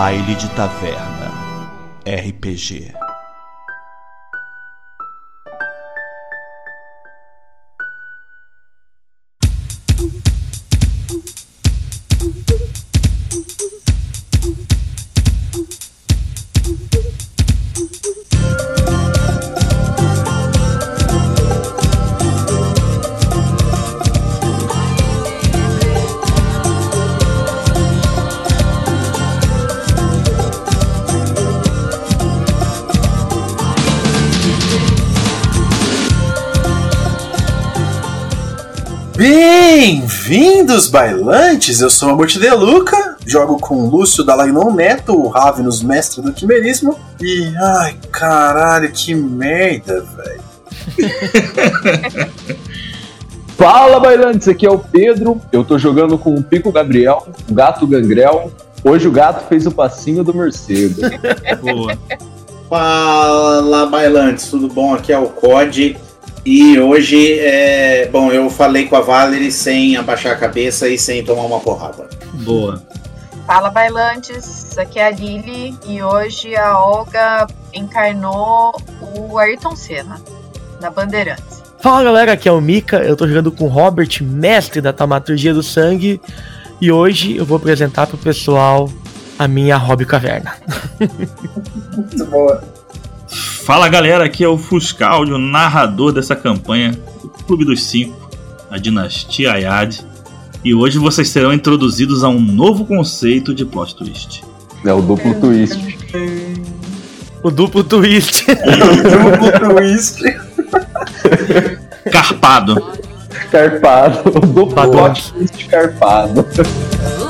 Baile de Taverna RPG. Bem-vindos, bailantes! Eu sou a Morte de Luca, jogo com Lúcio Dalainon Neto, o Ravenus, mestre do quimerismo. E, ai, caralho, que merda, velho. Fala, bailantes! Aqui é o Pedro. Eu tô jogando com o Pico Gabriel, o Gato Gangrel. Hoje o gato fez o passinho do morcego. Boa. Fala, bailantes, tudo bom? Aqui é o COD. E hoje, é... bom, eu falei com a Valerie sem abaixar a cabeça e sem tomar uma porrada. Boa. Fala bailantes, aqui é a Lili e hoje a Olga encarnou o Ayrton Senna na Bandeirantes. Fala galera, aqui é o Mika, eu tô jogando com o Robert, mestre da Taumaturgia do Sangue, e hoje eu vou apresentar pro pessoal a minha Hobby Caverna. Muito boa. Fala galera, aqui é o Fuscaldi, o narrador dessa campanha do Clube dos Cinco, a Dinastia Ayad. E hoje vocês serão introduzidos a um novo conceito de plot twist. É o duplo twist. O duplo twist. Duplo twist. Carpado. Carpado. O duplo twist carpado.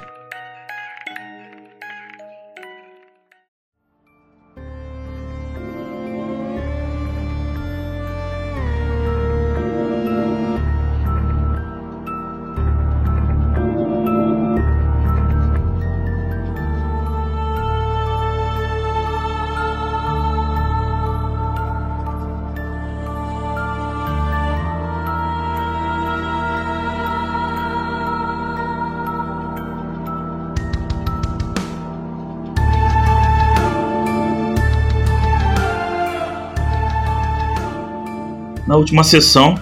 Última sessão,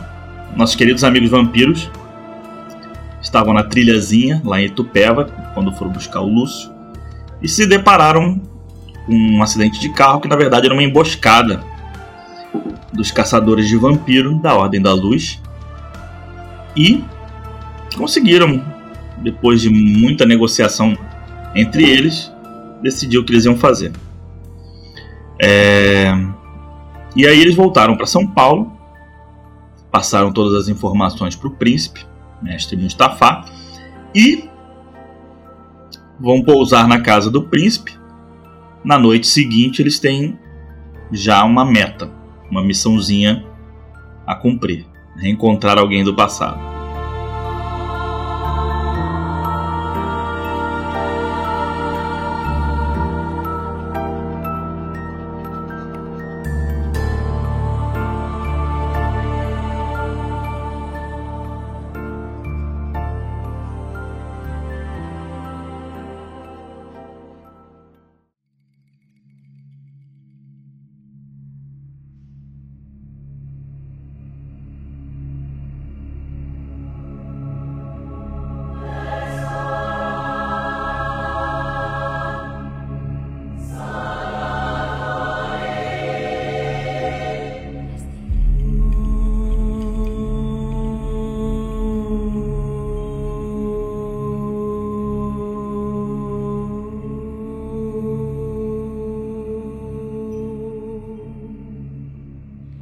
nossos queridos amigos vampiros estavam na trilhazinha lá em Itupeva, quando foram buscar o Lúcio, e se depararam com um acidente de carro que na verdade era uma emboscada dos caçadores de vampiro da Ordem da Luz. E conseguiram, depois de muita negociação entre eles, decidir o que eles iam fazer. É, E aí eles voltaram para São Paulo passaram todas as informações para o príncipe, mestre Mustafa, e vão pousar na casa do príncipe. Na noite seguinte, eles têm já uma meta, uma missãozinha a cumprir: reencontrar alguém do passado.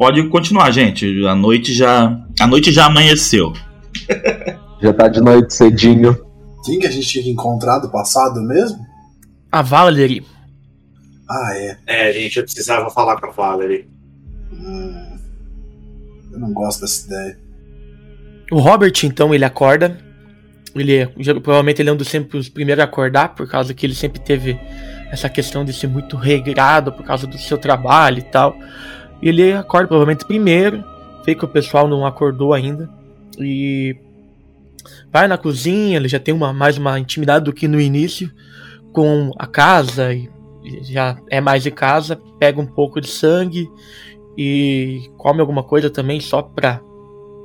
Pode continuar, gente. A noite já, a noite já amanheceu. Já tá de noite cedinho. Quem que a gente tinha que encontrar do passado mesmo? A Valerie. Ah, é. É, gente, eu precisava falar com a Valerie. Hum, eu não gosto dessa ideia. O Robert, então, ele acorda Ele já- provavelmente ele é um dos sempre os primeiros a acordar, por causa que ele sempre teve essa questão de ser muito regrado por causa do seu trabalho e tal. E ele acorda provavelmente primeiro, vê que o pessoal não acordou ainda. E vai na cozinha, ele já tem uma, mais uma intimidade do que no início com a casa, e e já é mais de casa, pega um pouco de sangue e come alguma coisa também só pra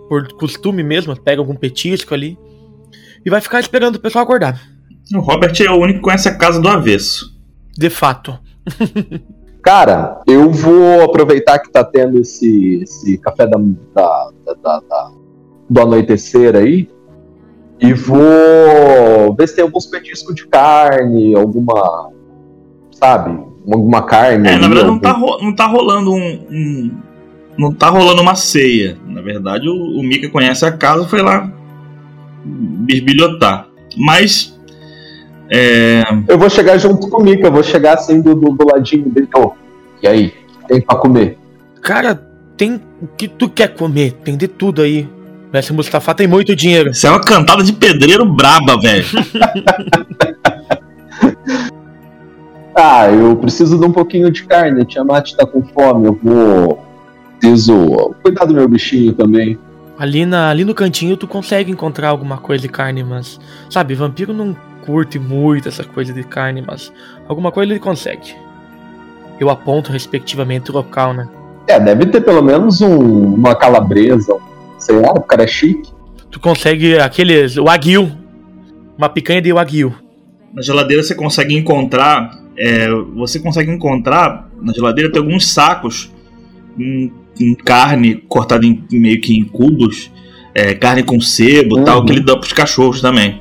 por costume mesmo, pega algum petisco ali e vai ficar esperando o pessoal acordar. O Robert é o único que conhece a casa do avesso. De fato. Cara, eu vou aproveitar que tá tendo esse, esse café da, da, da- da- do anoitecer aí e vou ver se tem alguns petiscos de carne, alguma. Sabe? Alguma carne. É, na ali, verdade não tá, ro- não tá rolando um, um- Não tá rolando uma ceia. Na verdade, o, o Mika conhece a casa foi lá bisbilhotar. Mas. É, Eu vou chegar junto com o Mika, eu vou chegar assim do, do, do ladinho dele. E aí? Tem pra comer? Cara, tem o que tu quer comer, tem de tudo aí. Mestre Mustafa tem muito dinheiro. isso é uma cantada de pedreiro braba, velho. Ah, eu preciso de um pouquinho de carne. A Tiamat tá com fome. Eu vou. Preciso cuidar do meu bichinho também. Ali, na, ali no cantinho tu consegue encontrar alguma coisa de carne, mas. Sabe, vampiro não curte muito essa coisa de carne, mas alguma coisa ele consegue. Eu aponto respectivamente o local, né? É, deve ter pelo menos um- uma calabresa. Sei lá, o cara é chique. Tu consegue aqueles. O aguil. Uma picanha de wagyu. Na geladeira você consegue encontrar. é, você consegue encontrar. Na geladeira tem alguns sacos com carne cortada em, meio que em cubos. é, carne com sebo e Uhum. tal, que ele dá pros cachorros também.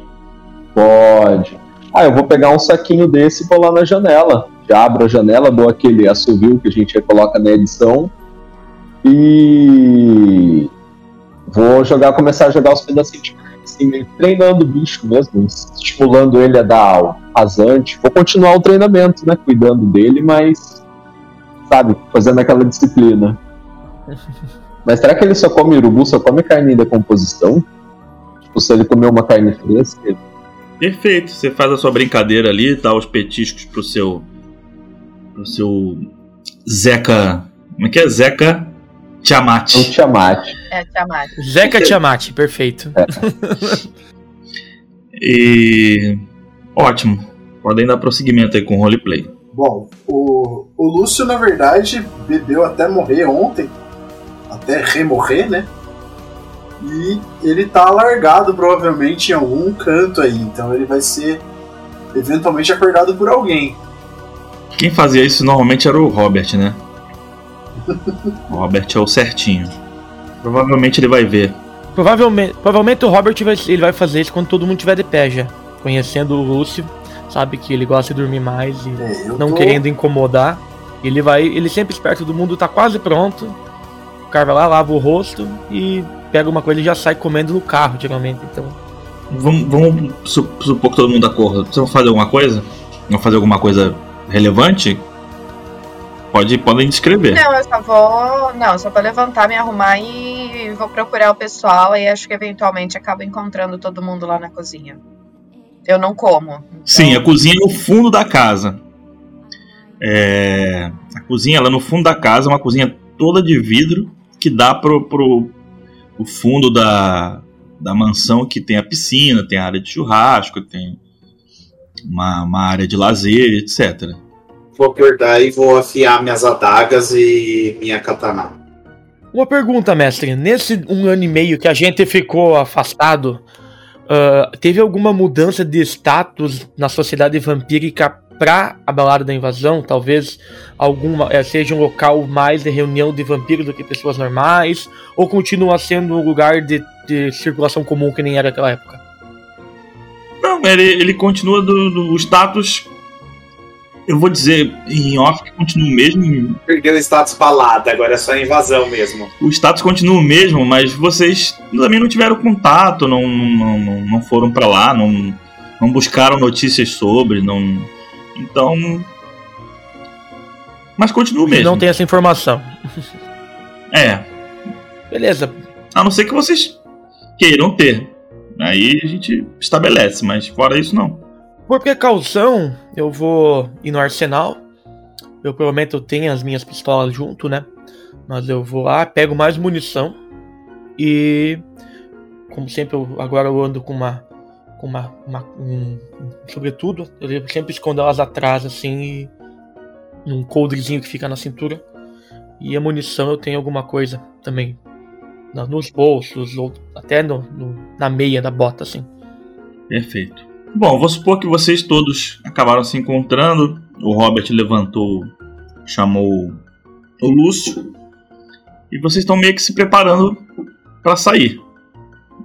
Pode. Ah, eu vou pegar um saquinho desse e vou lá na janela. Já abro a janela, dou aquele assovio que a gente coloca na edição. E vou jogar, começar a jogar os pedacinhos de assim, treinando o bicho mesmo, estimulando ele a dar o rasante. Vou continuar o treinamento, né? Cuidando dele, mas sabe, fazendo aquela disciplina. Mas será que ele só come urubu, só come carne em decomposição? Tipo, se ele comer uma carne fresca, Perfeito. Você faz a sua brincadeira ali, dá os petiscos pro seu. pro seu. Zeca. Como é que é? Zeca Tiamat. é um Tiamat. É, Tiamat. Zeca Tiamat, perfeito. E. Ótimo. Podem dar prosseguimento aí com o roleplay. Bom, o, o Lúcio, na verdade, bebeu até morrer ontem. Até remorrer, né? E ele tá largado provavelmente em algum canto aí. Então ele vai ser eventualmente acordado por alguém. Quem fazia isso normalmente era o Robert, né? O Robert é o certinho. Provavelmente ele vai ver. Provavelmente, provavelmente o Robert vai, ele vai fazer isso quando todo mundo tiver de pé já. Conhecendo o Lúcio, sabe que ele gosta de dormir mais e É, não tô- querendo incomodar. Ele vai, ele sempre esperto do mundo, tá quase pronto. O cara vai lá, lava o rosto e pega uma coisa e já sai comendo no carro, geralmente. Então, Vamos, vamos su- supor que todo mundo acorda. Vocês vão fazer alguma coisa? Vão fazer alguma coisa relevante? Pode, podem descrever. Não, eu só vou. Não, só vou levantar, me arrumar e vou procurar o pessoal. E acho que eventualmente acabo encontrando todo mundo lá na cozinha. Eu não como. então- Sim, a cozinha é no fundo da casa. É, a cozinha ela é no fundo da casa, uma cozinha toda de vidro que dá pro, pro o fundo da, da mansão que tem a piscina, tem a área de churrasco, tem uma, uma área de lazer, etc. Vou acordar e vou afiar minhas adagas e minha katana. Uma pergunta, mestre. Nesse um ano e meio que a gente ficou afastado, ah, teve alguma mudança de status na sociedade vampírica pra a balada da invasão? Talvez alguma eh, seja um local mais de reunião de vampiros do que pessoas normais? Ou continua sendo um lugar de, de circulação comum que nem era naquela época? Não, ele, ele continua do, do status. Eu vou dizer em off que continua o mesmo. Perdeu o status balada, agora é só invasão mesmo. O status continua o mesmo, mas vocês também não tiveram contato, não, não, não, não foram pra lá, não, não buscaram notícias sobre, não. Então. Mas continua mesmo. Não tem essa informação. É. Beleza. A não ser que vocês queiram ter. Aí a gente estabelece, mas fora isso não. Por precaução, eu vou ir no arsenal. Eu provavelmente eu tenho as minhas pistolas junto, né? Mas eu vou lá, pego mais munição e como sempre eu, agora eu ando com uma com uma, uma um, um- sobretudo, eu sempre escondo elas atrás assim e num coldrezinho que fica na cintura. E a munição eu tenho alguma coisa também nos bolsos ou até no, no- na meia da bota assim. Perfeito. Bom, vou supor que vocês todos acabaram se encontrando. O Robert levantou, chamou o Lúcio. E vocês estão meio que se preparando para sair.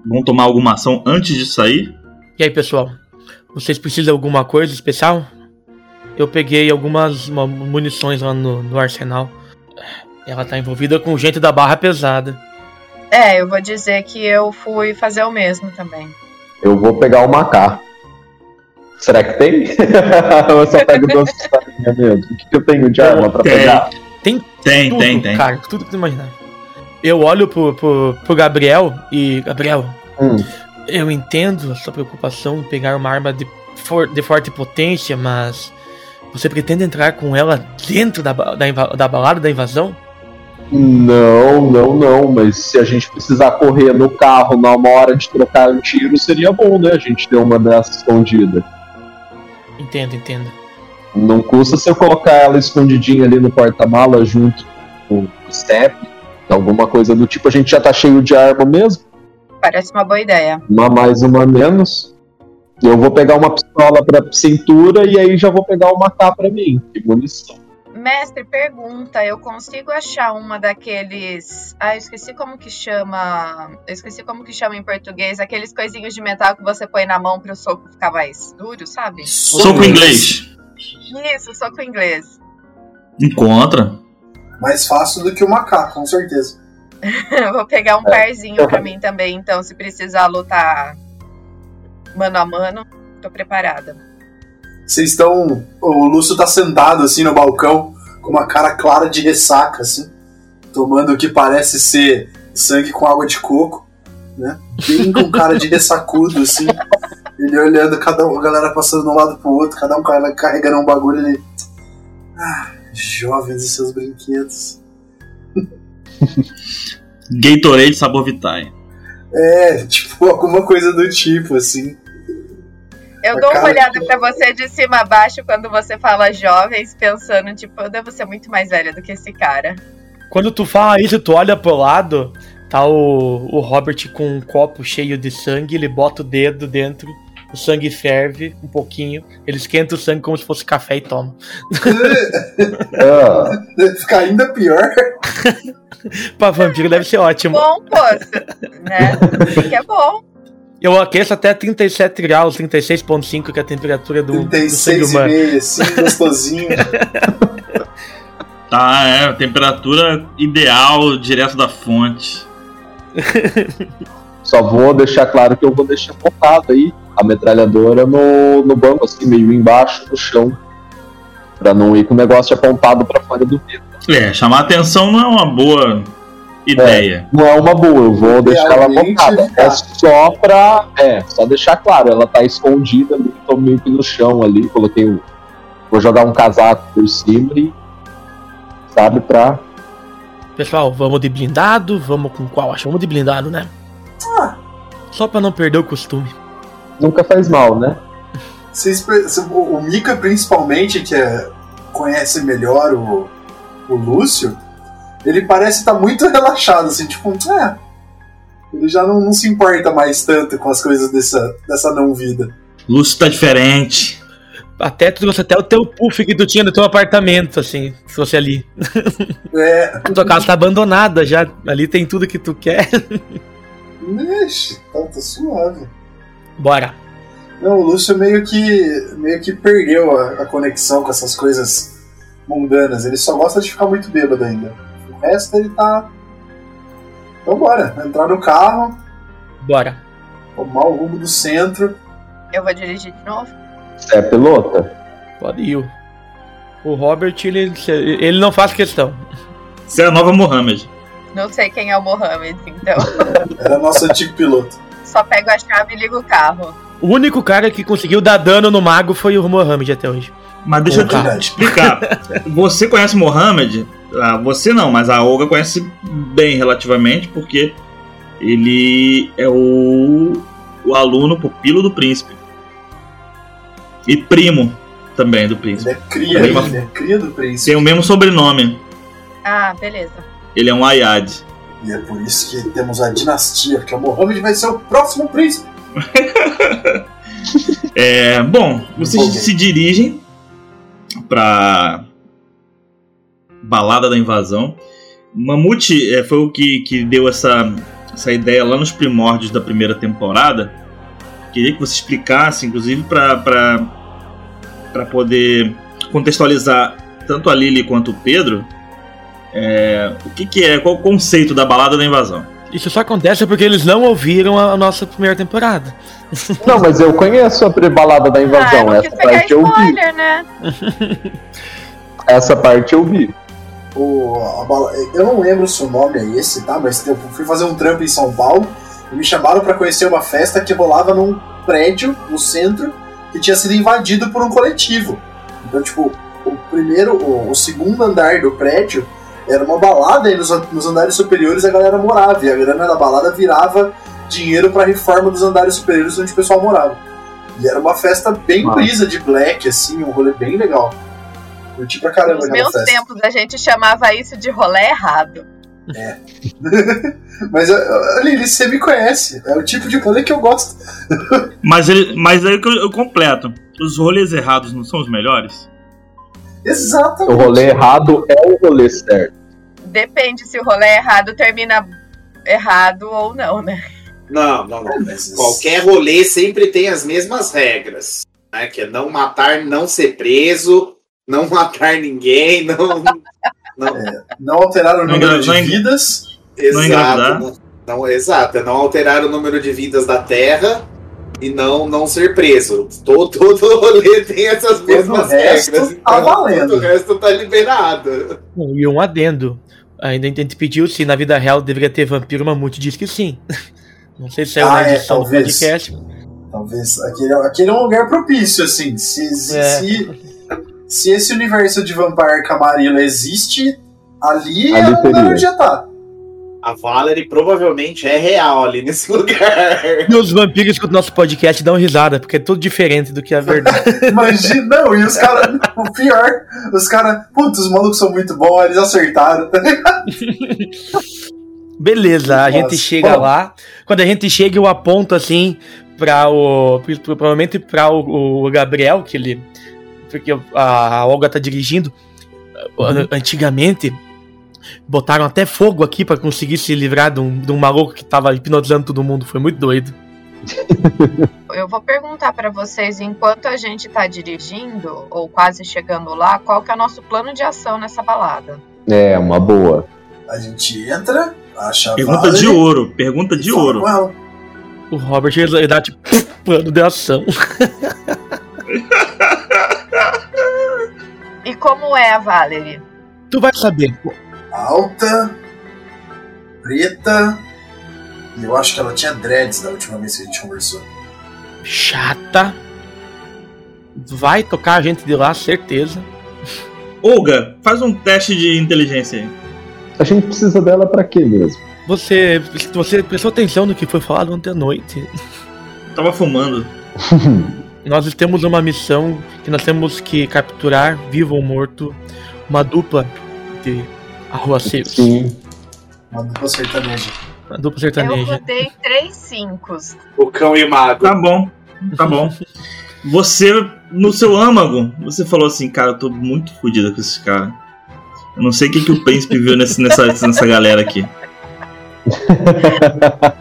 Vão tomar alguma ação antes de sair? E aí, pessoal? Vocês precisam de alguma coisa especial? Eu peguei algumas ma- munições lá no, no arsenal. Ela tá envolvida com gente da barra pesada. É, eu vou dizer que eu fui fazer o mesmo também. Eu vou pegar o Macá. Será que tem? Ou eu só pego duas pistolinhas mesmo? O que, que eu tenho de arma pra Tem. pegar? Tem, tudo, tem, tem. Cara, tudo que tu imaginar. Eu olho pro, pro, pro Gabriel e. Gabriel, Hum, eu entendo a sua preocupação em pegar uma arma de, for- de forte potência, mas. Você pretende entrar com ela dentro da, da, da balada da invasão? não, não, não. Mas se a gente precisar correr no carro na uma hora de trocar um tiro, seria bom, né? A gente ter uma dessa escondida. Entendo, entendo. Não custa se eu colocar ela escondidinha ali no porta-mala junto com o step, alguma coisa do tipo. A gente já tá cheio de arma mesmo, Parece uma boa ideia. uma mais, uma menos. Eu vou pegar uma pistola pra cintura e aí já vou pegar uma K pra mim, de munição. Mestre, pergunta, eu consigo achar uma daqueles. Ah, eu esqueci como que chama. Eu esqueci como que chama em português, aqueles coisinhos de metal que você põe na mão pro soco ficar mais duro, sabe? Soco inglês. Isso, soco inglês. Encontra. Mais fácil do que o macaco, com certeza. Eu Vou pegar um parzinho pra mim também, então, se precisar lutar mano a mano, tô preparada. Vocês estão. O Lúcio tá sentado assim no balcão, com uma cara clara de ressaca, assim, tomando o que parece ser sangue com água de coco, né? Bem com cara de ressacudo, assim. Ele olhando cada um, a galera passando de um lado pro outro, cada um carregando um bagulho ele. Ah, jovens e seus brinquedos. Gatorade sabor Vitae. É, tipo, alguma coisa do tipo, assim. Eu A dou uma olhada que- pra você de cima a baixo quando você fala jovens, pensando, tipo, eu devo ser muito mais velha do que esse cara. Quando tu fala isso, tu olha pro lado, tá o, o Robert com um copo cheio de sangue, ele bota o dedo dentro, o sangue ferve um pouquinho, ele esquenta o sangue como se fosse café e toma. Deve ficar ainda pior. Pra vampiro deve ser ótimo. Bom, poço, né? Que é bom. Eu aqueço até 37 graus, 36.5, que é a temperatura do, do sangue 36 humano. meio, assim, gostosinho. Tá, é, temperatura ideal, direto da fonte. só vou deixar claro que eu vou deixar focado aí a metralhadora no, no banco, assim, meio embaixo do chão. Pra não ir com o negócio apontado pra fora do vidro. É, chamar atenção não é uma boa ideia. Não é uma boa, eu vou deixar ela tá. É só pra. É, só deixar claro, ela tá escondida ali, tô meio que no chão ali, coloquei o. Vou jogar um casaco por cima e. Sabe, pra. Pessoal, vamos de blindado? Vamos com qual? Acho vamos de blindado, né? Só pra não perder o costume. Nunca faz mal, né? Vocês, o Mika, principalmente, que é- conhece melhor o, o Lúcio, ele parece estar muito relaxado, assim, tipo, é. Ele já não, não se importa mais tanto com as coisas dessa, dessa não-vida. Lúcio tá diferente. Até tu trouxe até o teu puff que tu tinha no teu apartamento, assim, se fosse ali. É. A tua casa tá abandonada já. Ali tem tudo que tu quer. Ixi, tá, tá suave. Bora. Não, o Lúcio meio que, meio que perdeu a, a conexão com essas coisas mundanas. Ele só gosta de ficar muito bêbado ainda. O resto ele tá. Então bora, entrar no carro, Bora. tomar o rumo do centro. Eu vou dirigir de novo. Você é pilota? Pode ir. O Robert, ele, ele não faz questão. Você é a nova Mohammed. Não sei quem é o Mohamed, então. Era nosso antigo piloto. só pego a chave e ligo o carro. O único cara que conseguiu dar dano no mago foi o Mohamed até hoje. Mas deixa eu te explicar. Você conhece Mohamed? Ah, você não, mas a Olga conhece bem relativamente, porque ele é o, o aluno pupilo do príncipe. E primo também do Ele príncipe. é cria, Ele é ele é cria do príncipe. Tem o mesmo sobrenome. Ah, beleza. Ele é um Ayad. E é por isso que temos a dinastia, porque o Mohammed vai ser o próximo príncipe. É, bom, vocês se dirigem pra balada da invasão. Mamute é, foi o que, que deu essa, essa ideia lá nos primórdios da primeira temporada. Queria que você explicasse, inclusive, pra poder contextualizar tanto a Lily quanto o Pedro. é, o que, que é, qual o conceito da balada da invasão? Isso só acontece porque eles não ouviram a nossa primeira temporada. Não, mas eu conheço a balada da Ah, eu invasão. não quis Essa pegar parte eu vi. né? Essa parte eu vi. O, a bala- eu não lembro se o nome é esse, tá? Mas eu fui fazer um trampo em São Paulo e me chamaram pra conhecer uma festa que rolava num prédio no centro que tinha sido invadido por um coletivo. Então, tipo, o primeiro, o, o segundo andar do prédio era uma balada e nos, nos andares superiores a galera morava. E a grana da balada virava dinheiro pra reforma dos andares superiores onde o pessoal morava. E era uma festa bem Massa. brisa de black, assim, um rolê bem legal. Curti pra caramba Nos meus festa. tempos a gente chamava isso de rolê errado. Mas, uh, uh, Lili, você me conhece. É o tipo de rolê que eu gosto. Mas, ele, mas aí que eu, eu completo. Os rolês errados não são os melhores? Exatamente. O rolê errado é o rolê certo. Depende se o rolê errado termina errado ou não, né? Não, não, não. Mas- Qualquer rolê sempre tem as mesmas regras. Né? Que é não matar, não ser preso, não matar ninguém, não. não Não alterar o Não número engra- de vidas. exato. Não, não, exato. É não alterar o número de vidas da Terra e não, não ser preso. Todo, todo rolê tem essas mesmas resto regras. tá valendo. Todo o resto tá liberado. E um adendo. Ainda a gente pediu se na vida real deveria ter vampiro mamute diz que sim. Não sei se saiu Ah, na é, edição do talvez. podcast. Talvez aquele, aquele é um lugar propício, assim. Se, se, É. se, se esse universo de Vampire Camarilla existe, ali, é Ali o lugar teria. onde já tá. A Valerie provavelmente é real ali nesse lugar. E os vampiros que o nosso podcast dão risada, porque é tudo diferente do que a verdade. Imagina, não, e os caras, o pior, os caras, putz, os malucos são muito bons, eles acertaram, tá ligado? Beleza, a gente Nossa, chega bom. lá. Quando a gente chega, eu aponto assim para o. pro- Provavelmente para o, o Gabriel, que ele. Porque a, a Olga tá dirigindo. Uhum. Antigamente, botaram até fogo aqui para conseguir se livrar de um, de um maluco que tava hipnotizando todo mundo. Foi muito doido. Eu vou perguntar pra vocês, enquanto a gente tá dirigindo, ou quase chegando lá, qual que é o nosso plano de ação nessa balada? É, uma boa. A gente entra, acha a Pergunta Valerie de ouro. Pergunta de ouro. O Robert ele dá tipo plano de ação. E como é a Valerie? Tu vai saber. Alta, preta, e eu acho que ela tinha dreads da última vez que a gente conversou. Chata. Vai tocar a gente de lá, certeza. Olga, faz um teste de inteligência aí. A gente precisa dela pra quê mesmo? Você, você prestou atenção no que foi falado ontem à noite? Tava fumando. Nós temos uma missão que nós temos que capturar, vivo ou morto, uma dupla de arruaceiros. Sim. Uma dupla sertaneja. Uma dupla Eu sertaneja. botei três cinco. O cão e o mago. Tá bom, tá bom. Você, no seu âmago, você falou assim, cara, eu tô muito fodido com esses caras. Eu não sei o que, que o príncipe viu nesse, nessa, nessa galera aqui.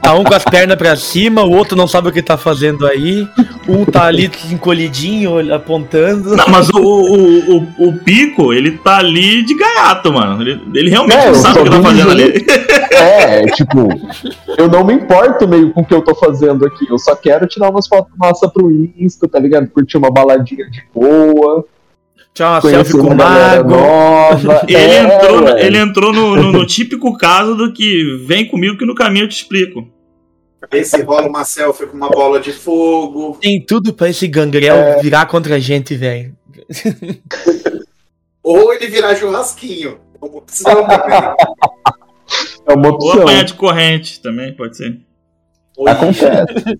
Tá um com as pernas pra cima, o outro não sabe o que tá fazendo aí. Um tá ali encolhidinho, olha- apontando. Não, mas o, o, o, o Pico, ele tá ali de gaiato, mano. Ele, ele realmente É, não sabe o que tá fazendo ali. É, tipo, eu não me importo meio com o que eu tô fazendo aqui. Eu só quero tirar umas fotos massa pro Insta, tá ligado? Curtir uma baladinha de boa. Tinha uma Conhecer selfie com uma mago. nova. Ele É, entrou, ele entrou no, no- no típico caso do que vem comigo que no caminho eu te explico. Esse rola uma selfie com uma bola de fogo. Tem tudo pra esse gangrel virar contra a gente, velho. Ou ele virar churrasquinho. Como opção também. É uma Ou opção. apanhar de corrente também, pode ser. Acontece.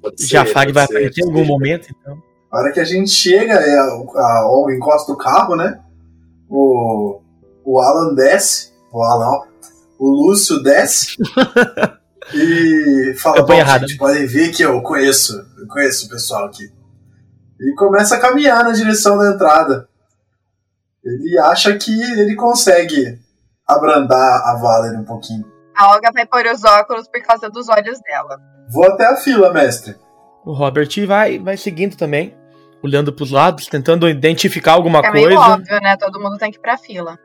Pode ser, vai aparecer em algum momento, então. A hora que a gente chega, é, a, a, o encosta do carro, né? O, o Alan desce. O Alan, ó. O Lúcio desce. e fala: Bom, errada. gente, podem ver que eu conheço. Eu conheço o pessoal aqui. E começa a caminhar na direção da entrada. Ele acha que ele consegue abrandar a Valerie um pouquinho. A Olga vai pôr os óculos por causa dos olhos dela. Vou até a fila, mestre. O Robert vai, vai seguindo também, olhando pros lados, tentando identificar alguma é meio coisa. óbvio, né? Todo mundo tem que ir pra fila.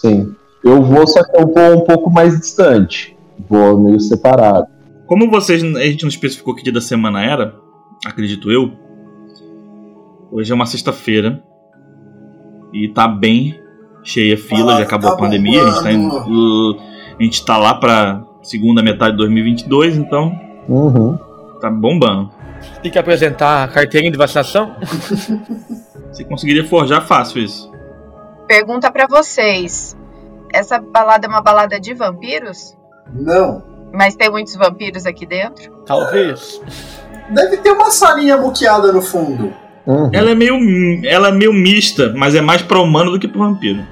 Sim. Eu vou, só que eu vou um pouco mais distante. Vou meio separado. Como vocês. A gente não especificou que dia da semana era, acredito eu. Hoje é uma sexta-feira. E tá bem cheia a fila, Ah, já acabou tá a pandemia. A gente tá, em- a gente tá lá pra segunda metade de 2022, então Uhum. tá bombando. Tem que apresentar a carteirinha de vacinação. Você conseguiria forjar fácil isso. Pergunta pra vocês: essa balada é uma balada de vampiros? Não. Mas tem muitos vampiros aqui dentro? Talvez. Deve ter uma salinha muqueada no fundo. Uhum. Ela é meio. Ela é meio mista, mas é mais pra humano do que pra vampiro.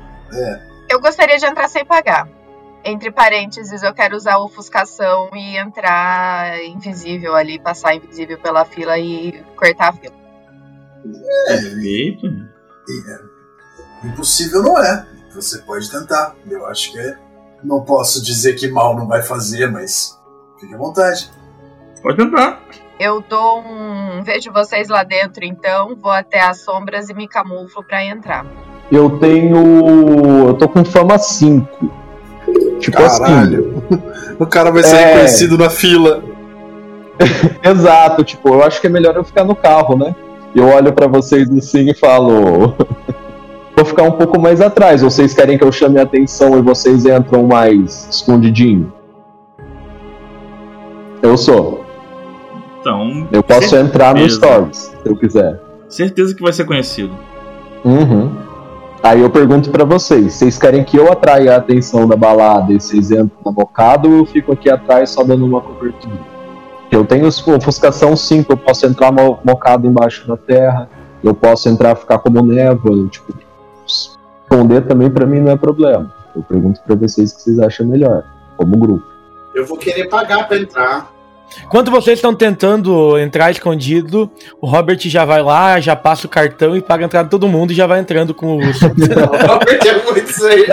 Eu gostaria de entrar sem pagar. Entre parênteses, eu quero usar ofuscação e entrar invisível ali, passar invisível pela fila e cortar a fila. Perfeito. Impossível não é. Você pode tentar. Eu acho que é. Não posso dizer que mal não vai fazer, mas fique à vontade. Pode tentar. Eu dou um. Vejo vocês lá dentro, então vou até as sombras e me camuflo pra entrar. Eu tenho. Eu tô com fama 5. Tipo Caralho. O cara vai ser É. reconhecido na fila. assim. Exato, tipo, eu acho que é melhor eu ficar no carro, né? Eu olho pra vocês assim e falo. Vou ficar um pouco mais atrás. Vocês querem que eu chame a atenção e vocês entram mais escondidinho? Eu sou. Então. Eu posso entrar no certeza. Stories, se eu quiser. Certeza que vai ser conhecido. Uhum. Aí eu pergunto pra vocês, vocês querem que eu atraia a atenção da balada e vocês entram na bocada ou eu fico aqui atrás só dando uma cobertura? Eu tenho ofuscação 5, eu posso entrar mocado embaixo da terra, eu posso entrar ficar como névoa, tipo, esconder também pra mim não é problema. Eu pergunto pra vocês o que vocês acham melhor, como grupo. Eu vou querer pagar pra entrar. Enquanto vocês estão tentando entrar escondido, o Robert já vai lá, já passa o cartão e paga a entrada de todo mundo e já vai entrando com o. Robert é muito isso aí.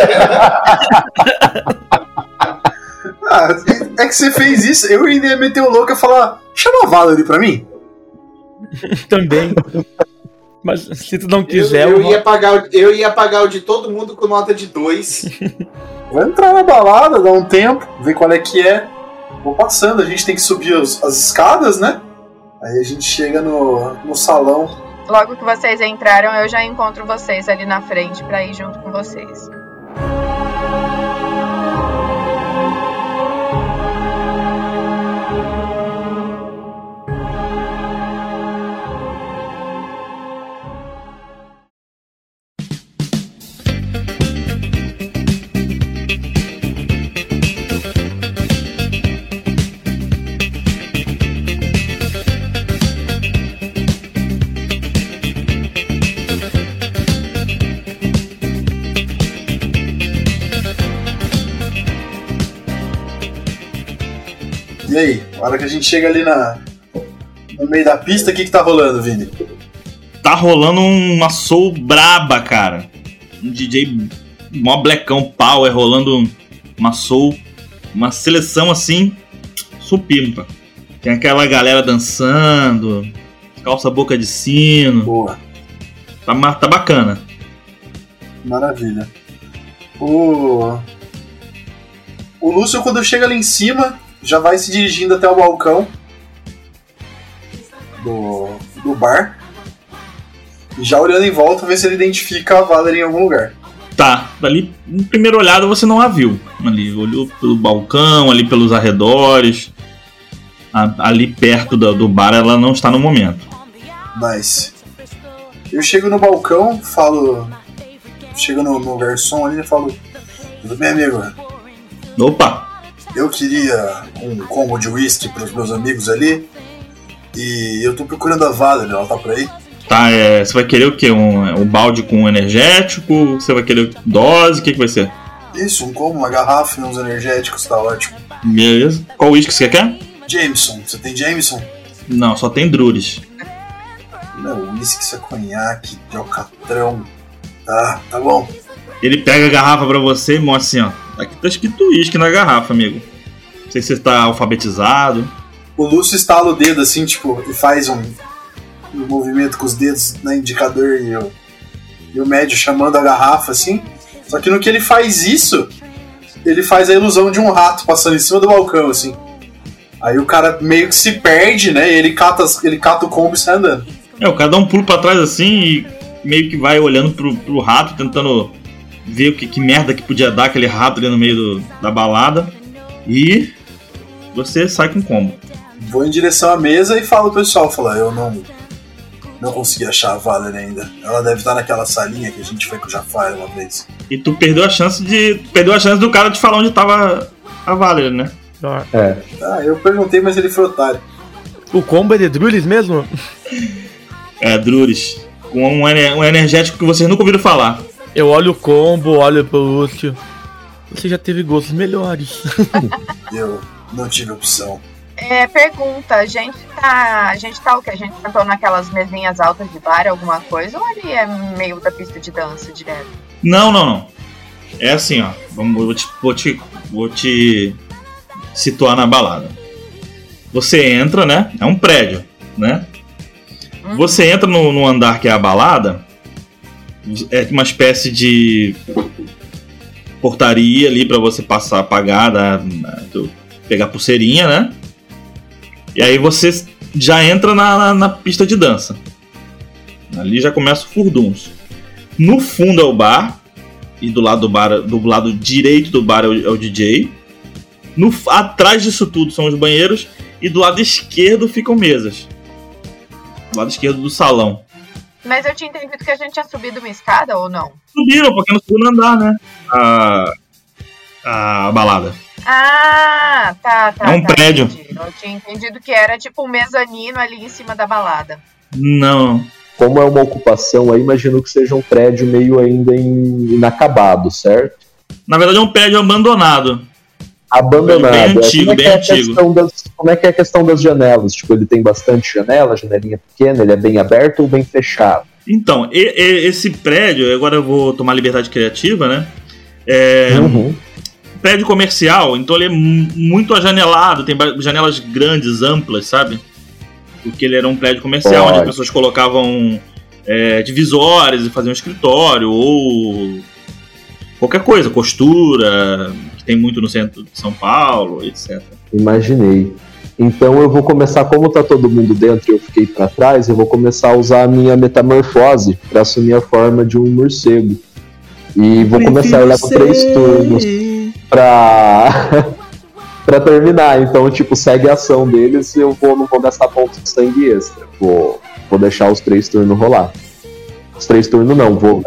Ah, é que você fez isso. Eu ainda ia meter o louco e falar: chama a Valerie pra mim. também. Mas se tu não Eu, quiser, eu o ia pagar, eu ia pagar o de todo mundo com nota de 2. Vou entrar na balada, dar um tempo, ver qual é que é. Vou passando, a gente tem que subir os- as escadas, né? Aí a gente chega no, no salão. Logo que vocês entraram, eu já encontro vocês ali na frente pra ir junto com vocês. Na hora que a gente chega ali na, no meio da pista, o que, que tá rolando, Vini? Tá rolando uma soul braba, cara. Um DJ mó blackão power rolando uma soul, uma seleção assim, supimpa. Tem aquela galera dançando, calça boca de sino. Boa, Tá, tá bacana. maravilha. O. O Lúcio, quando chega ali em cima, já vai se dirigindo até o balcão do, do bar. E já olhando em volta, ver se ele identifica a Valerie em algum lugar. Tá, dali, no primeiro olhado você não a viu. Ali, olhou pelo balcão, ali pelos arredores. a- ali perto do, do bar, ela não está no momento. Nice. Eu chego no balcão, falo. Chego no, no garçom ali e falo. Tudo bem, amigo? Opa! Eu queria um combo de whisky para os meus amigos ali. E eu tô procurando a Valerie, ela tá por aí? Tá, é, você vai querer o quê? Um, um balde com energético? Você vai querer dose? O que, que vai ser? Isso, um combo, uma garrafa e uns energéticos, tá ótimo. Beleza. Qual uísque você quer? Jameson, você tem Jameson? Não, só tem Drures. Não, uísque, isso é conhaque, alcatrão. Tá, tá bom. Ele pega a garrafa pra você e mostra assim, ó. Aqui tá escrito uísque na garrafa, amigo. Não sei se você tá alfabetizado. O Lúcio estala o dedo assim, tipo, e faz um, um movimento com os dedos no indicador e o, e o médio chamando a garrafa assim. Só que no que ele faz isso, ele faz a ilusão de um rato passando em cima do balcão, assim. Aí o cara meio que se perde, né? E ele cata, ele cata o combo e sai andando. É, o cara dá um pulo pra trás assim e meio que vai olhando pro, pro rato, tentando ver o que, que merda que podia dar aquele rato ali no meio do- da balada. E você sai com combo. Vou em direção à mesa e falo pro pessoal, falo, eu não. Não consegui achar a Valerie ainda. Ela deve estar naquela salinha que a gente foi com o Jafar uma vez. E tu perdeu a chance de. Perdeu a chance do cara de falar onde tava a Valerie, né? Ó, É. Ah, eu perguntei, mas ele foi otário. O combo é de Drulis mesmo? É, Drures. Com um, um energético que vocês nunca ouviram falar. Eu olho o combo, olho pro Lúcio. Você já teve gostos melhores. Eu não tive opção. É, pergunta, a gente tá. A gente tá o quê? A gente sentou naquelas mesinhas altas de bar, alguma coisa, ou ali é meio da pista de dança direto? Não, não, não. É assim, ó. Vamos, vou, te, vou, te, vou te situar na balada. Você entra, né? É um prédio, né? Uhum. Você entra no, no andar que é a balada. É uma espécie de portaria ali pra você passar, pagar, pegar pulseirinha, né? E aí você já entra na, na- na pista de dança. Ali já começa o furduns. No fundo é o bar. E do lado do bar, do lado direito do bar é o, é o DJ. No, atrás disso tudo são os banheiros. E do lado esquerdo ficam mesas. Do lado esquerdo do salão. Mas eu tinha entendido que a gente tinha subido uma escada ou não? Subiram, porque no segundo andar, né? A, a balada. Ah, tá, tá. É um tá, prédio. entendi. Eu tinha entendido que era tipo um mezanino ali em cima da balada. Não. Como é uma ocupação, aí imagino que seja um prédio meio ainda inacabado, certo? Na verdade é um prédio abandonado. Abandonado. Bem É, antigo, como é bem é antigo. questão das- como é que é a questão das janelas? Tipo, ele tem bastante janela, janelinha pequena, ele é bem aberto ou bem fechado? Então, e- e- esse prédio, agora eu vou tomar liberdade criativa, né? É, Uhum. prédio comercial, então ele é mu- muito ajanelado, tem janelas grandes, amplas, sabe? Porque ele era um prédio comercial onde as Pode. pessoas colocavam é, divisórias e faziam escritório, ou qualquer coisa, costura, que tem muito no centro de São Paulo, etc. Imaginei. Então eu vou começar, como tá todo mundo dentro e eu fiquei pra trás, eu vou começar a usar a minha metamorfose pra assumir a forma de um morcego. E vou começar, eu levo três turnos pra. pra terminar. Então, tipo, segue a ação deles e eu vou, não vou gastar pontos de sangue extra. Vou, vou deixar os três turnos rolar. Os três turnos não, vou,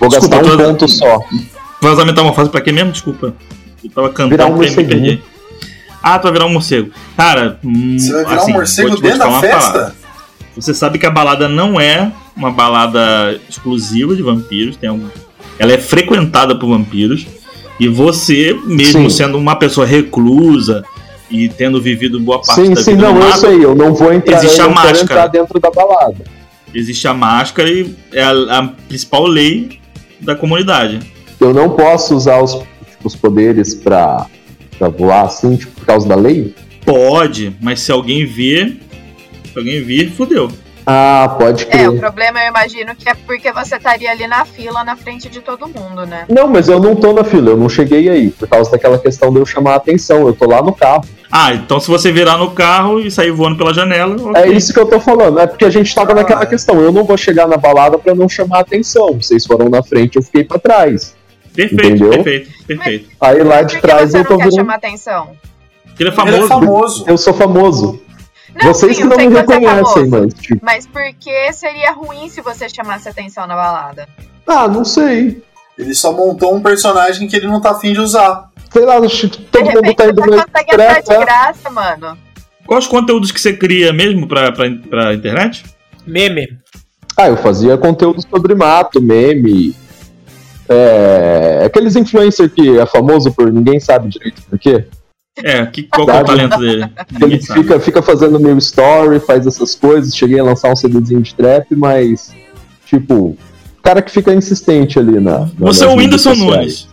vou Desculpa, gastar um tô- ponto só. Vai usar metamorfose pra quê mesmo? Desculpa. Eu tava Virar cantando um e me morceguinho. perdi. Ah, tu vai virar um morcego. Cara, hum, Você vai virar assim, um morcego vou te- vou dentro da uma festa? parada. Você sabe que a balada não é uma balada exclusiva de vampiros, tem algum... ela é frequentada por vampiros. E você, mesmo Sim. sendo uma pessoa reclusa e tendo vivido boa parte Sim, da sim, vida não, no eu mato, sei, eu não vou entrar, Existe a não máscara. entrar dentro da balada. existe a máscara e é a, a principal lei da comunidade. Eu não posso usar os, tipo, os poderes pra, pra voar assim, tipo, por causa da lei? Pode, mas se alguém vir, se alguém vir, fudeu. Ah, pode É, o crer. problema eu imagino que é porque você estaria ali na fila na frente de todo mundo, né? Não, mas eu não tô na fila, eu não cheguei aí, por causa daquela questão de eu chamar a atenção, eu tô lá no carro. Ah, então se você virar no carro e sair voando pela janela, ok. É isso que eu tô falando, é porque a gente tava Ah, naquela é. questão, eu não vou chegar na balada pra não chamar a atenção, vocês foram na frente, eu fiquei pra trás. Perfeito, Entendeu? perfeito, perfeito. Aí lá de trás eu tô virando... chamar atenção? Ele é Ele famoso. é famoso. Eu sou famoso. Não, Vocês sim, que não me é reconhecem, famoso. mas tipo, Mas por que seria ruim se você chamasse atenção na balada? ah, não sei. Ele só montou um personagem que ele não tá afim de usar. Sei lá, acho que De todo mundo tá indo meio consegue entrar de né? graça, mano. Quais conteúdos que você cria mesmo pra, pra, pra internet? Meme. Ah, eu fazia conteúdo sobre mato, meme. É, aqueles influencers que é famoso por ninguém sabe direito por quê. É, que, qual é o talento dele? Ele fica, fica fazendo meu story, faz essas coisas. Cheguei a lançar um CDzinho de trap, mas, tipo, cara que fica insistente ali na. na Você é o Whindersson. Nunes.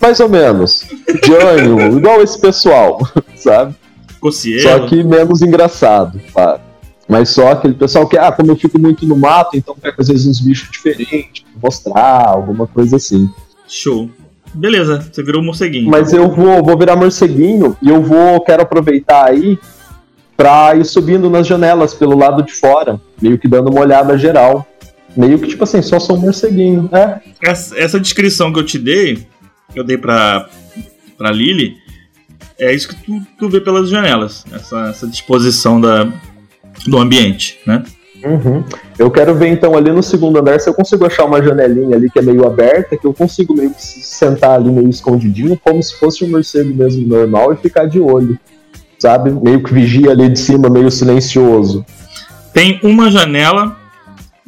Mais ou menos. Jânio, igual esse pessoal, sabe? Cocielo. Só que menos engraçado, claro. Mas só aquele pessoal que, ah, como eu fico muito no mato, então pega às vezes uns bichos diferentes, mostrar, alguma coisa assim. Show. Beleza, você virou morceguinho. Mas eu vou, vou virar morceguinho e eu vou, quero aproveitar aí pra ir subindo nas janelas pelo lado de fora, meio que dando uma olhada geral. Meio que tipo assim, só sou um morceguinho, né? Essa, essa descrição que eu te dei, que eu dei pra, pra Lily, é isso que tu, tu vê pelas janelas. Essa, essa disposição da, do ambiente, né? Uhum. Eu quero ver então ali no segundo andar se eu consigo achar uma janelinha ali que é meio aberta, que eu consigo meio que se sentar ali meio escondidinho, como se fosse um morcego mesmo normal e ficar de olho. Sabe? Meio que vigia ali de cima, meio silencioso. Tem uma janela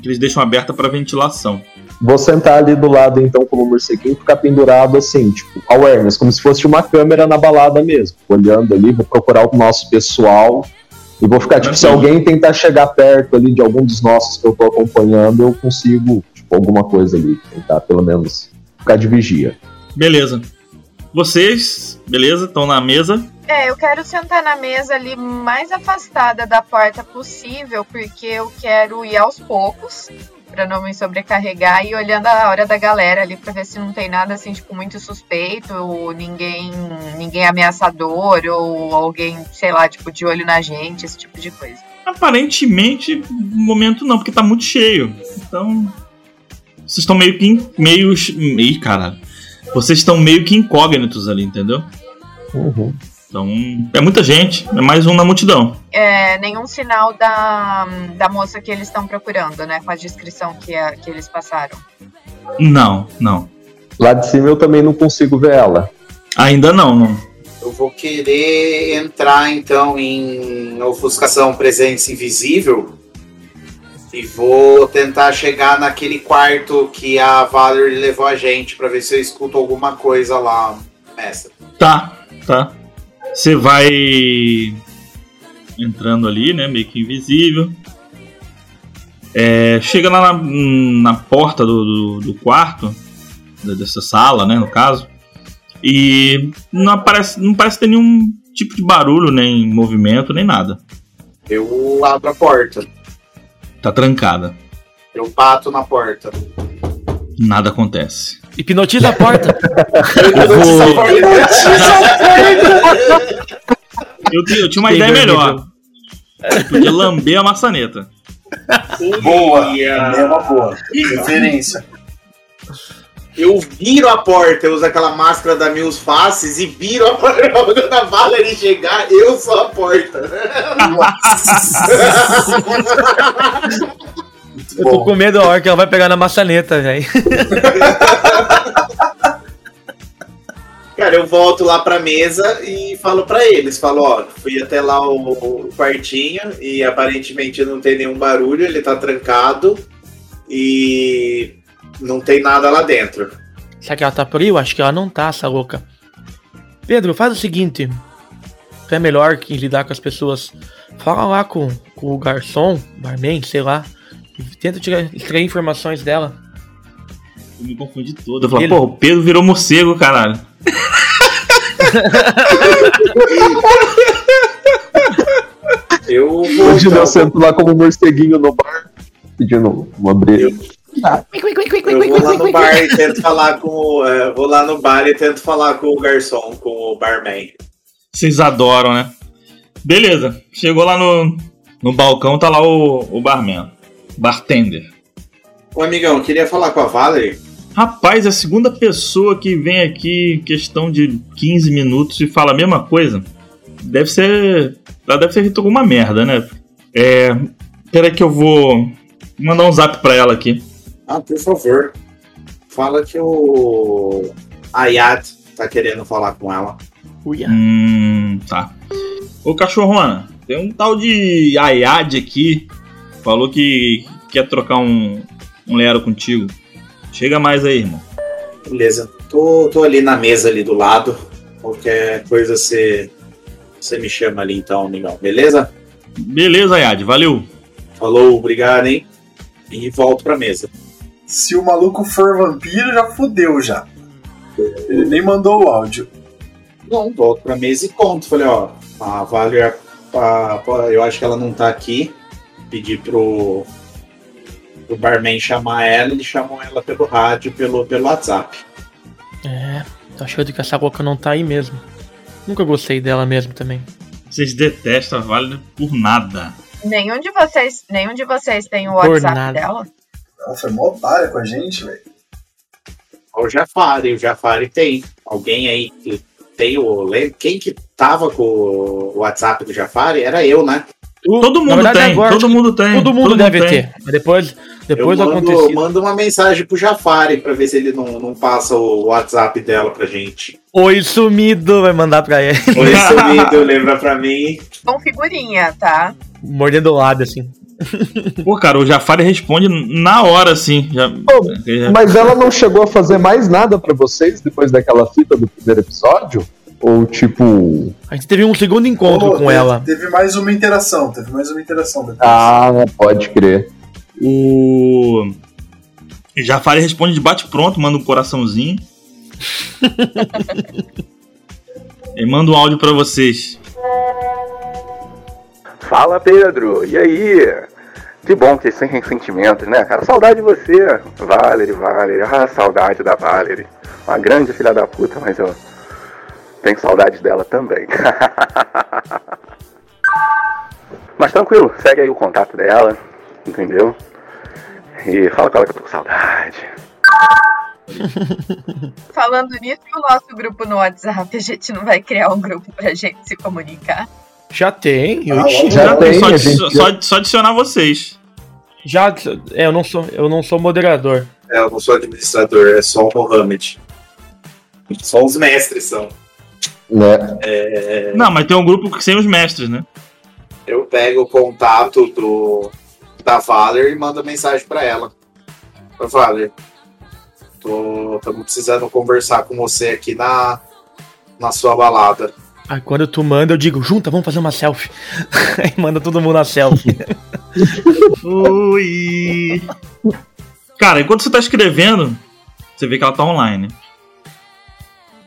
que eles deixam aberta para ventilação. Vou sentar ali do lado então como morceguinho e ficar pendurado assim, tipo, awareness, como se fosse uma câmera na balada mesmo. Olhando ali, vou procurar o nosso pessoal e vou ficar, tipo, se alguém tentar chegar perto ali de algum dos nossos que eu tô acompanhando, eu consigo, tipo, alguma coisa ali, tentar pelo menos ficar de vigia. Beleza. Vocês, beleza, estão na mesa. É, eu quero sentar na mesa ali mais afastada da porta possível, porque eu quero ir aos poucos, pra não me sobrecarregar, e olhando a hora da galera ali pra ver se não tem nada assim, tipo, muito suspeito, ou ninguém, ninguém ameaçador, ou alguém, sei lá, tipo, de olho na gente, esse tipo de coisa. Aparentemente, no momento não, porque tá muito cheio. Então. Vocês estão meio que. in- Meio. Ih, caralho. Vocês estão meio que incógnitos ali, entendeu? Uhum. Então. É muita gente. É mais um na multidão. É, nenhum sinal da, da moça que eles estão procurando, né? Com a descrição que, a- que eles passaram. Não, não. Lá de cima eu também não consigo ver ela. Ainda não, não. Eu vou querer entrar então em ofuscação presença invisível e vou tentar chegar naquele quarto que a Valerie levou a gente pra ver se eu escuto alguma coisa lá, mestre. Tá, tá. Você vai entrando ali, né? Meio que invisível. É, chega lá na, na porta do, do, do quarto, dessa sala, né? No caso. E não, aparece, não parece ter nenhum tipo de barulho, nem movimento, nem nada. Eu abro a porta, Tá trancada. eu bato na porta. Nada acontece. Hipnotiza a porta. Eu, vou... eu, tinha- eu tinha uma Sim, ideia melhor. Eu podia lamber a maçaneta. Boa. Ia. É uma boa. Referência. Eu viro a porta, eu uso aquela máscara da Mil Faces e viro a porta. Quando a Valerie chegar, eu sou a porta. Muito Eu tô com medo da hora que ela vai pegar na maçaneta, velho. Cara, eu volto lá pra mesa e falo pra eles, falo, ó, fui até lá o, o quartinho e aparentemente não tem nenhum barulho, ele tá trancado e não tem nada lá dentro. Será que ela tá por aí? Eu acho que ela não tá, essa louca. Pedro, faz o seguinte. É melhor que lidar com as pessoas. Fala lá com, com o garçom, barman, sei lá. Tenta tirar, extrair informações dela. Eu me confundi todo. Eu falei, Ele- pô, o Pedro virou morcego, caralho. Eu vou, Hoje eu sento lá como morceguinho no bar, pedindo uma breja. eu vou lá no bar e tento falar com o, é, vou lá no bar e tento falar com o garçom, com o barman. Vocês adoram, né? Beleza. Chegou lá no, no balcão, tá lá o, o barman. Bartender. Ô amigão, queria falar com a Valerie. Rapaz, é a segunda pessoa que vem aqui em questão de 15 minutos e fala a mesma coisa. deve ser. Ela deve ter feito alguma merda, né? É. Peraí que eu vou mandar um zap pra ela aqui. Ah, por favor. Fala que o Ayat tá querendo falar com ela. Uia. Hum, tá. Ô cachorrona, tem um tal de Ayad aqui. Falou que quer trocar um, um Lero contigo. Chega mais aí, irmão. Beleza. Tô, tô ali na mesa ali do lado. Qualquer coisa você você me chama ali então, amigão. Beleza? Beleza, Ayad, valeu. Falou, obrigado, hein? E volto pra mesa. Se o maluco for vampiro, já fudeu já. Ele nem mandou o áudio. Não, volto pra mesa e conto. Falei, ó, a Valer, a- a- eu acho que ela não tá aqui. Pedi pro, pro barman chamar ela, ele chamou ela pelo rádio, pelo, pelo WhatsApp. É, tô achando que essa boca não tá aí mesmo. Nunca gostei dela mesmo também. Vocês detestam a Vale por nada. Nenhum de vocês, nenhum de vocês tem o Por WhatsApp nada. dela? Ela foi mó otária com a gente, velho. O Jafari, o Jafari tem. Alguém aí que tem o. Quem que tava com o WhatsApp do Jafari? Era eu, né? Todo mundo verdade, tem, agora todo mundo tem. Todo mundo deve tem. ter. Mas depois, depois eu do mando, acontecido. mando uma mensagem pro Jafari pra ver se ele não, não passa o WhatsApp dela pra gente. Oi, sumido, vai mandar pra ele. Oi, sumido, lembra pra mim. Com figurinha, tá? Mordendo o lado, assim. Pô, cara, o Jafari responde na hora, assim. Já... já- Mas ela não chegou a fazer mais nada pra vocês depois daquela fita do primeiro episódio? Ou tipo. A gente teve um segundo encontro Pô, com teve- ela. Teve mais uma interação, teve mais uma interação depois. Ah, pode crer. O Jafari responde de bate-pronto, manda um coraçãozinho. e manda um áudio pra vocês. Fala Pedro, e aí? Que bom que sem ressentimentos, né, cara? Saudade de você, Valerie, Valerie. Ah, saudade da Valerie. Uma grande filha da puta, mas eu tenho saudade dela também. mas tranquilo, segue aí o contato dela, entendeu? E fala com ela que eu tô com saudade. Falando nisso, e o nosso grupo no WhatsApp, a gente não vai criar um grupo pra gente se comunicar. Já tem. Ah, Ixi, Já já, tem, só, gente só, só adicionar vocês. já- é, eu não sou, eu não sou moderador. É, eu não sou administrador, é só o Mohamed. Só os mestres são. Né? É, Não, mas tem um grupo sem os mestres, né? eu pego o contato do, da Valer e mando mensagem pra ela. Valer, tô, estamos precisando conversar com você aqui na, na sua balada. Aí quando tu manda, eu digo, junta, vamos fazer uma selfie. Aí manda todo mundo a selfie. Oi! Cara, enquanto você tá escrevendo, você vê que ela tá online.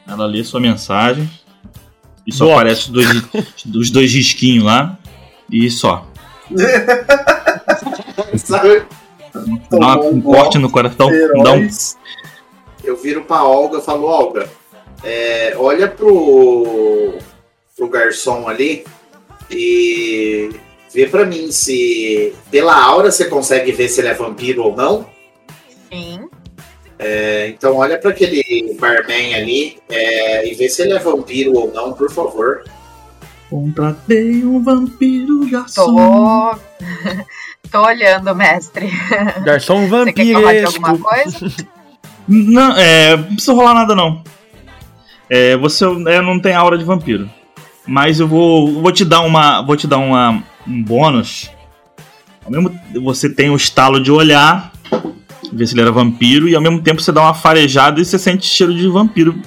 Ela lê sua mensagem. E só Boa. aparece os dois, os dois risquinhos lá. E só. Dá uma- um corte no coração. Dá um. Eu viro pra Olga e falo, Olga, é, olha pro, pro garçom ali e vê pra mim se pela aura você consegue ver se ele é vampiro ou não. Sim. É, então olha pra aquele barman ali é, e vê se ele é vampiro ou não, por favor. Contratei um vampiro garçom. Tô. Tô olhando, mestre. Garçom Você quer falar de alguma coisa? Não, é, não precisa rolar nada não. É, você é, não tem aura de vampiro. Mas eu vou, vou te dar uma, vou te dar uma, um bônus. Ao mesmo você tem o estalo de olhar, ver se ele era vampiro e ao mesmo tempo você dá uma farejada e você sente cheiro de vampiro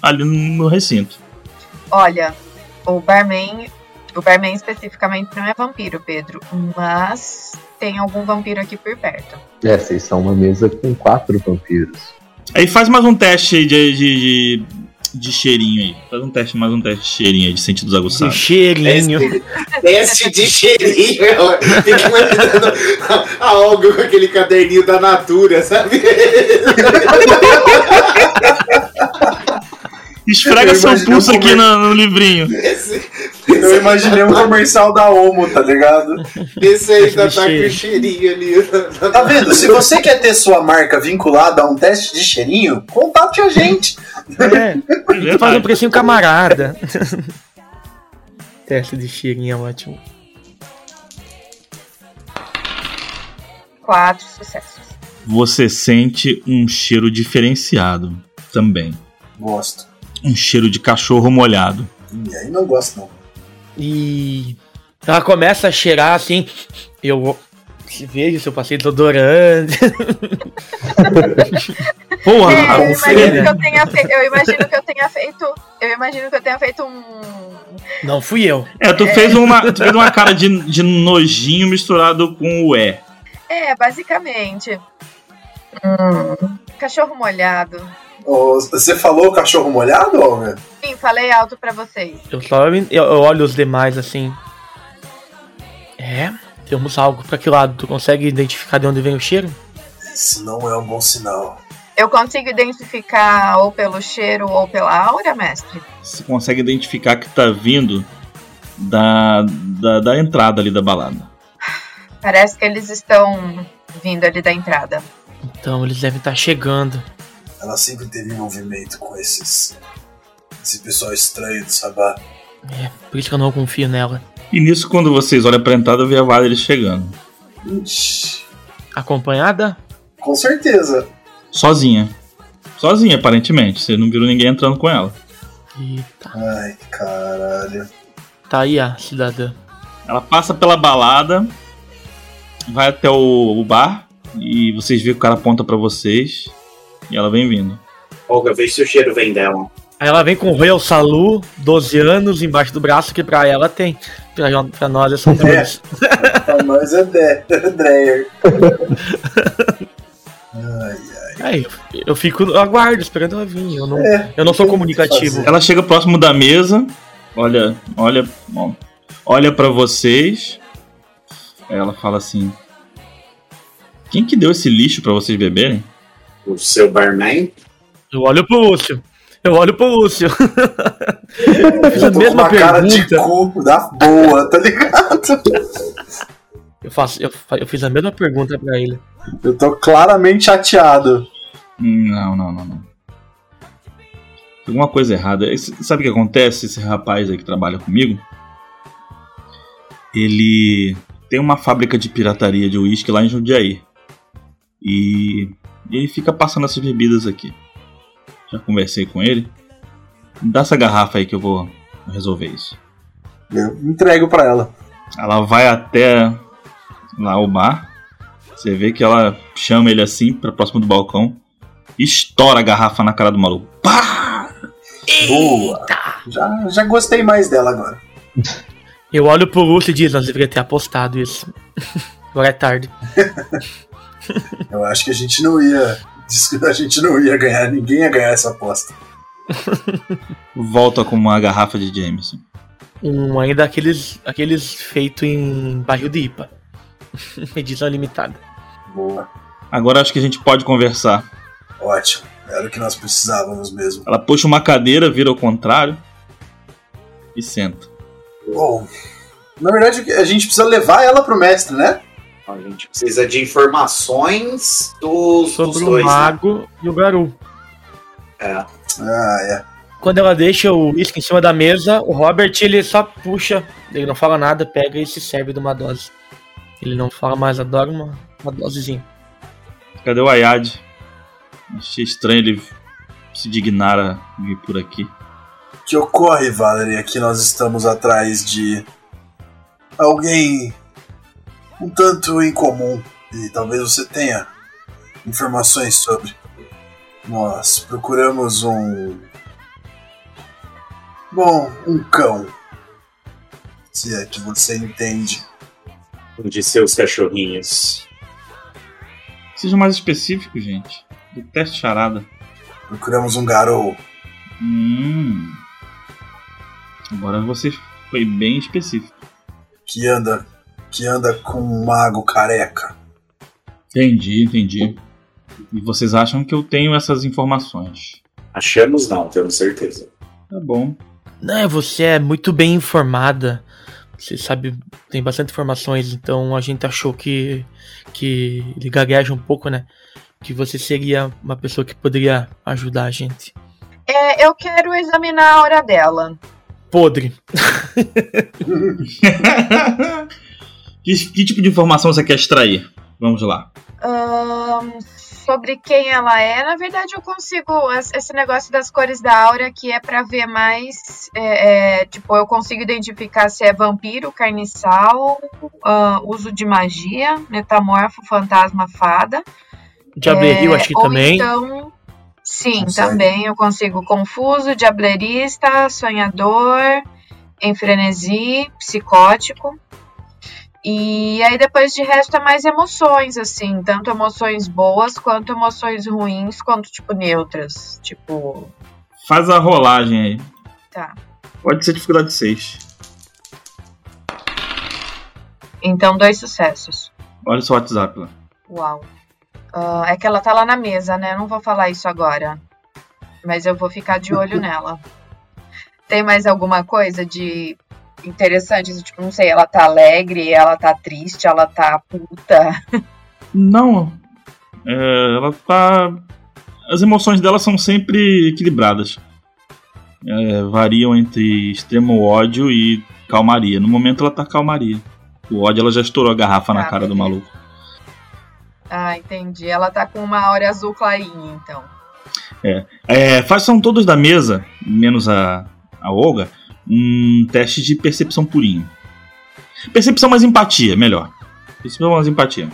ali no recinto. Olha, o barman. O barman especificamente não é vampiro, Pedro. Mas tem algum vampiro aqui por perto. É, vocês são uma mesa com quatro vampiros. Aí faz mais um teste aí de, de, de, de cheirinho aí. Faz um teste, mais um teste de cheirinho aí, de sentidos De aguçados. cheirinho. Teste de cheirinho. Fica imaginando a a Olga com aquele caderninho da Natura, sabe? Esfrega Eu seu pulso um aqui no, no livrinho. Esse, Eu imaginei um comercial da Omo, tá ligado? esse ainda Esse tá com cheirinho ali. Tá vendo? Se você quer ter sua marca vinculada a um teste de cheirinho, contate a gente. É, faz um precinho camarada. Teste de cheirinho é ótimo. Quatro sucessos. Você sente um cheiro diferenciado também. Gosto. Um cheiro de cachorro molhado. E aí não gosto, não. E ela começa a cheirar assim. Eu vejo se eu passei desodorante. Porra, É, eu imagino que eu tenha feito. Eu imagino que eu tenha feito. Eu imagino que eu tenha feito um. Não fui eu. é, tu fez uma, tu fez uma cara de, de nojinho misturado com o é. É, basicamente. Hum, cachorro molhado. Você falou cachorro molhado, Olga? Sim, falei alto pra vocês. Eu só eu, eu olho os demais assim. É, temos algo pra que lado? Tu consegue identificar de onde vem o cheiro? Isso não é um bom sinal. Eu consigo identificar ou pelo cheiro ou pela aura, mestre? Você consegue identificar que tá vindo da, da, da entrada ali da balada. Parece que eles estão vindo ali da entrada. Então eles devem estar chegando. Ela sempre teve envolvimento com esses. Esse pessoal estranho do Sabá. É, por isso que eu não confio nela. E nisso, quando vocês olham pra entrada, vê a Valerie chegando. Ixi, Acompanhada? com certeza. Sozinha. Sozinha, aparentemente. Vocês não viram ninguém entrando com ela. Eita. Ai, caralho. Tá aí a cidadã. Ela passa pela balada, vai até o, o bar, e vocês veem que o cara aponta pra vocês, e ela vem vindo. Olga, vê se o cheiro vem dela. Aí ela vem com o Royal Salu, 12 anos, embaixo do braço, que pra ela tem. Pra, pra nós é são dois. Pra nós é Dre- Dreyer. Ai, ai. Aí, eu, fico, eu aguardo, esperando ela vir. Eu não, É, eu não sou comunicativo. Ela chega próximo da mesa, olha, olha, ó, olha para vocês. Aí ela fala assim: Quem que deu esse lixo pra vocês beberem? O seu barman. Eu olho pro Lúcio. Eu olho pro Lúcio. eu fiz a mesma uma cara de pergunta. cu da boa, tá ligado? Eu, faço, eu, eu fiz a mesma pergunta pra ele. Eu tô claramente chateado. Não, não, não, não. Tem alguma coisa errada. Esse- Sabe o que acontece? Esse rapaz aí que trabalha comigo, ele tem uma fábrica de pirataria de uísque lá em Jundiaí. E ele fica passando essas bebidas aqui. Já conversei com ele. Dá essa garrafa aí que eu vou resolver isso. Eu entrego pra ela. Ela vai até lá o bar. Você vê que ela chama ele assim pra próximo do balcão. e Estoura a garrafa na cara do maluco. Pá! Boa. Já, já gostei mais dela agora. Eu olho pro Lúcio e diz, nós deveria ter apostado isso. Agora é tarde. Eu acho que a gente não ia. A gente não ia ganhar, ninguém ia ganhar essa aposta. Volta com uma garrafa de Jameson. Um ainda aqueles, aqueles feito em barril de IPA. Edição limitada. Boa. Agora acho que a gente pode conversar. Ótimo. Era o que nós precisávamos mesmo. Ela puxa uma cadeira, vira ao contrário e senta. Bom, na verdade a gente precisa levar ela pro mestre, né? A gente precisa de informações dos, dos Sobre o dois. né? mago e o Garu. É. Ah, é. Quando ela deixa o uísque em cima da mesa, o Robert ele só puxa, ele não fala nada, pega e se serve de uma dose. Ele não fala mais, adora uma, uma dosezinha. Cadê o Ayad? Achei estranho ele se dignar a vir por aqui. O que ocorre, Valerie, que nós estamos atrás de alguém um tanto incomum e talvez você tenha informações sobre. Nós procuramos um. Bom, um cão. Se é que você entende. Um de seus cachorrinhos. Seja mais específico, gente. Do teste charada. Procuramos um garou. Hum. Agora você foi bem específico. que anda que anda com um mago careca. Entendi, entendi. E vocês acham que eu tenho essas informações? Achamos não, temos certeza. Tá bom. Não, você é muito bem informada. Você sabe, tem bastante informações, então a gente achou que, que ele gagueja um pouco, né? Que você seria uma pessoa que poderia ajudar a gente. É, eu quero examinar a hora dela. podre. que, que tipo de informação você quer extrair? Vamos lá. Ahn, sobre quem ela é, na verdade eu consigo. es- Esse negócio das cores da aura que é pra ver mais. é, é, tipo, eu consigo identificar se é vampiro, carniçal, ah, uso de magia, metamorfo, fantasma, fada. Diablerio, É, acho que ou também. Então, sim, também eu consigo confuso, diablerista, sonhador, em frenesi, psicótico. E aí depois de resto é mais emoções, assim, tanto emoções boas quanto emoções ruins, quanto tipo neutras. Tipo, Faz a rolagem aí. tá. Pode ser dificuldade 6. Então, dois sucessos. Olha o seu WhatsApp lá. Uau. Ah, é que ela tá lá na mesa, né? Não vou falar isso agora. Mas eu vou ficar de olho nela. Tem mais alguma coisa de interessante? Tipo, não sei, ela tá alegre, ela tá triste, ela tá puta. Não. É, ela tá. As emoções dela são sempre equilibradas. É, variam entre extremo ódio e calmaria. No momento ela tá calmaria. O ódio ela já estourou a garrafa na Tá, cara do maluco. Ah, entendi. Ela tá com uma aura azul clarinha, então. É, façam todos da mesa, menos a, a Olga, um teste de percepção purinho. Percepção mais empatia, melhor. Percepção mais empatia.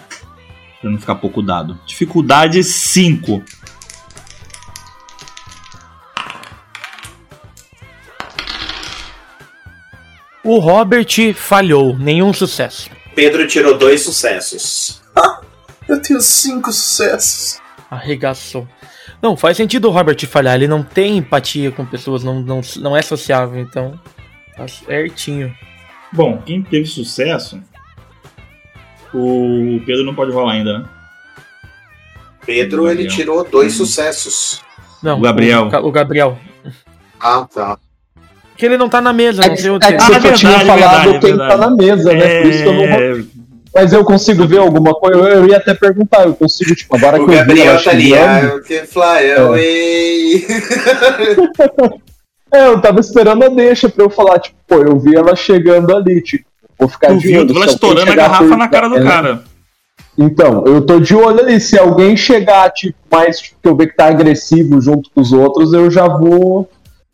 Pra não ficar pouco dado. Dificuldade 5. O Robert falhou, nenhum sucesso. Pedro tirou dois sucessos. Eu tenho cinco sucessos. Arregaçou. Não, faz sentido o Robert falhar. Ele não tem empatia com pessoas, não, não, não é sociável, então. Tá certinho. Bom, quem teve sucesso. O Pedro não pode rolar ainda, né? Pedro, ele tirou dois sucessos. Não, O Gabriel. O, o Gabriel. Ah, tá. Que ele não tá na mesa, É não que, sei o é que que. você Ah, tinha verdade, falado verdade, quem verdade. tá na mesa, né? Por isso que eu não. É, Mas eu consigo ver alguma coisa. Eu ia até perguntar, eu consigo, tipo, agora O que eu vi ela Gabriel tá ali. chegando. I can fly away. É, eu tava esperando a deixa pra eu falar, tipo, pô, eu vi ela chegando ali, tipo, vou ficar Tu de olho. Tu ela estourando a garrafa por- na cara do É, cara. Então, eu tô de olho ali. Se alguém chegar, tipo, mais, tipo, que eu ver que tá agressivo junto com os outros, eu já vou,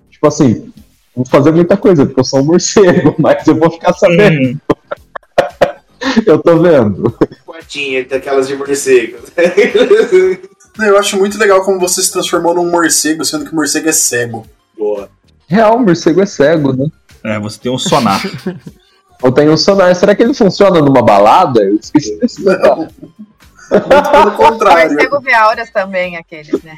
tipo assim, não vou fazer muita coisa, porque eu sou um morcego, mas eu vou ficar sabendo. Hum, Eu tô vendo. Quartinha daquelas de morcego. Eu acho muito legal como você se transformou num morcego, sendo que o morcego é cego. Boa. Real, o morcego é cego, né? É, você tem um sonar. Eu tenho um sonar. Será que ele funciona numa balada? Eu esqueci desse detalhe. Muito pelo O contrário. morcego vê auras também, aqueles, né?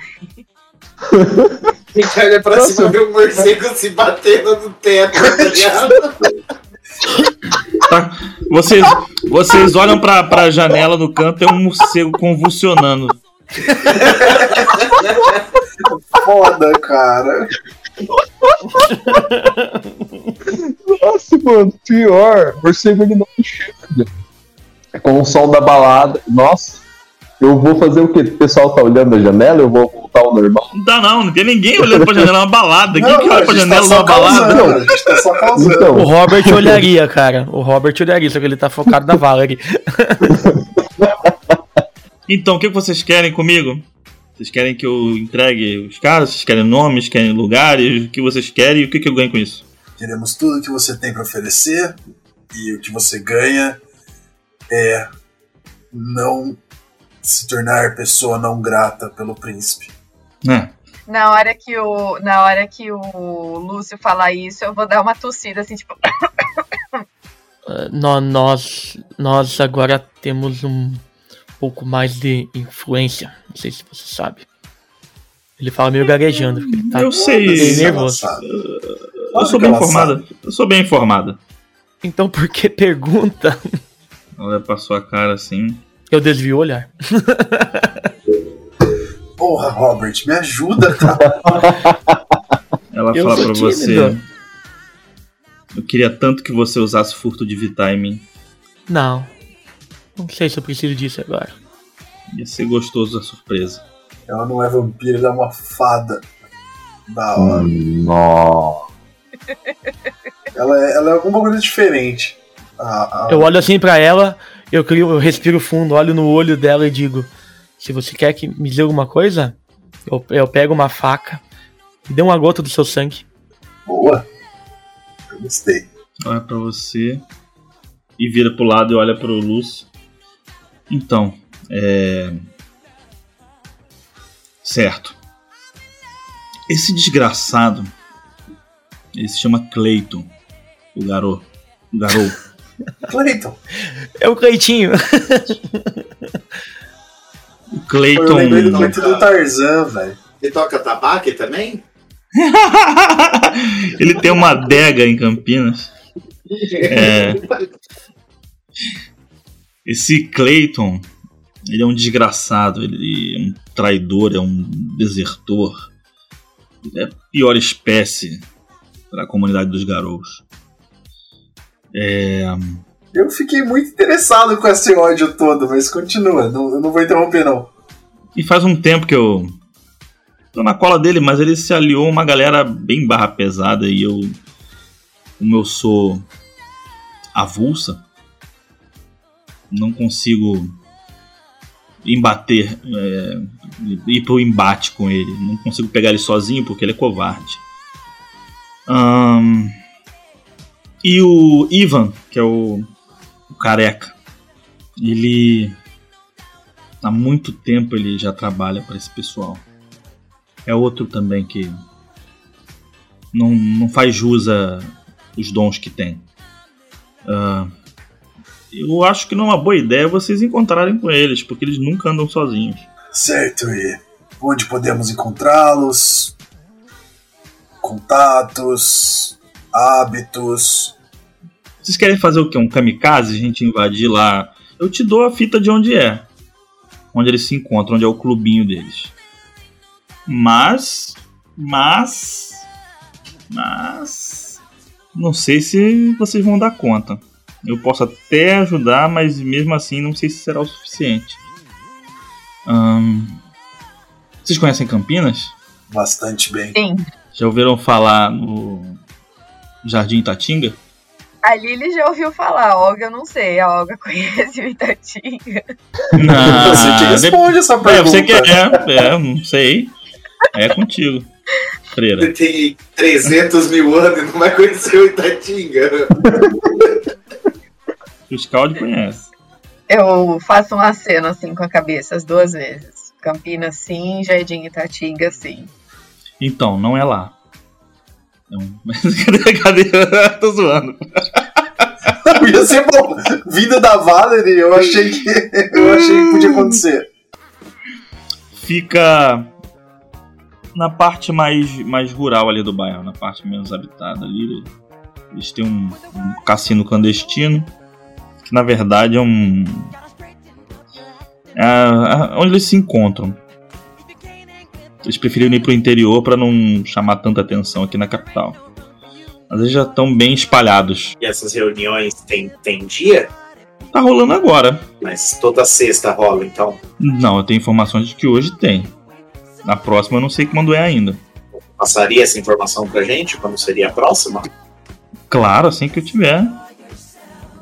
Gente olha pra Nossa. cima e vê o morcego se batendo no teto, tá ligado? Tá? Vocês, vocês olham pra, pra janela no canto, é um morcego convulsionando. Foda, cara. Nossa, mano, pior. O morcego ele não enxerga. Com o som da balada. Nossa, eu vou fazer o quê? O pessoal tá olhando a janela, eu vou voltar ao normal. Não dá não, não tem ninguém olhando pra janela, é uma balada. Quem que a olha pra gente janela tá só numa balada? causando, A gente tá só causando. O Então, Robert olharia, cara. O Robert olharia, só que ele tá focado na Valerie. Então, o que vocês querem comigo? Vocês querem que eu entregue os caras? Vocês querem nomes? Querem lugares? O que vocês querem e o que, que eu ganho com isso? Queremos tudo que você tem pra oferecer e o que você ganha é não se tornar pessoa não grata pelo príncipe. É. Na hora que o, na hora que o Lúcio falar isso, eu vou dar uma tossida assim, tipo, Ah, nó- nós, nós agora temos um pouco mais de influência. Não sei se você sabe. Ele fala meio gaguejando, porque ele tá Eu sei. Ela nervoso. Eu Claro sou bem informada. Eu sou bem informada. Então por que pergunta? Ela passou a cara assim. Eu desvio o olhar. Porra, Robert, me ajuda, cara. Ela Eu fala pra tímido. você. Eu queria tanto que você usasse furto de mim. Não. Não sei se eu preciso disso agora. Ia ser gostoso a surpresa. Ela não é vampira, ela é uma fada. Da hora. Nossa. Ela é, ela é alguma coisa diferente. A- a- Eu olho assim pra ela, eu, crio, eu respiro fundo, olho no olho dela e digo: Se você quer que me diga alguma coisa, eu, eu pego uma faca e dê uma gota do seu sangue. Boa. Eu gostei. Olha pra você e vira pro lado e olha pro Lúcio. Então, é. Certo. Esse desgraçado. Ele se chama Clayton. O garoto. O garoto. Cleiton. É o Cleitinho. O Pô, Eu lembrei do Clayton. Cleiton do Tarzan, velho. Ele toca tabaco também? ele tem uma adega em Campinas. É. Esse Clayton, ele é um desgraçado, ele é um traidor, é um desertor. Ele é a pior espécie para a comunidade dos garotos. É, Eu fiquei muito interessado com esse ódio todo, mas continua. Não, eu não vou interromper, não. E faz um tempo que eu tô na cola dele, mas ele se aliou a uma galera bem barra pesada e eu, como eu sou avulsa, não consigo embater, é, ir pro embate com ele. Não consigo pegar ele sozinho porque ele é covarde. Ahn, e o Ivan, que é o, o careca, ele há muito tempo ele já trabalha para esse pessoal. É outro também que não, não faz jus a os dons que tem. Ah, eu acho que não é uma boa ideia vocês encontrarem com eles, porque eles nunca andam sozinhos. Certo, e onde podemos encontrá-los? Contatos, hábitos. Vocês querem fazer o quê? Um kamikaze? A gente invadir lá? Eu te dou a fita de onde é. Onde eles se encontram, onde é o clubinho deles. Mas. Mas. Mas. Não sei se vocês vão dar conta. Eu posso até ajudar, mas mesmo assim não sei se será o suficiente. Ahn, vocês conhecem Campinas? Bastante bem. Sim. Já ouviram falar no Jardim Tatinga? A Lili já ouviu falar, a Olga eu não sei. A Olga conhece o Itatinga. Não, você que responde essa É, pergunta. você que é, é, não sei. É contigo, freira. Ele tem 300 mil anos e não vai conhecer o Itatinga. O Scald conhece. Eu faço um aceno assim com a cabeça as duas vezes. Campinas sim, Jardim Itatinga sim. Então, não é lá. É um... cadê, cadê? Tô zoando. Ia ser bom. Vida da Valerie, eu achei que. Eu achei que podia acontecer. Fica na parte mais, mais rural ali do bairro, na parte menos habitada ali. Eles têm um, um cassino clandestino, que na verdade é um. É a- onde eles se encontram. Eles preferiram ir pro interior para não chamar tanta atenção aqui na capital. Mas eles já estão bem espalhados. E essas reuniões tem, tem dia? Tá rolando agora. Mas toda sexta rola, então. Não, eu tenho informações de que hoje tem. Na próxima eu não sei quando é ainda. Passaria essa informação pra gente quando seria a próxima? Claro, assim que eu tiver.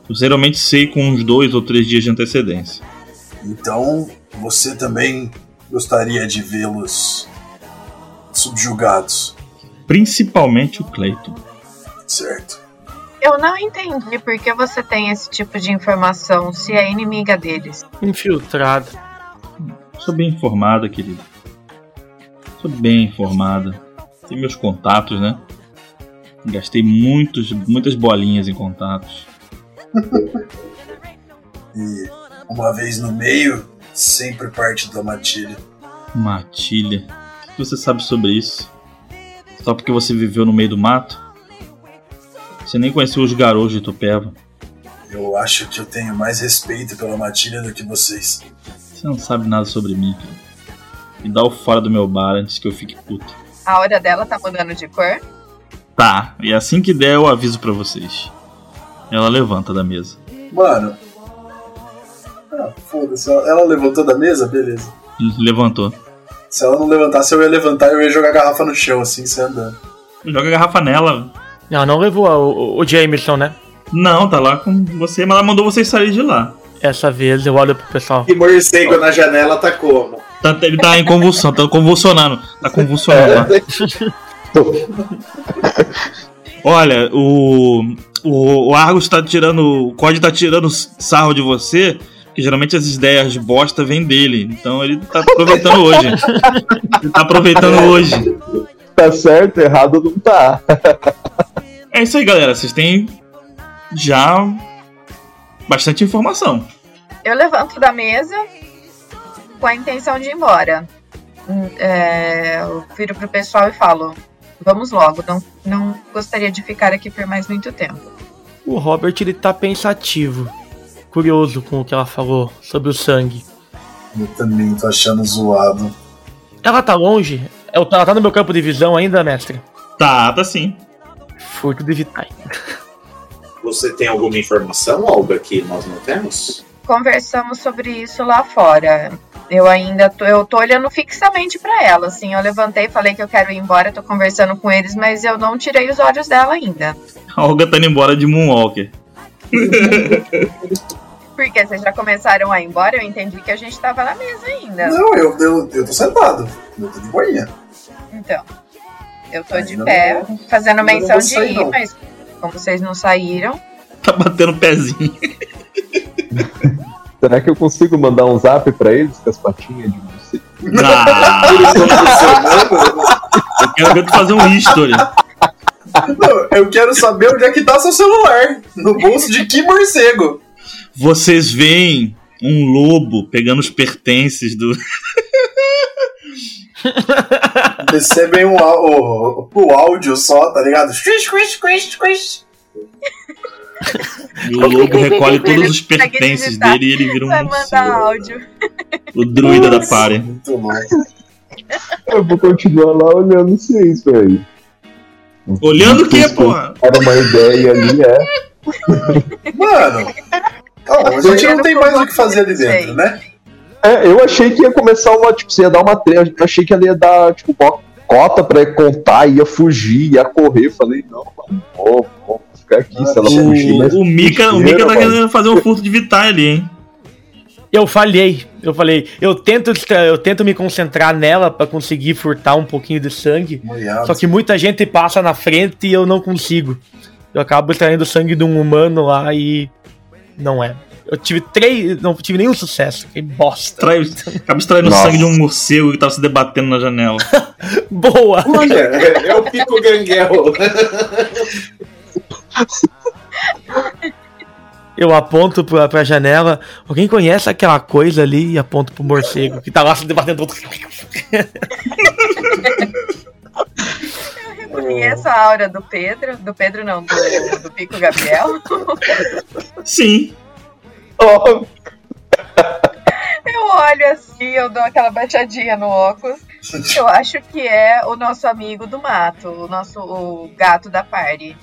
Eu geralmente sei com uns dois ou três dias de antecedência. Então, você também gostaria de vê-los subjugados, Principalmente o Clayton. certo? Eu não entendi por que você tem esse tipo de informação se é inimiga deles. Infiltrado. Sou bem informada, querido. Sou bem informada. Tem meus contatos, né? Gastei muitos, muitas bolinhas em contatos. E uma vez no meio, sempre parte da matilha. Matilha. O que você sabe sobre isso? Só porque você viveu no meio do mato? Você nem conheceu os garotos de Tupéva. Eu acho que eu tenho mais respeito pela matilha do que vocês. Você não sabe nada sobre mim, cara. Me dá o fora do meu bar antes que eu fique puto. A hora dela tá mudando de cor? Tá, e assim que der eu aviso pra vocês. Ela levanta da mesa. Mano. Ah, foda-se. Ela ela levantou da mesa? Beleza. Levantou. Se ela não levantasse, eu ia levantar e eu ia jogar a garrafa no chão, assim, você andando. Joga a garrafa nela. Ela não levou o, o Jameson, né? Não, tá lá com você, mas ela mandou vocês sair de lá. Essa vez eu olho pro pessoal. E morcego na janela tá como? Tá- ele tá em convulsão, tá convulsionando. Tá convulsionando lá. Olha, o, o, o Argus tá tirando. O Code tá tirando sarro de você, que geralmente as ideias de bosta vêm dele. Então ele tá aproveitando hoje. Ele tá aproveitando hoje. Tá certo, errado não tá. É isso aí, galera. Vocês têm já bastante informação. Eu levanto da mesa com a intenção de ir embora. Hum, é, eu viro pro pessoal e falo: Vamos logo, não, não gostaria de ficar aqui por mais muito tempo. O Robert ele tá pensativo, curioso com o que ela falou sobre o sangue. Eu também tô achando zoado. Ela tá longe? Ela tá no meu campo de visão ainda, mestre? Tá, tá sim. Furto de Vitae. Você tem alguma informação, Olga, que nós não temos? Conversamos sobre isso lá fora. Eu ainda tô, eu tô olhando fixamente pra ela, assim. Eu levantei, falei que eu quero ir embora, tô conversando com eles, mas eu não tirei os olhos dela ainda. A Olga tá indo embora de Moonwalker. Porque vocês já começaram a ir embora, eu entendi que a gente tava na mesa ainda. Não, eu, eu, eu tô sentado. Eu tô de boinha. Então, eu tô de Ainda pé, não- fazendo não menção de sair, ir, não. mas como vocês não saíram, Tá batendo pezinho. Será que eu consigo mandar um zap pra eles com as patinhas de você? Eu quero ver tu fazer um history. Não, eu quero saber onde é que tá seu celular. No bolso de que morcego? Vocês veem um lobo pegando os pertences do. Recebem um, au- o, o áudio só, tá ligado? Squish, squish, squish, squish. E o lobo recolhe todos os pertences dele e ele vira um vai mandar áudio. O druida da party. Muito louco. Eu vou continuar lá olhando vocês, velho. Olhando o quê, Vocês porra? Era uma ideia ali, é. Mano, calma, a gente não tem mais o que fazer ali dentro, né? É, eu achei que ia começar uma, tipo, você ia dar uma treva, eu achei que ela ia dar, tipo, uma cota pra contar, ia fugir, ia correr. Falei, não, mano, vou, vou ficar aqui, se ela fugir, mas O, o Mika, o Mika tá querendo fazer um furto de Vitae ali, hein? Eu falhei, eu falei, eu tento, eu tento me concentrar nela pra conseguir furtar um pouquinho de sangue, Molhado. só que muita gente passa na frente e eu não consigo. Eu acabo extraindo sangue de um humano lá e não é. Eu tive três, não tive nenhum sucesso, que bosta. Trai, acaba extraindo Nossa. sangue de um morcego que tava se debatendo na janela. Boa! Olha, é, é o Pico Ganguel. Eu aponto pra, pra janela. Alguém conhece aquela coisa ali? E aponto pro morcego que tá lá se debatendo. Reconheço a aura do Pedro, do Pedro não, do, do Pico Gabriel. Sim. Ó, Eu olho assim, eu dou aquela baixadinha no óculos. Eu acho que é o nosso amigo do mato, o nosso o gato da party.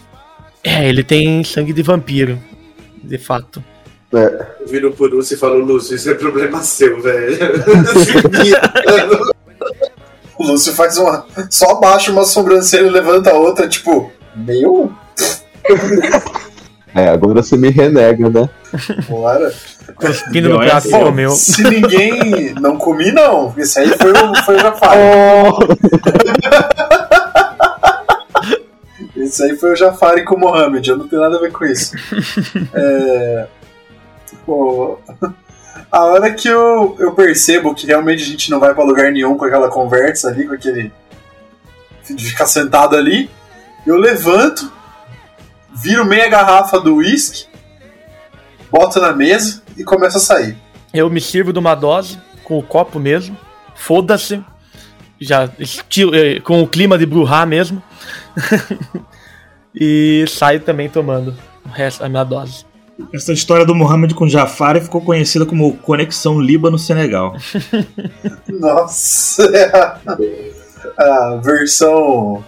É, ele tem sangue de vampiro. De fato. Eu viro pro Lúcio e falo, Lúcio, isso é problema seu, velho. O Lúcio faz uma. Só abaixa uma sobrancelha e levanta a outra, tipo, meio. é, agora você me renega, né? Bora. Cuspindo no Não, é assim. meu. Se ninguém. Não comi, não. Esse aí foi o, foi Jafari. Esse aí foi o Jafari com o Mohamed. Eu não tenho nada a ver com isso. É. Pô, a hora que eu, eu percebo que realmente a gente não vai pra lugar nenhum com aquela conversa ali, com aquele. de ficar sentado ali, eu levanto, viro meia garrafa do uísque, boto na mesa e começo a sair. Eu me sirvo de uma dose, com o copo mesmo. Foda-se. Já estilo, eh, com o clima de Bruhá mesmo. e saio também tomando o resto, a minha dose. Essa história do Mohamed com Jafari ficou conhecida como Conexão Líbano-Senegal. Nossa, é a, a versão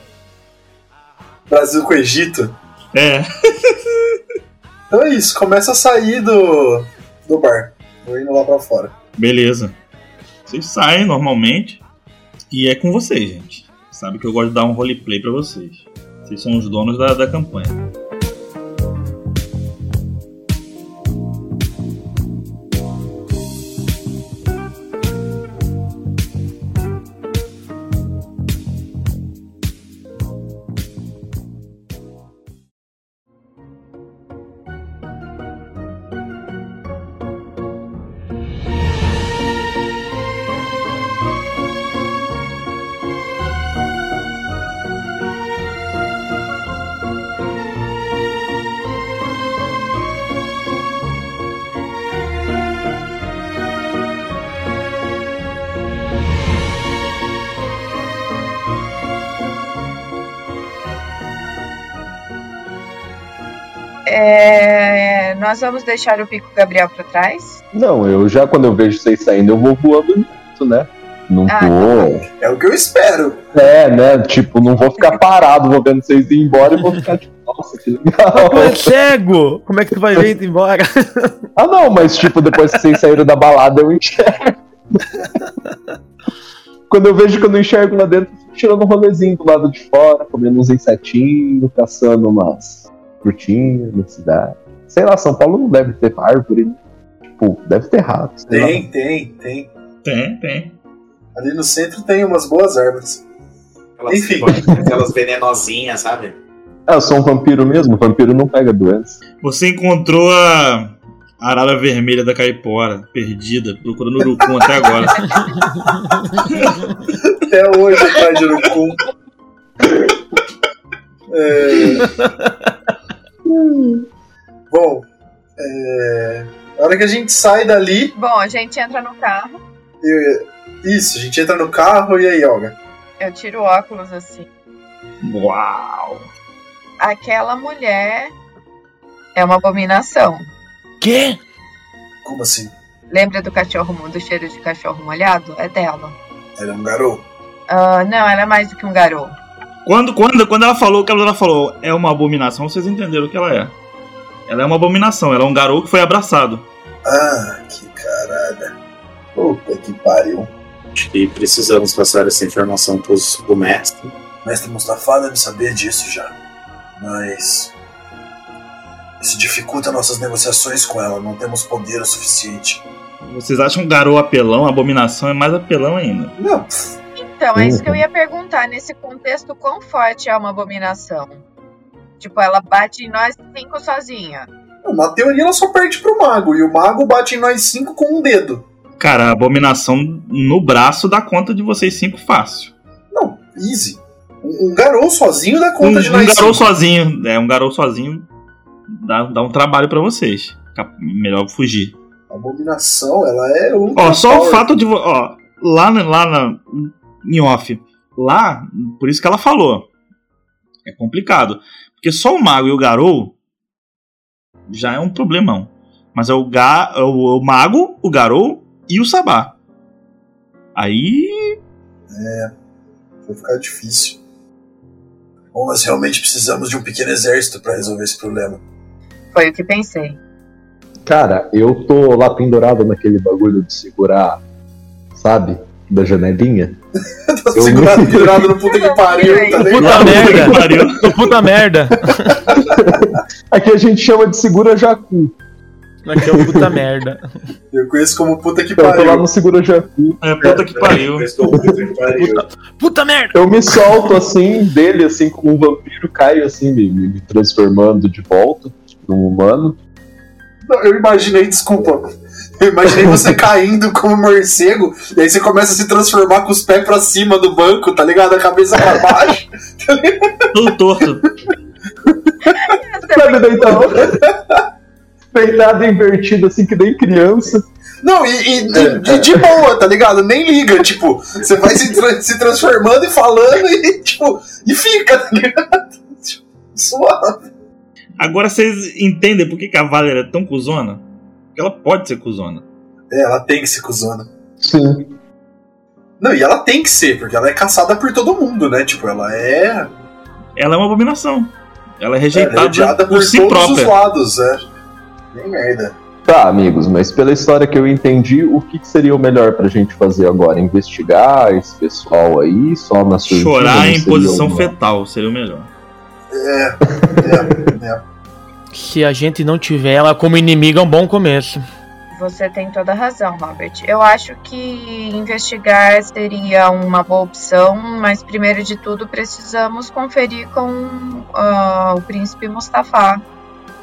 Brasil com Egito. É. Então é isso, começa a sair do, do bar. Vou indo lá pra fora. Beleza. Vocês saem normalmente. E é com vocês, gente. Sabe que eu gosto de dar um roleplay pra vocês. Vocês são os donos da, da campanha. Nós vamos deixar o Pico Gabriel pra trás. Não, eu já quando eu vejo vocês saindo, eu vou voando junto, né? Não Ah, vou. É o que eu espero. É, né? Tipo, não vou ficar parado, vou vendo vocês ir embora e vou ficar tipo, nossa, que legal. Tu é cego! Como é que tu vai ver indo embora? Ah, não, mas tipo, depois que vocês saíram da balada, eu enxergo. Quando eu vejo que eu não enxergo lá dentro, eu fico tirando um rolezinho do lado de fora, comendo uns insetinhos, caçando umas frutinhas na cidade. Sei lá, São Paulo não deve ter árvore, né? Tipo, deve ter rato. sei lá. Tem, tem, tem. Tem, tem. Ali no centro tem umas boas árvores. Aquelas, Enfim. aquelas venenosinhas, sabe? Ah, eu sou um vampiro mesmo, vampiro não pega doença. Você encontrou a arara vermelha da caipora, perdida, procurando urucum até agora. Até hoje atrás de urucum. É... Bom, é... a hora que a gente sai dali, Bom, a gente entra no carro. eu- isso, a gente entra no carro e aí, Olga? Eu tiro o óculos assim. Uau! Aquela mulher é uma abominação. Quê? Como assim? Lembra do cachorro do cheiro de cachorro molhado? É dela. Ela é um garoto? Ah, não, ela é mais do que um garoto. Quando, quando, quando ela falou, que ela falou é uma abominação, vocês entenderam o que ela é. Ela é uma abominação, ela é um garoto que foi abraçado. Ah, que caralho. Puta que pariu. Acho que precisamos passar essa informação pro mestre. Mestre Mustafa deve saber disso já. Mas. Isso dificulta nossas negociações com ela. Não temos poder o suficiente. Vocês acham garoto apelão, abominação é mais apelão ainda. Não, Então, é isso que eu ia perguntar. Nesse contexto, quão forte é uma abominação? Tipo, ela bate em nós cinco sozinha. na teoria ela só perde pro mago. E o mago bate em nós cinco com um dedo. Cara, a abominação no braço dá conta de vocês cinco fácil. Não, easy. Um, um garoto sozinho dá conta Um, de um nós garoto cinco. sozinho, é, um garoto sozinho dá, dá um trabalho pra vocês. Melhor fugir. A abominação, ela é o. Ó, só o fato de. Ó, lá, na- lá na, em off. Lá, por isso que ela falou. É complicado. Porque só o mago e o garou já é um problemão. Mas é o, ga, é o, o mago, o garou e o sabá. Aí. Vai ficar difícil. Bom, nós realmente precisamos de um pequeno exército pra resolver esse problema. Foi o que pensei. Cara, eu tô lá pendurado naquele bagulho de segurar, sabe? Da janelinha. Tá Eu segurado, pendurado no puta que pariu, tá Puta merda! Pariu. Puta merda! Aqui a gente chama de segura jacu. Aqui é o puta merda. Eu conheço como puta que Então, eu tô lá pariu. no segura jacu. É puta que pariu. Puta que pariu. Puta merda! Eu me solto assim dele, assim como um vampiro, caio assim, me, me transformando de volta num humano. Não, eu imaginei, desculpa. Eu imaginei você caindo como morcego, e aí você começa a se transformar com os pés pra cima do banco, tá ligado? A cabeça pra baixo. Tudo torto. Sabe, deitado. deitado invertido assim que nem criança. Não, e, e de, de- de boa, tá ligado? Nem liga, tipo, você vai se, tra- se transformando e falando e, tipo, e fica, tá ligado? Tipo, Suave. Agora vocês entendem por que, que a Valer é tão cuzona? Porque ela pode ser cuzona. É, ela tem que ser cuzona. Sim. Não, e ela tem que ser, porque ela é caçada por todo mundo, né? Tipo, ela é, Ela é uma abominação. Ela é ela é rejeitada por, por si todos própria. os lados, é. Nem merda. Tá, amigos, mas pela história que eu entendi, o que, que seria o melhor pra gente fazer agora? Investigar esse pessoal aí, só na surdina? Chorar em posição uma- fetal seria o melhor. É, é, é. Se a gente não tiver ela como inimiga, é um bom começo. Você tem toda a razão, Robert. Eu acho que investigar seria uma boa opção, mas primeiro de tudo precisamos conferir com ah, o príncipe Mustafa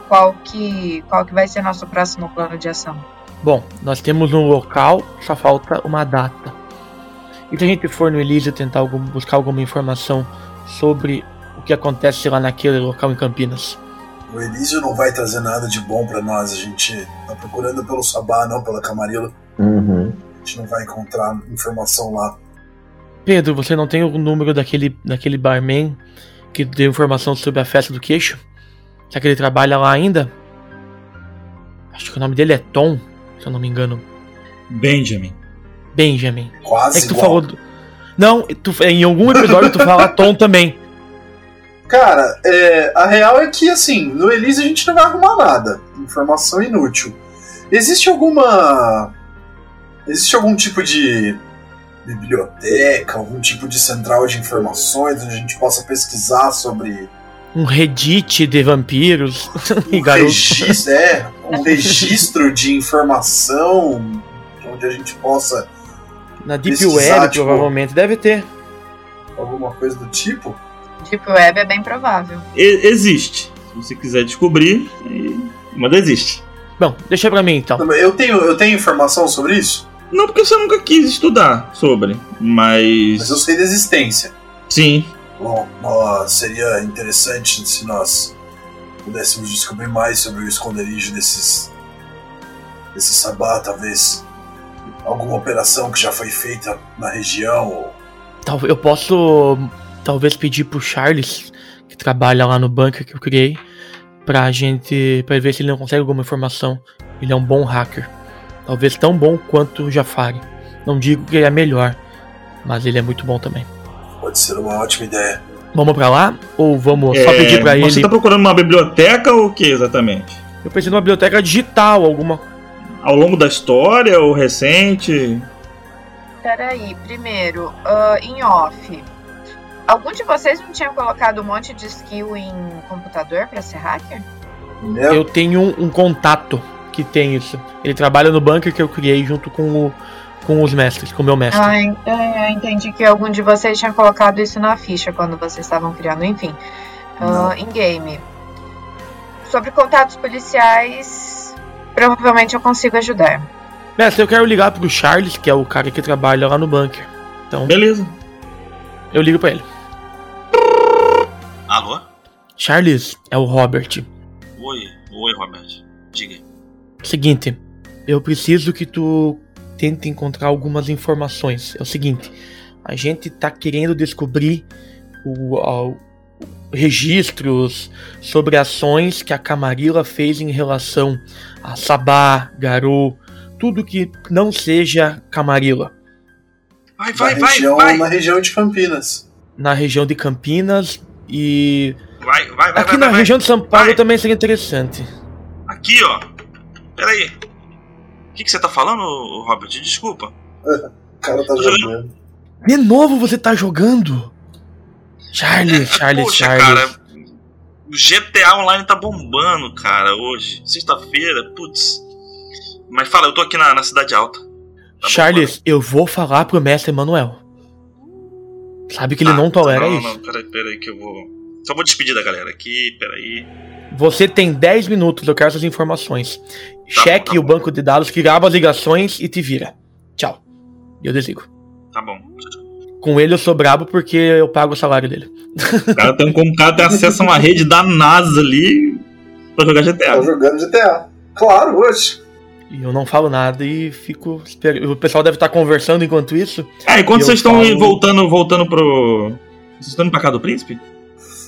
qual que, qual que vai ser nosso próximo plano de ação. Bom, nós temos um local, só falta uma data. E se a gente for no Elísio tentar algum- buscar alguma informação sobre o que acontece lá naquele local em Campinas? O Elísio não vai trazer nada de bom pra nós. A gente tá procurando pelo Sabá, não pela Camarilla. Uhum. A gente não vai encontrar informação lá. Pedro, você não tem o número daquele, daquele barman que deu informação sobre a festa do queixo? Será que ele trabalha lá ainda? Acho que o nome dele é Tom, se eu não me engano. Benjamin. Benjamin. Quase É que tu igual. falou. do- Não, tu, em algum episódio tu fala Tom também. Cara, é, a real é que, assim, no Elise a gente não vai arrumar nada. Informação inútil. Existe alguma. Existe algum tipo de biblioteca, algum tipo de central de informações onde a gente possa pesquisar sobre Um Reddit de vampiros e um registro, é, um registro de informação onde a gente possa Na Deep Web, tipo- provavelmente. Deve ter. alguma coisa do tipo. Deep Web é bem provável. E- existe. Se você quiser descobrir, mas existe. Bom, deixa pra mim então. Eu tenho, eu tenho informação sobre isso, Não porque você nunca quis estudar sobre, mas. mas eu sei da existência. Sim. Bom, seria interessante se nós pudéssemos descobrir mais sobre o esconderijo desses. desse sabá, talvez. Alguma operação que já foi feita na região. Ou... Eu posso talvez pedir pro Charles, que trabalha lá no bunker que eu criei, pra gente. pra ver se ele não consegue alguma informação. Ele é um bom hacker. Talvez tão bom quanto o Jafari. Não digo que ele é melhor, mas ele é muito bom também. Pode ser uma ótima ideia. Vamos pra lá? Ou vamos só É, pedir pra Você ele? tá procurando uma biblioteca ou o que exatamente? Eu preciso de uma biblioteca digital, alguma. Ao longo da história ou recente? Peraí, primeiro, ah, em off. Algum de vocês não tinha colocado um monte de skill em computador pra ser hacker? Né? Eu tenho um, um contato que tem isso. Ele trabalha no bunker que eu criei junto com, o, com os mestres, com o meu mestre. Ah, é, eu entendi que algum de vocês tinha colocado isso na ficha quando vocês estavam criando, enfim. Ah, em game. Sobre contatos policiais, provavelmente eu consigo ajudar. Mestre, eu quero ligar pro Charles, que é o cara que trabalha lá no bunker. Então, Beleza. eu ligo pra ele. Alô? Charles, é o Robert. Oi, oi, Robert. Diga. Seguinte, eu preciso que tu tente encontrar algumas informações. É o seguinte, a gente tá querendo descobrir o, o- registros sobre ações que a Camarilla fez em relação a Sabá, Garou, tudo que não seja Camarilla. Vai, na, vai, vai, região, vai. na região de Campinas. Na região de Campinas e. Vai, vai, vai, Aqui vai, na vai, região de São Paulo Vai. também seria interessante. Aqui, ó. Pera aí. O que, que você tá falando, Robert? Desculpa. O cara tá jogando. De novo você tá jogando? Charles, Charles, Poxa, Charles. cara. O GTA Online tá bombando, cara, hoje. Sexta-feira, putz. Mas fala, eu tô aqui na, na Cidade Alta. Tá Charles, eu vou falar pro mestre Manuel. Sabe que ele Ah, não tolera não, isso. Não, peraí, peraí que eu vou... Só vou despedir da galera aqui, peraí. Você tem 10 minutos, eu quero essas informações. Cheque tá o bom. banco de dados que grava as ligações e te vira. Tchau. E eu desligo. Tá bom. Tchau, tchau. Com ele eu sou brabo porque eu pago o salário dele. O cara tem, como o cara tem acesso a uma rede da NASA ali pra jogar Tá GTA. jogando GTA. Claro, hoje. E eu não falo nada e fico esperando. O pessoal deve estar conversando enquanto isso. Ah, enquanto vocês estão falo- voltando, voltando pro. Vocês estão indo pra casa do príncipe?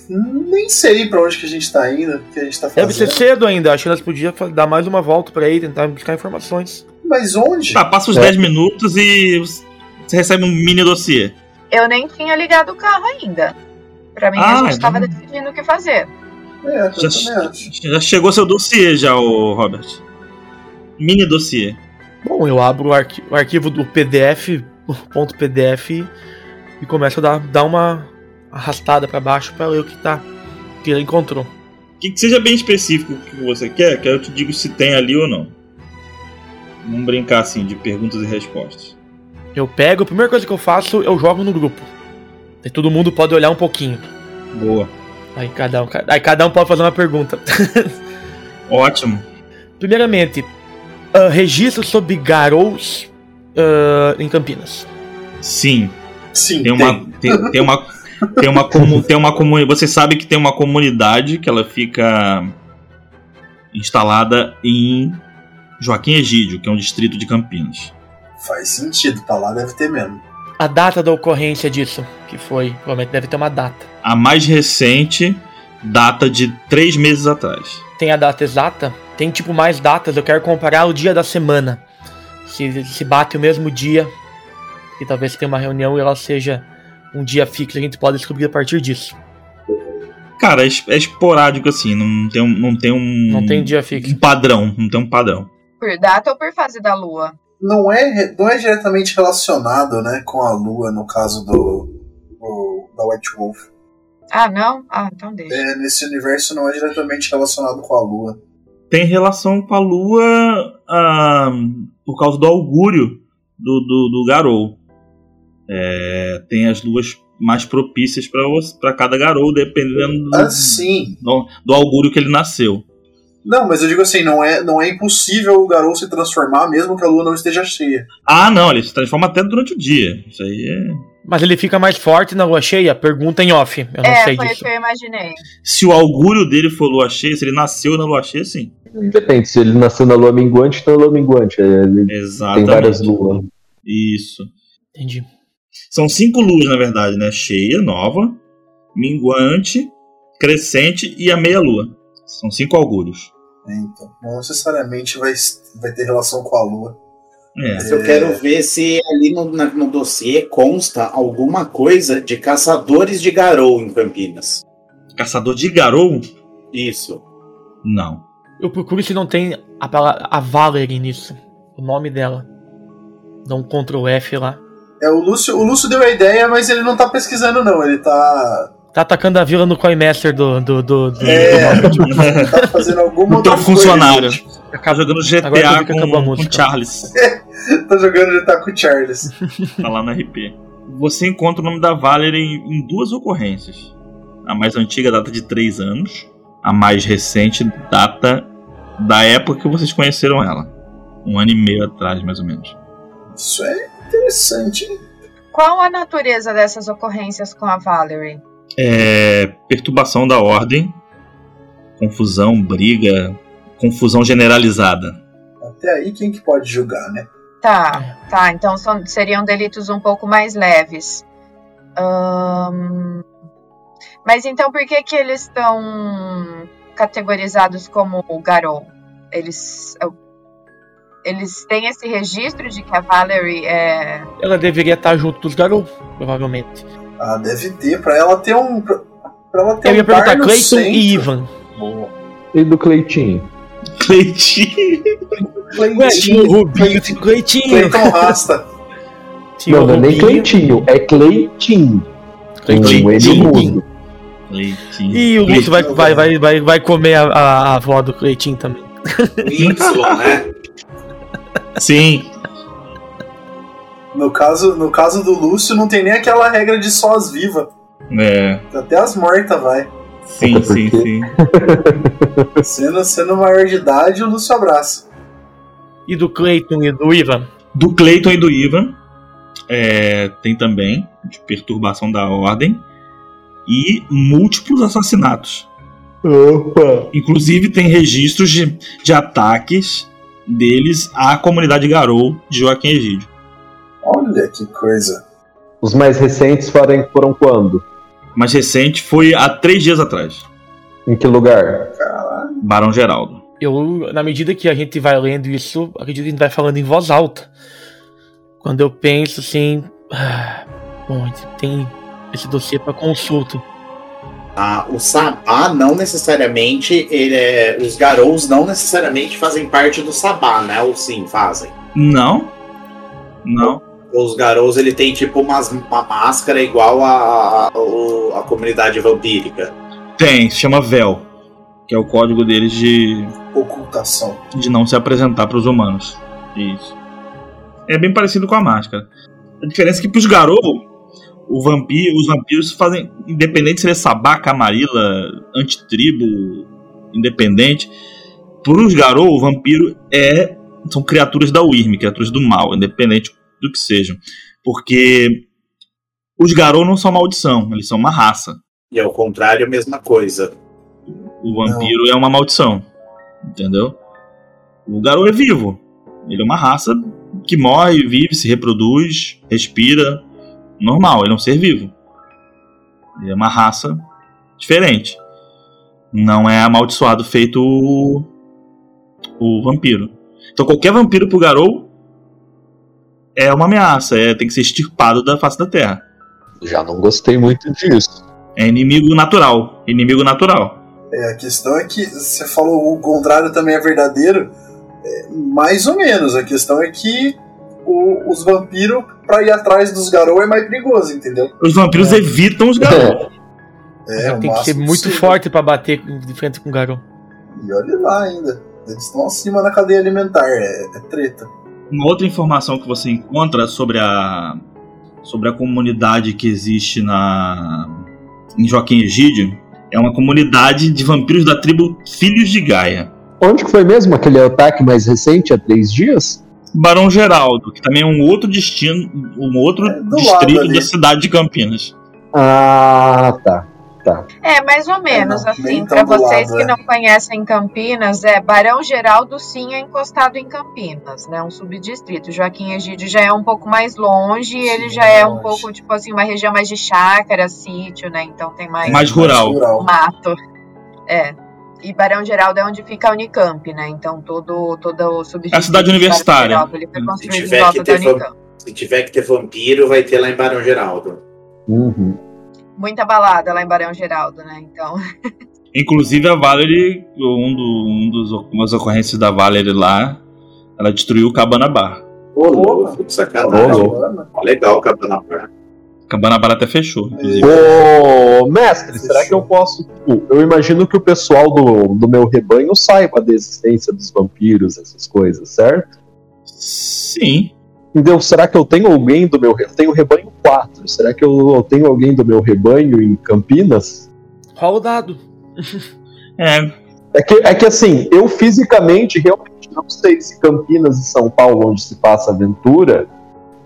Nem sei pra onde que a gente tá indo, o que a gente tá Deve ser fazendo. cedo ainda. Acho que nós podíamos dar mais uma volta pra aí, tentar buscar informações. Mas onde? Tá, passa os É. 10 minutos e você recebe um mini dossiê. Eu nem tinha ligado o carro ainda. Pra mim, Ah, a gente tava então- decidindo o que fazer. É, eu Já, também acho. já chegou seu dossiê já, o Robert. Mini dossiê. Bom, eu abro o, arqui- o arquivo do PDF, ponto PDF, e começo a dar, dar uma arrastada pra baixo pra ler o que tá que ele encontrou. Que, que seja bem específico o que você quer, que eu te digo se tem ali ou não. Vamos brincar assim, de perguntas e respostas. Eu pego, a primeira coisa que eu faço, eu jogo no grupo. Aí todo mundo pode olhar um pouquinho. Boa. Aí cada um, aí cada um pode fazer uma pergunta. Ótimo. Primeiramente, registro sobre garous ah, em Campinas. Sim. Sim, Tem uma. Tem, tem uma. Tem uma, comu, tem uma comunidade. Você sabe que tem uma comunidade que ela fica instalada em Joaquim Egídio, que é um distrito de Campinas. Faz sentido, tá lá deve ter mesmo. A data da ocorrência disso, que foi, provavelmente deve ter uma data. A mais recente data de três meses atrás. Tem a data exata? Tem tipo mais datas, eu quero comparar o dia da semana. Se, se bate o mesmo dia, e talvez tenha uma reunião e ela seja um dia fixo, a gente pode descobrir a partir disso. Cara, é, es- é esporádico assim, não tem um, não tem um, Não tem dia fixo. um padrão, não tem um padrão. Por data ou por fase da lua? Não é, não é diretamente relacionado, né, com a lua, no caso do, do- da White Wolf. Ah, não? Ah, então deixa. É, nesse universo não é diretamente relacionado com a lua. Tem relação com a Lua ah, por causa do augúrio do, do, do Garou. É, tem as luas mais propícias para cada Garou, dependendo do, Assim. do, do augúrio que ele nasceu. Não, mas eu digo assim, não é, não é impossível o garoto se transformar mesmo que a lua não esteja cheia. Ah, não, ele se transforma até durante o dia. Isso aí é. Mas ele fica mais forte na lua cheia? Pergunta em off, eu não é, sei foi o disso. que eu imaginei. Se o augúrio dele for lua cheia, se ele nasceu na lua cheia, sim. Depende, se ele nasceu na lua minguante, então é lua minguante. é, Ele tem Exatamente. várias luas. Isso. Entendi. São cinco luas, na verdade, né? Cheia, nova, minguante, crescente e a meia-lua. São cinco augúrios. É, Então, não necessariamente vai, vai ter relação com a lua. É. Mas eu quero ver se ali no, na- no dossiê consta alguma coisa de caçadores de garou em Campinas. Caçador de garou? Isso. Não. Eu procuro se não tem a, palavra, a Valerie nisso. O nome dela. Dá um Ctrl F lá. É, o Lúcio, o Lúcio deu a ideia, mas ele não tá pesquisando, não. Ele tá, Tá atacando a vila no Coinmaster do. do, do, do- É. do tá fazendo alguma O outra teu coisa. funcionário. Tá jogando GTA com, com música. Charles. Tá jogando tá com o Charles. Tá lá no RP. Você encontra o nome da Valerie em, em duas ocorrências. A mais antiga data de 3 anos. A mais recente data da época que vocês conheceram ela. Um ano e meio atrás, mais ou menos. Isso é interessante, hein? Qual a natureza dessas ocorrências com a Valerie? É, perturbação da ordem, confusão, briga, confusão generalizada. Até aí, quem que pode julgar, né? Tá, tá. Então são- seriam delitos um pouco mais leves. Ahn, Mas então por que que eles estão categorizados como garou? Eles eles têm esse registro de que a Valerie é Ela deveria estar junto dos garotos, provavelmente. Ah, deve ter, pra ela ter um. Pra, pra ela ter Eu ia um bar perguntar centro. e Ivan. Boa. E do Cleitinho? Cleitinho. Ué, tinha o Rubinho, Cleitinho. Clayton Rasta. Tinha Não, não é nem. Cleitinho, é Cleitinho. Cleitinho. mudo. Cleitinho. E o Lúcio vai, vai, vai, vai, vai comer a, a, a avó do Cleitinho também. Y, né? Sim. No caso, no caso do Lúcio, não tem nem aquela regra de só as vivas. É. Até as mortas vai. Sim, Até sim, porque- sim. Sendo, sendo maior de idade, o Lúcio abraça. E do Cleiton e do Ivan. Do Cleiton e do Ivan. é, tem também de perturbação da ordem. E múltiplos assassinatos. Opa! Inclusive tem registros de, de ataques deles à comunidade Garou de Joaquim Egídio. Olha que coisa. Os mais recentes foram, foram quando? O mais recente foi há três dias atrás. Em que lugar? Barão Geraldo. Eu, na medida que a gente vai lendo isso, acredito que a gente vai falando em voz alta. Quando eu penso assim. ah, bom, a gente tem esse dossiê para consulta. Ah, o Sabá não necessariamente, ele é, os garous não necessariamente fazem parte do Sabá, né? Ou sim, fazem. Não? Não. Os garous, ele tem tipo umas, uma máscara igual a, a, a comunidade vampírica. Tem, se chama VEL, que é o código deles de, Ocultação. de não se apresentar para os humanos. Isso. É bem parecido com a máscara. A diferença é que pros Garou, o vampiro, os vampiros fazem. Independente se ele é sabá, camarila, antitribo, independente. Pros Garou, o vampiro é. São criaturas da Wyrm, criaturas do mal, independente do que sejam. Porque os Garou não são maldição, eles são uma raça. E ao contrário, a mesma coisa. O vampiro é uma maldição. Entendeu? O Garou é vivo. Ele é uma raça que morre, vive, se reproduz, respira. Normal, ele é um ser vivo. Ele é uma raça diferente. Não é amaldiçoado feito o, o vampiro. Então qualquer vampiro pro Garou é uma ameaça, é, tem que ser extirpado da face da Terra. Já não gostei muito disso. É inimigo natural. Inimigo natural. É, a questão é que você falou o contrário também é verdadeiro. É, mais ou menos. A questão é que o- os vampiros, pra ir atrás dos garou, é mais perigoso, entendeu? Os vampiros É. evitam os Garou. É, o Tem que ser muito possível. forte pra bater de frente com o Garou. E olha lá ainda. Eles estão acima na cadeia alimentar. É, é treta. Uma outra informação que você encontra sobre a sobre a comunidade que existe na em Joaquim Egídio é uma comunidade de vampiros da tribo Filhos de Gaia. Onde que foi mesmo aquele ataque mais recente, há três dias? Barão Geraldo, que também é um outro destino, um outro É, distrito da cidade de Campinas. Ah, tá. É, mais ou menos, não, nem assim, do vocês lado, que é. não conhecem Campinas, é Barão Geraldo sim é encostado em Campinas, né? Um subdistrito. Joaquim Egídio já é um pouco mais longe e ele Sim, já é um longe. pouco, tipo assim, uma região mais de chácara, sítio, né? Então tem mais Mais rural. mato. É. E Barão Geraldo é onde fica a Unicamp, né? Então todo, todo o subdistrito. É a cidade universitária. Geraldo, ele foi Se construído em tiver, volta que da ter se tiver que ter vampiro, vai ter lá em Barão Geraldo. Uhum. Muita balada lá em Barão Geraldo, né? Então. Inclusive a Valerie, um, do, um dos umas ocorrências da Valerie lá, ela destruiu o Cabana Bar. Ô, louco, de sacanagem. Legal, Cabana Bar. Cabana Bar até fechou, inclusive. Ô, mestre, será que eu posso. tipo, Eu imagino que o pessoal do, do meu rebanho saiba da existência dos vampiros, essas coisas, certo? Sim. Entendeu? Será que eu tenho alguém do meu. re- Eu tenho rebanho 4. Será que eu, tenho alguém do meu rebanho em Campinas? Rola o dado. É, É que, é que assim, eu fisicamente realmente não sei se Campinas e São Paulo, onde se passa a aventura,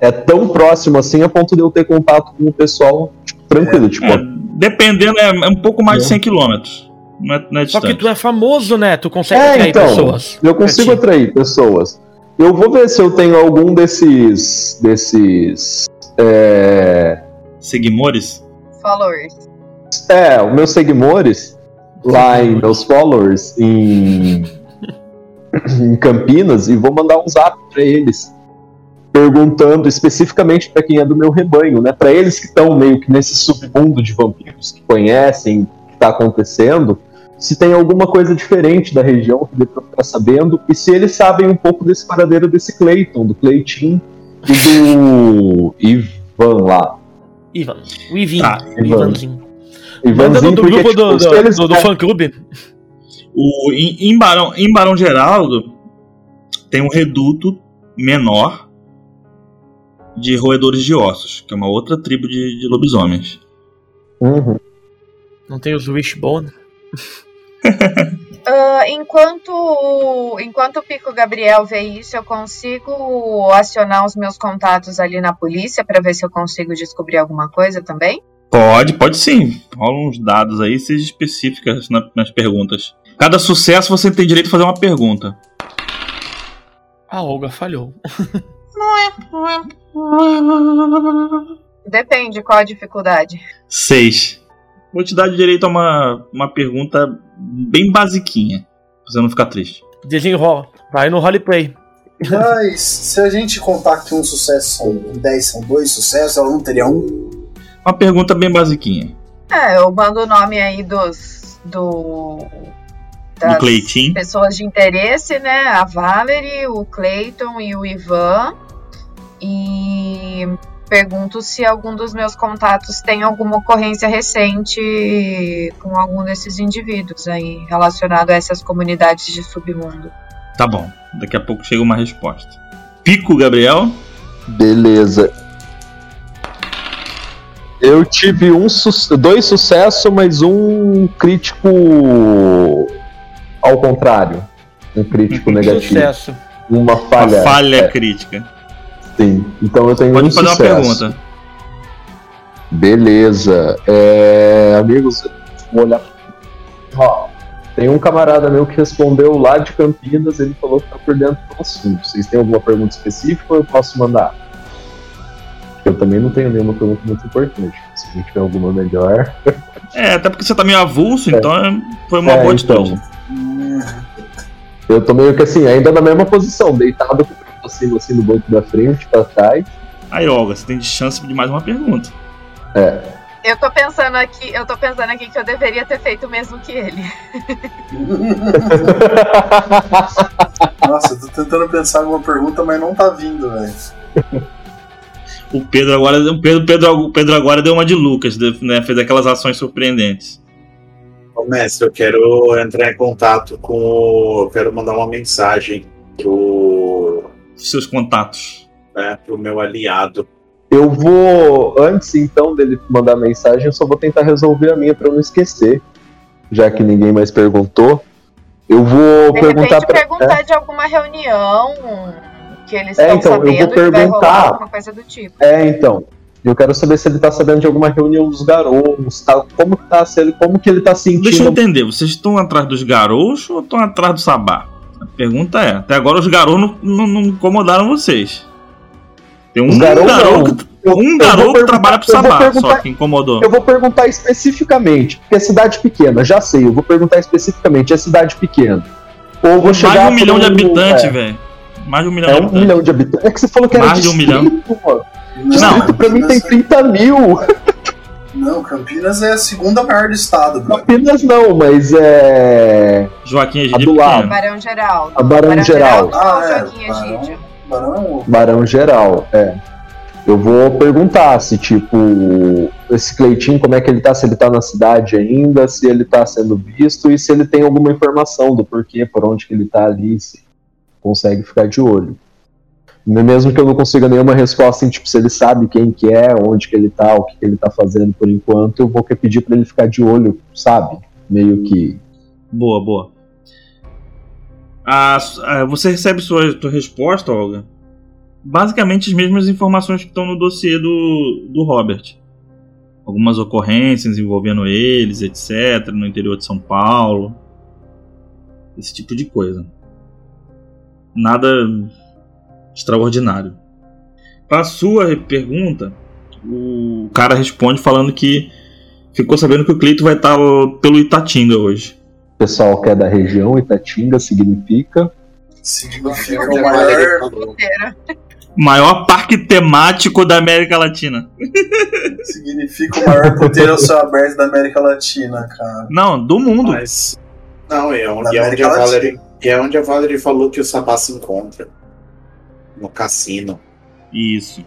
é tão próximo assim a ponto de eu ter contato com o pessoal tipo, tranquilo. Tipo, é, dependendo, é, é um pouco mais de É. 100 km. Não é, não é Só que tu é famoso, né? Tu consegue É, atrair então, pessoas. eu consigo atrair pessoas. Eu vou ver se eu tenho algum desses. desses. É, Followers. Seguimores? é os meus seguidores lá em meus followers em, em Campinas e vou mandar um zap pra eles perguntando especificamente pra quem é do meu rebanho, né? Para eles que estão meio que nesse submundo de vampiros que conhecem o que tá acontecendo, se tem alguma coisa diferente da região que dê pra ficar sabendo e se eles sabem um pouco desse paradeiro desse Clayton, do Cleitinho e do Ivan lá. Ivan. O Ivinho. Tá, o Ivan. Ivanzinho. Ivanzinho, do porque, grupo tipo, do, do, eles- do, do fã clube. O, em, em Barão, em Barão Geraldo tem um reduto menor de roedores de ossos, que é uma outra tribo de, de lobisomens. Uhum. Não tem os Wishbone. Ah, enquanto, enquanto o Pico Gabriel vê isso, eu consigo acionar os meus contatos ali na polícia para ver se eu consigo descobrir alguma coisa também? Pode, pode sim. Rola uns dados aí, seja específicas na- nas perguntas. Cada sucesso você tem direito a fazer uma pergunta. A Olga falhou. Depende qual a dificuldade. Seis. Vou te dar direito a uma, uma pergunta bem basiquinha, pra você não ficar triste. Desenrola. Vai no roleplay. Mas se a gente contar que um sucesso são 10 são dois sucessos, ela não teria um. Uma pergunta bem basiquinha. É, eu mando o nome aí dos. Do, Do Cleitinho. pessoas de interesse, né? A Valerie, o Clayton e o Ivan. E pergunto se algum dos meus contatos tem alguma ocorrência recente com algum desses indivíduos aí relacionado a essas comunidades de submundo. Tá bom, daqui a pouco chega uma resposta. Pico, Gabriel. Beleza. Eu tive um su- dois sucessos, mas um crítico ao contrário. Um crítico negativo. Sucesso. Uma Uma falha. falha É, crítica. Sim. Então eu tenho Pode um fazer uma sucesso. pergunta. Beleza. É, amigos, vou olhar. Ó, tem um camarada meu que respondeu lá de Campinas, ele falou que tá por dentro do assunto. Vocês têm alguma pergunta específica ou eu posso mandar? Eu também não tenho nenhuma pergunta muito importante. Se a gente tiver alguma melhor. É, até porque você tá meio avulso, então é- foi uma É, boa então. atitude. Eu tô meio que assim, ainda na mesma posição, deitado com o possível assim no banco da frente, pra trás. Aí, Olga, você tem chance de mais uma pergunta. É. Eu tô pensando aqui, eu tô pensando aqui que eu deveria ter feito o mesmo que ele. Nossa, eu tô tentando pensar alguma pergunta, mas não tá vindo, velho. O Pedro agora, o Pedro, Pedro, Pedro agora deu uma de Lucas, né? Fez aquelas ações surpreendentes. Ô, mestre, eu quero entrar em contato com. Eu quero mandar uma mensagem pro, Seus contatos. né, pro meu aliado. Eu vou, antes então dele mandar mensagem, eu só vou tentar resolver a minha pra eu não esquecer. Já que ninguém mais perguntou. Eu vou De perguntar repente pra. perguntar de alguma reunião que eles É, estão então, eu vou sabendo que vai rolar perguntar. alguma coisa do tipo. É, então. Eu quero saber se ele tá sabendo de alguma reunião dos garotos, tá? Como que tá, se ele, como que ele tá sentindo. Deixa eu entender, vocês estão atrás dos garotos ou estão atrás do sabá? A pergunta é, até agora os garotos não, não- incomodaram vocês. Tem um garoto, que, um garoto que trabalha pro sabá, só que incomodou. Eu vou perguntar especificamente, porque é cidade pequena, já sei, eu vou perguntar especificamente, é cidade pequena. Ou vou chegar Mais de um milhão de habitantes, é, velho. Mais de um milhão É de um habitantes. milhão de habitantes. É que você falou que era Mais de um milhão. distrito. Não. Distrito pra mim tem 30 mil. Não, Campinas é a segunda maior do estado, bro. Campinas não, mas é. Joaquim A Egídio do é lado. Barão Geraldo. A Barão Geral. ou Ah, é, Joaquim Barão. Egídio? Barão Barão Geral, é. Eu vou perguntar se, tipo, esse Cleitinho, como é que ele tá, se ele tá na cidade ainda, se ele tá sendo visto e se ele tem alguma informação do porquê, por onde que ele tá ali, se consegue ficar de olho. Mesmo que eu não consiga nenhuma resposta, em, tipo, se ele sabe quem que é, onde que ele tá, o que, que ele tá fazendo por enquanto, eu vou pedir pra ele ficar de olho, sabe? Meio que. Boa, boa. A- a- você recebe sua, sua resposta, Olga? Basicamente as mesmas informações que estão no dossiê do, do Robert. Algumas ocorrências envolvendo eles, etc., no interior de São Paulo. Esse tipo de coisa. Nada extraordinário. Para a sua pergunta, o cara responde falando que ficou sabendo que o Cleito vai estar pelo Itatinga hoje. O pessoal que é da região, Itatinga, significa. significa Onde o a maior. Maior parque temático da América Latina. significa o maior puteiro ao céu aberto da América Latina, cara. Não, do mundo. Mas. Não, é onde, é onde a. Valerie. E é onde a Valerie falou que o Sabá se encontra. No cassino. Isso.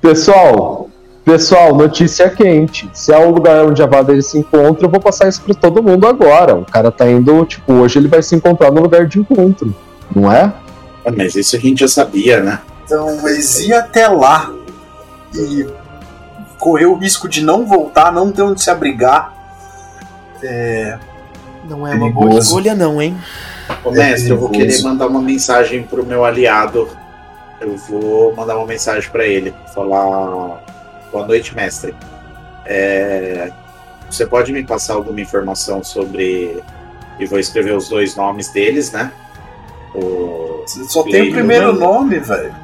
Pessoal, pessoal, notícia quente. Se é o lugar onde a Vader se encontra, eu vou passar isso pra todo mundo agora. O cara tá indo, tipo, hoje ele vai se encontrar no lugar de encontro, não é? Ah, Mas isso a gente já sabia, né? Então, mas ir até lá e correr o risco de não voltar, não ter onde se abrigar. É. Não é uma boa escolha, não, hein? Ô, É mestre, eu vou querer mandar uma mensagem pro meu aliado. Eu vou mandar uma mensagem pra ele. Falar. Boa noite, mestre. É, Você pode me passar alguma informação sobre. E vou escrever os dois nomes deles, né? O, Só tem o primeiro nome, velho.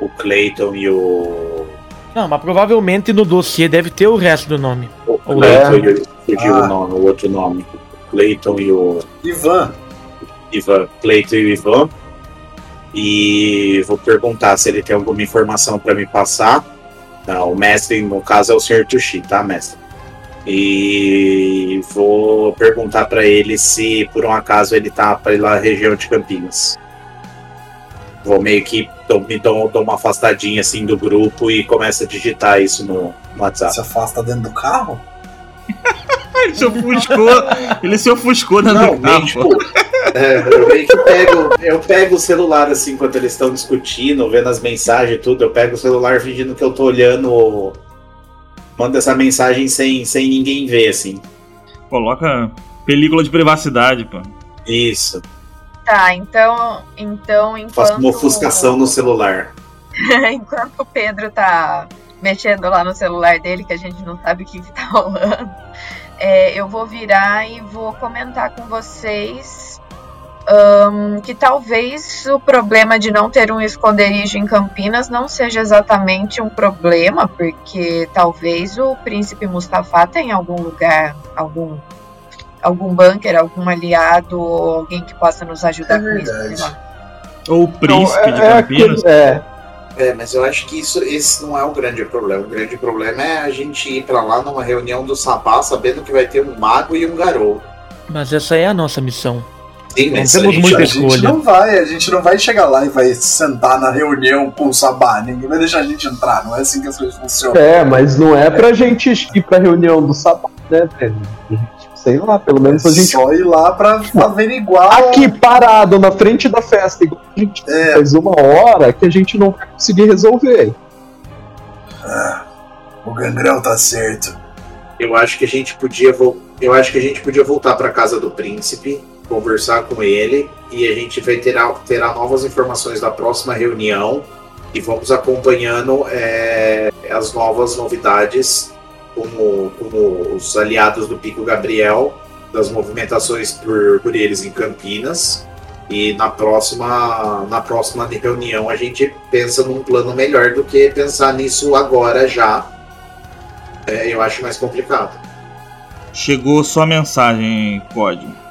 o Clayton e o. Não, mas provavelmente no dossiê deve ter o resto do nome. O Ou Clayton e o. Ah. o nome, o outro nome. O Clayton e o. Ivan. Ivan, Cleiton e o Ivan. E vou perguntar se ele tem alguma informação para me passar. Não, o mestre, no caso, é o Sr. Tushi, tá, mestre? E vou perguntar para ele se por um acaso ele tá pela região de Campinas. Vou meio que Então, me dou, dou uma afastadinha assim do grupo e começo a digitar isso no, no WhatsApp. Se afasta dentro do carro? Ele se ofuscou. Ele se ofuscou dentro Não, do carro. meio, tipo, é, eu meio que pego, eu pego o celular assim enquanto eles estão discutindo, vendo as mensagens e tudo, eu pego o celular fingindo que eu tô olhando. Mando essa mensagem sem, sem ninguém ver, assim. Coloca película de privacidade, pô. Isso. Tá, então, então enquanto Faço uma ofuscação no celular. enquanto o Pedro tá mexendo lá no celular dele, que a gente não sabe o que, que tá rolando, é, eu vou virar e vou comentar com vocês ahn, que talvez o problema de não ter um esconderijo em Campinas não seja exatamente um problema, porque talvez o príncipe Mustafa tenha algum lugar, algum algum bunker, algum aliado, ou alguém que possa nos ajudar É com isso. verdade. Ou o príncipe de é, Campinas. é, É, mas eu acho que isso, esse não é o grande problema. O grande problema é a gente ir pra lá numa reunião do Sabá sabendo que vai ter um mago e um garou. Mas essa é a nossa missão. Sim, Não mas temos a gente- muita A gente escolha. não vai, a gente não vai chegar lá e vai sentar na reunião com o Sabá. Ninguém vai deixar a gente entrar, não é assim que as coisas funcionam. é, mas não é pra gente ir pra reunião do sábado, né, velho? A gente, Sei lá, pelo menos a É gente só ir lá pra averiguar. aqui parado na frente da festa, igual a gente É. faz uma hora que a gente não vai conseguir resolver. Ah, o Gangrel tá certo. Eu acho que a gente podia vol- eu acho que a gente podia voltar para casa do príncipe, conversar com ele e a gente vai ter terá novas informações da próxima reunião e vamos acompanhando é, as novas novidades como, como os aliados do Pico Gabriel, das movimentações por, por eles em Campinas. E na próxima, na próxima reunião a gente pensa num plano melhor do que pensar nisso agora já. É, eu acho mais complicado. Chegou sua mensagem, código.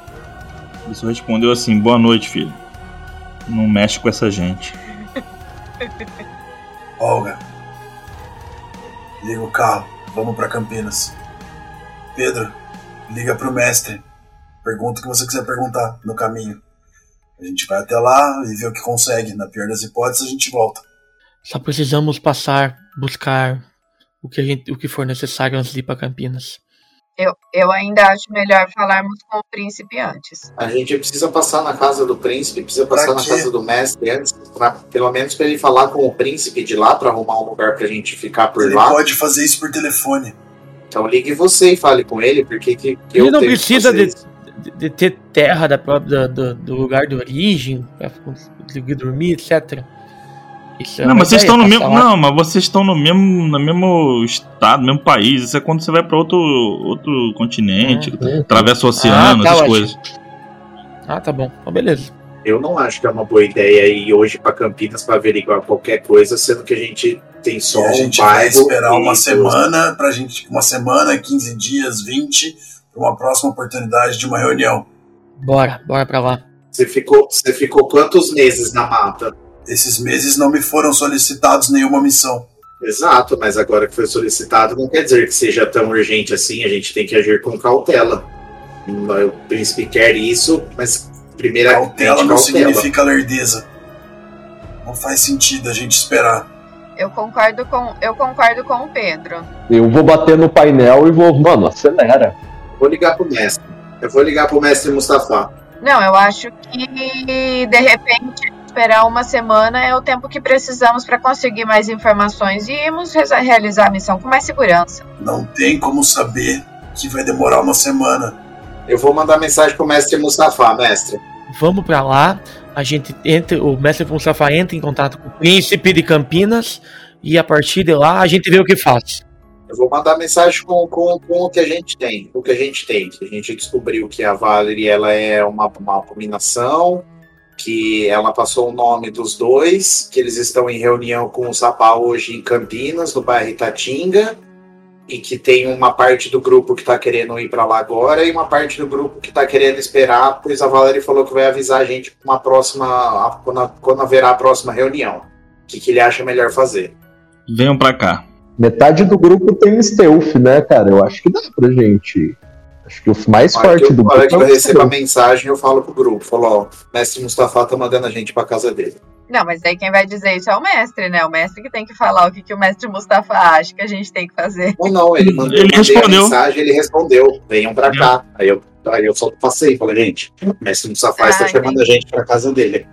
Ele só respondeu assim: boa noite, filho. Não mexe com essa gente. Olga, liga o carro, vamos pra Campinas. Pedro, liga pro mestre. Pergunta o que você quiser perguntar no caminho. A gente vai até lá e vê o que consegue. Na pior das hipóteses, a gente volta. Só precisamos passar, buscar o que, a gente, o que for necessário antes de ir para Campinas. Eu, eu ainda acho melhor falarmos com o príncipe antes. A gente precisa passar na casa do príncipe, precisa Pra passar na quê? casa do mestre antes, pra- pelo menos para ele falar com o príncipe de lá, para arrumar um lugar pra gente ficar por Ele lá. pode fazer isso por telefone. Então ligue você e fale com ele, porque que, que Ele eu não precisa de, de, de ter terra da própria, do, do lugar de origem, pra conseguir dormir, etc. Isso é Não, mas vocês estão no passar mesmo. lá. Não, mas vocês estão no mesmo, no mesmo estado, no mesmo país. Isso é quando você vai pra outro, outro continente, atravessa o oceano, Ah, tá essas ótimo. coisas. Ah, tá bom. Então, beleza. Eu não acho que é uma boa ideia ir hoje pra Campinas para averiguar qualquer coisa, sendo que a gente tem só E a um gente vai bairro esperar uma semana pra gente. Uma semana, 15 dias, 20, pra uma próxima oportunidade de uma reunião. Bora, bora pra lá. Você ficou, você ficou quantos meses na mata? Esses meses não me foram solicitados nenhuma missão. Exato, mas agora que foi solicitado não quer dizer que seja tão urgente assim, a gente tem que agir com cautela. O príncipe quer isso, mas primeiramente Cautela não cautela. significa lerdeza. Não faz sentido a gente esperar. Eu concordo com, eu concordo com o Pedro. Eu vou bater no painel e vou, mano, acelera. Vou ligar pro mestre. Eu vou ligar pro mestre Mustafa. Não, eu acho que de repente esperar uma semana é o tempo que precisamos para conseguir mais informações e irmos realizar a missão com mais segurança. Não tem como saber que vai demorar uma semana. Eu vou mandar mensagem pro mestre Mustafa, mestre. Vamos pra lá. A gente entra, o mestre Mustafa entra em contato com o príncipe de Campinas e a partir de lá a gente vê o que faz. Eu vou mandar mensagem com, com, com o que a gente tem. O que a gente tem. A gente descobriu que a Valerie ela é uma, uma abominação, que ela passou o nome dos dois, que eles estão em reunião com o Sapá hoje em Campinas, no bairro Itatinga, e que tem uma parte do grupo que está querendo ir para lá agora e uma parte do grupo que está querendo esperar, pois a Valerie falou que vai avisar a gente uma próxima, quando, quando haverá a próxima reunião. O que, que ele acha melhor fazer. Venham pra cá. Metade do grupo tem stealth, né, cara? Eu acho que dá pra gente. Acho que o mais A forte que do eu, a hora grupo que é eu o recebo a mensagem, eu falo pro grupo, falo, ó, mestre Mustafa tá mandando a gente pra casa dele. Não, mas aí quem vai dizer isso é o mestre, né? O mestre que tem que falar o que, que o mestre Mustafa acha que a gente tem que fazer. Ou não, ele mandou Ele respondeu. a mensagem, ele respondeu, venham pra cá. Aí eu, aí eu só passei, falei, gente, o mestre Mustafa está Ah, chamando a gente pra casa dele.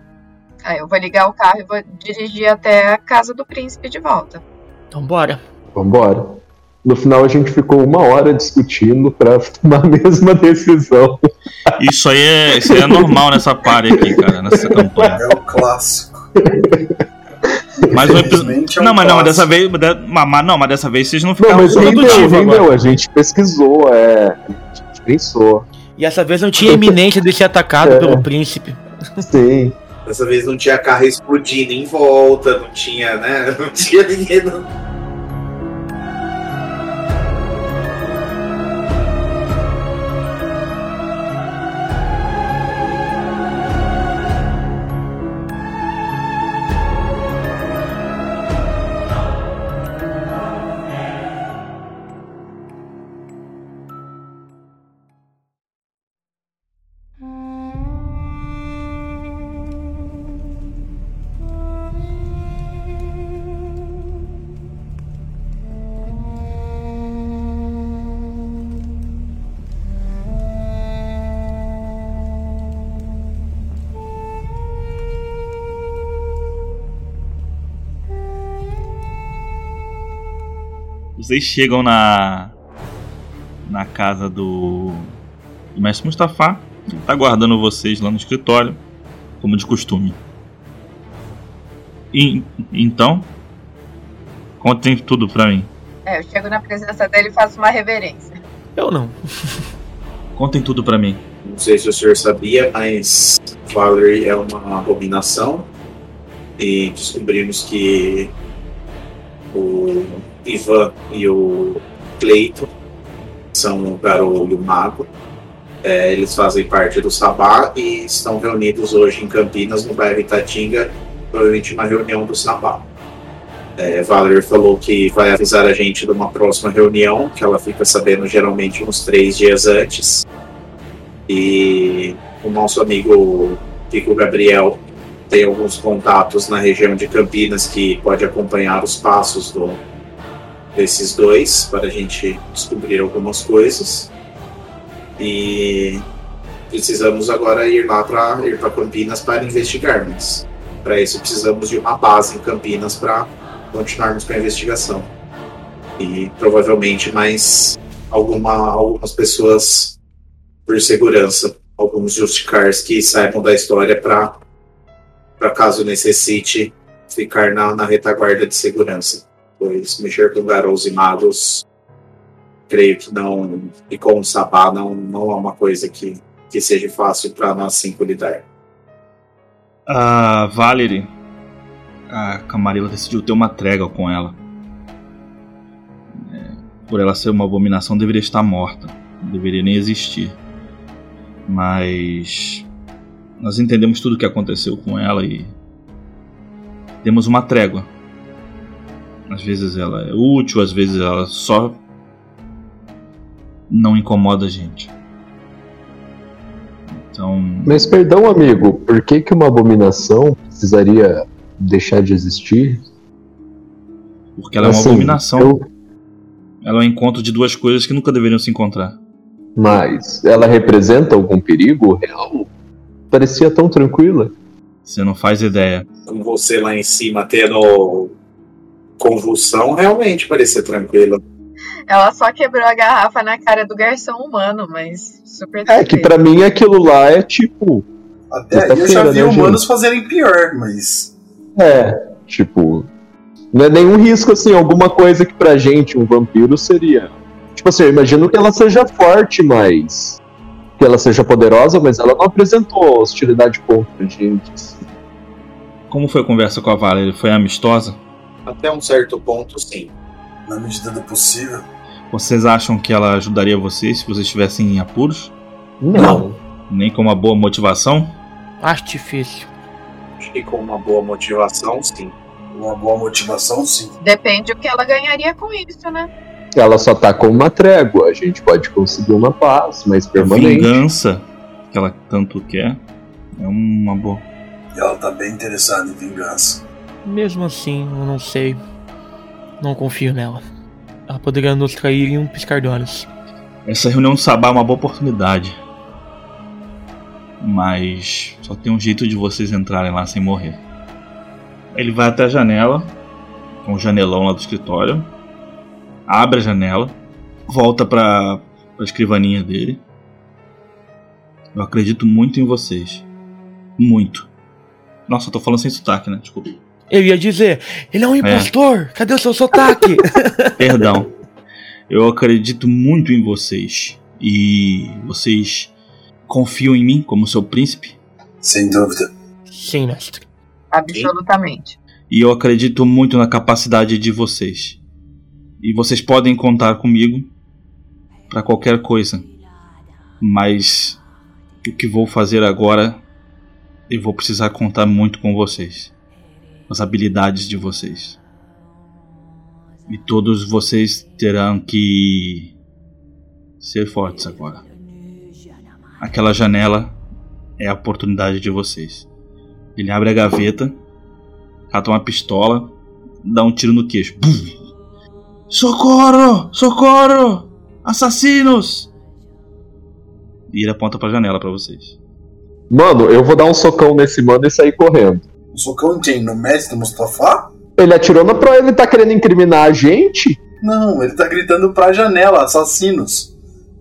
Aí eu vou ligar o carro e vou dirigir até a casa do príncipe de volta. Então bora. Vambora. No final a gente ficou uma hora discutindo pra tomar a mesma decisão. Isso aí é, isso aí é normal nessa party aqui, cara, nessa campanha. É o clássico. Mas um episódio. É um Não, mas não, mas dessa vez. Mas, mas não, mas dessa vez vocês não Não, ficaram mas rendeu, produtivos rendeu. A gente pesquisou, é. A gente pensou. E essa vez não tinha iminência de ser atacado É. pelo príncipe. Sim. Dessa vez não tinha carro explodindo em volta, não tinha, né? Não tinha ninguém. Não... Vocês chegam na. na casa do. do mestre Mustafa. Ele tá aguardando vocês lá no escritório, como de costume. E, então. Contem tudo pra mim. É, eu chego na presença dele e faço uma reverência. Eu não. Contem tudo pra mim. Não sei se o senhor sabia, mas Valerie é uma abominação. E descobrimos que o Ivan e o Cleito são o Garou e o Mago. É, eles fazem parte do Sabá e estão reunidos hoje em Campinas, no bairro Itatinga, provavelmente uma reunião do Sabá. É, Valerie falou que vai avisar a gente de uma próxima reunião, que ela fica sabendo geralmente uns três dias antes. E o nosso amigo Kiko Gabriel tem alguns contatos na região de Campinas que pode acompanhar os passos do, desses dois para a gente descobrir algumas coisas. E precisamos agora ir lá para ir para Campinas para investigar, mas para isso precisamos de uma base em Campinas para continuarmos com a investigação. E provavelmente mais alguma, algumas pessoas por segurança, alguns justicars que saibam da história para para caso necessite ficar na, na retaguarda de segurança. Pois mexer com garotos e magos, creio que não, e com o sabá não, não é uma coisa que, que seja fácil para nós cinco lidar. A Valerie, a Camarilla decidiu ter uma trégua com ela. É, por ela ser uma abominação, deveria estar morta. Não deveria nem existir. Mas nós entendemos tudo o que aconteceu com ela e temos uma trégua. Às vezes ela é útil, às vezes ela só não incomoda a gente. Então, Mas perdão, amigo, por que, que uma abominação precisaria deixar de existir? porque ela é uma Assim, abominação. eu- Ela é um encontro de duas coisas que nunca deveriam se encontrar. Mas ela representa algum perigo real? Parecia tão tranquila. Você não faz ideia. Com você lá em cima tendo convulsão, realmente parecia tranquilo. Ela só quebrou a garrafa na cara do garçom humano, mas super É que pra mim aquilo lá é tipo. Até aí eu já vi né, humanos gente? fazerem pior, mas. É, tipo. Não é nenhum risco assim, alguma coisa que pra gente, um vampiro, seria. Tipo assim, eu imagino que ela seja forte, mas. Que ela seja poderosa, mas ela não apresentou hostilidade contra a gente. assim. Como foi a conversa com a Valerie? Foi amistosa? Até um certo ponto, sim. Na medida do possível. Vocês acham que ela ajudaria vocês se vocês estivessem em apuros? Não. Nem com uma boa motivação? Acho difícil. Acho que com uma boa motivação, sim. Uma boa motivação, sim. Depende o que ela ganharia com isso, né? Ela só tá com uma trégua. A gente pode conseguir uma paz mais A permanente. vingança que ela tanto quer é uma boa. E ela tá bem interessada em vingança. Mesmo assim, eu não sei. Não confio nela. Ela poderia nos trair em um piscar de olhos. Essa reunião do Sabá é uma boa oportunidade. Mas só tem um jeito de vocês entrarem lá sem morrer. Ele vai até a janela, com o janelão lá do escritório, abre a janela, volta pra, pra escrivaninha dele. Eu acredito muito em vocês. Muito. Nossa, eu tô falando sem sotaque, né? Desculpa. Eu ia dizer, ele é um impostor! Cadê o seu sotaque? Perdão. Eu acredito muito em vocês. E vocês confiam em mim como seu príncipe? Sem dúvida. Sim, mestre. Absolutamente. E eu acredito muito na capacidade de vocês. E vocês podem contar comigo para qualquer coisa. Mas o que vou fazer agora, eu vou precisar contar muito com vocês. As habilidades de vocês. E todos vocês terão que ser fortes agora. Aquela janela é a oportunidade de vocês. Ele abre a gaveta, cata uma pistola, dá um tiro no queixo. Bum! Socorro! Socorro! Assassinos! E ele aponta pra janela pra vocês. Mano, eu vou dar um socão nesse mano e sair correndo. O socão de quem? No mestre Mustafa? Ele atirou na pro ele tá querendo incriminar a gente? Não, ele tá gritando pra janela, assassinos.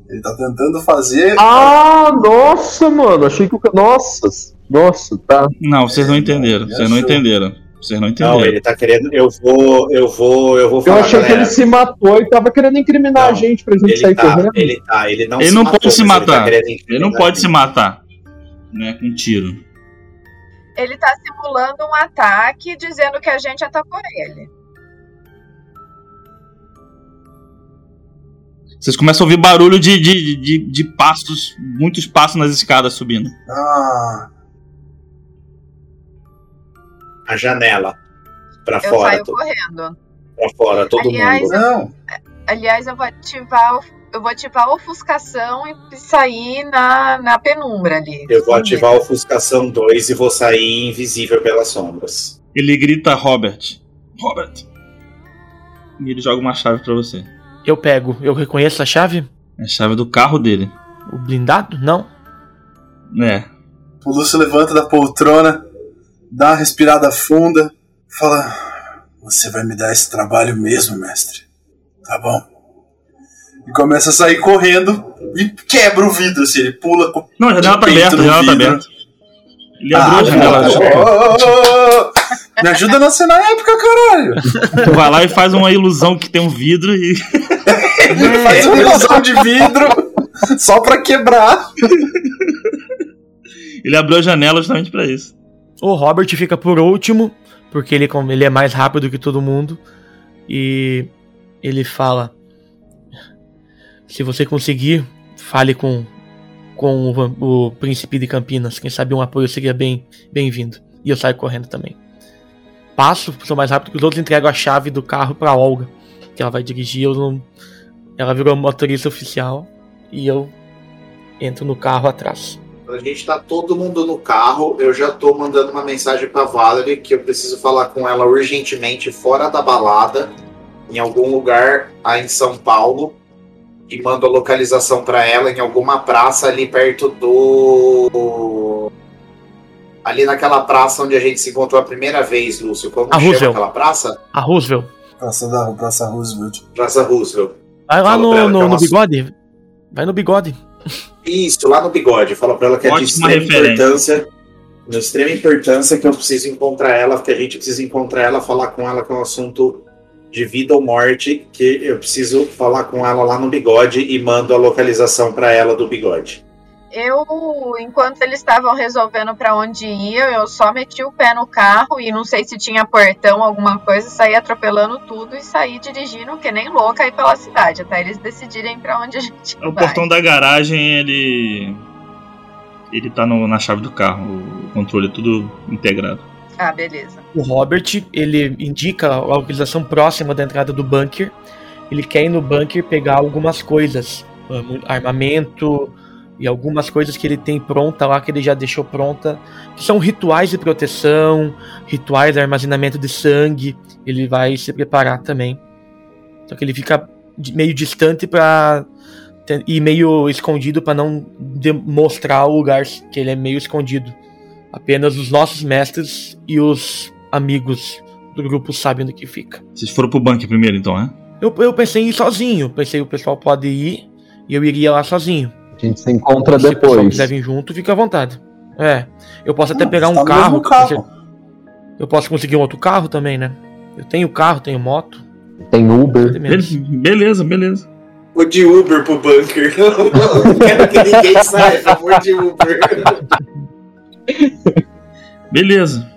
Ele tá tentando fazer. Ah, nossa, mano. Achei que o. Nossa, nossa, tá. Não, vocês não entenderam. Vocês não entenderam. Vocês não entenderam. Não, ele tá querendo. Eu vou. Eu vou. Eu vou Eu falar. achei que ele se matou e tava querendo incriminar a Não, gente pra gente Ele sair tá, correndo. ele tá, ele não Ele se não matou, pode se mas Ele, tá matar. Ele não pode a se matar. Né, com tiro. Ele tá simulando um ataque dizendo que a gente atacou ele. Vocês começam a ouvir barulho de, de, de, de passos, muitos passos nas escadas subindo. Ah, A janela. Pra Eu fora. saio to- correndo. Pra fora, todo Aliás, mundo. não. Aliás, eu vou ativar, o- eu vou ativar a ofuscação e sair na, na penumbra ali. Eu vou ativar a ofuscação 2 e vou sair invisível pelas sombras. Ele grita Robert. Robert. E ele joga uma chave pra você. Eu pego. Eu reconheço a chave? É a chave do carro dele. O blindado? Não. É. O Lúcio levanta da poltrona, dá uma respirada funda, fala: Você vai me dar esse trabalho mesmo, mestre? Tá bom. E começa a sair correndo e quebra o vidro, assim, ele pula com Não, a janela de tá peito aberta, a no janela tá vidro. aberta. Ele abriu a janela. oh, oh, oh. Me ajuda na cena épica, caralho! Tu vai lá e faz uma ilusão que tem um vidro e. Ele faz uma ilusão de vidro só pra quebrar. Ele abriu a janela justamente pra isso. O Robert fica por último, porque ele, ele é mais rápido que todo mundo. E ele fala: Se você conseguir, fale com, com o, o príncipe de Campinas. Quem sabe um apoio seria bem bem-vindo. E eu saio correndo também. Passo, sou mais rápido que os outros, entrego a chave do carro pra Olga, que ela vai dirigir. Eu não, ela virou motorista oficial e eu entro no carro atrás. Quando a gente tá todo mundo no carro, eu já tô mandando uma mensagem pra Valerie que eu preciso falar com ela urgentemente fora da balada, em algum lugar aí em São Paulo. E mando a localização pra ela em alguma praça ali perto do. Ali naquela praça onde a gente se encontrou a primeira vez, Lúcio. Como A chama Roosevelt. aquela praça? A Roosevelt. Praça da Praça Roosevelt. Praça Roosevelt. Vai lá no, no, é no bigode. Vai no bigode. Isso, lá no bigode. Fala pra ela que é de Ótima extrema referência. importância. De extrema importância que eu preciso encontrar ela, que a gente precisa encontrar ela, falar com ela que é um assunto de vida ou morte, que eu preciso falar com ela lá no bigode e mando a localização pra ela do bigode. Eu, enquanto eles estavam resolvendo pra onde ia, eu só meti o pé no carro e não sei se tinha portão, alguma coisa, saí atropelando tudo e saí dirigindo que nem louca aí pela cidade, até eles decidirem pra onde a gente O vai. portão da garagem, ele. Ele tá no- na chave do carro. O controle é tudo integrado. Ah, beleza. O Robert, ele indica a localização próxima da entrada do bunker. Ele quer ir no bunker pegar algumas coisas. Armamento, e algumas coisas que ele tem pronta lá, que ele já deixou pronta, que são rituais de proteção, rituais de armazenamento de sangue, ele vai se preparar também. Só que ele fica meio distante para e meio escondido para não demonstrar o lugar que ele é meio escondido. Apenas os nossos mestres e os amigos do grupo sabem onde que fica. Vocês foram pro bunker primeiro, então, né? Eu, eu pensei em ir sozinho, pensei o pessoal pode ir e eu iria lá sozinho. A gente se encontra Se o pessoal depois. quiser vir junto, fica à vontade. É. Eu posso até Ah, pegar tá um no carro. carro. Eu posso conseguir um outro carro também, né? Eu tenho carro, tenho moto. Tem Uber. Beleza, beleza. Vou de Uber pro bunker. Não quero que ninguém saiba. Vou de Uber. Beleza.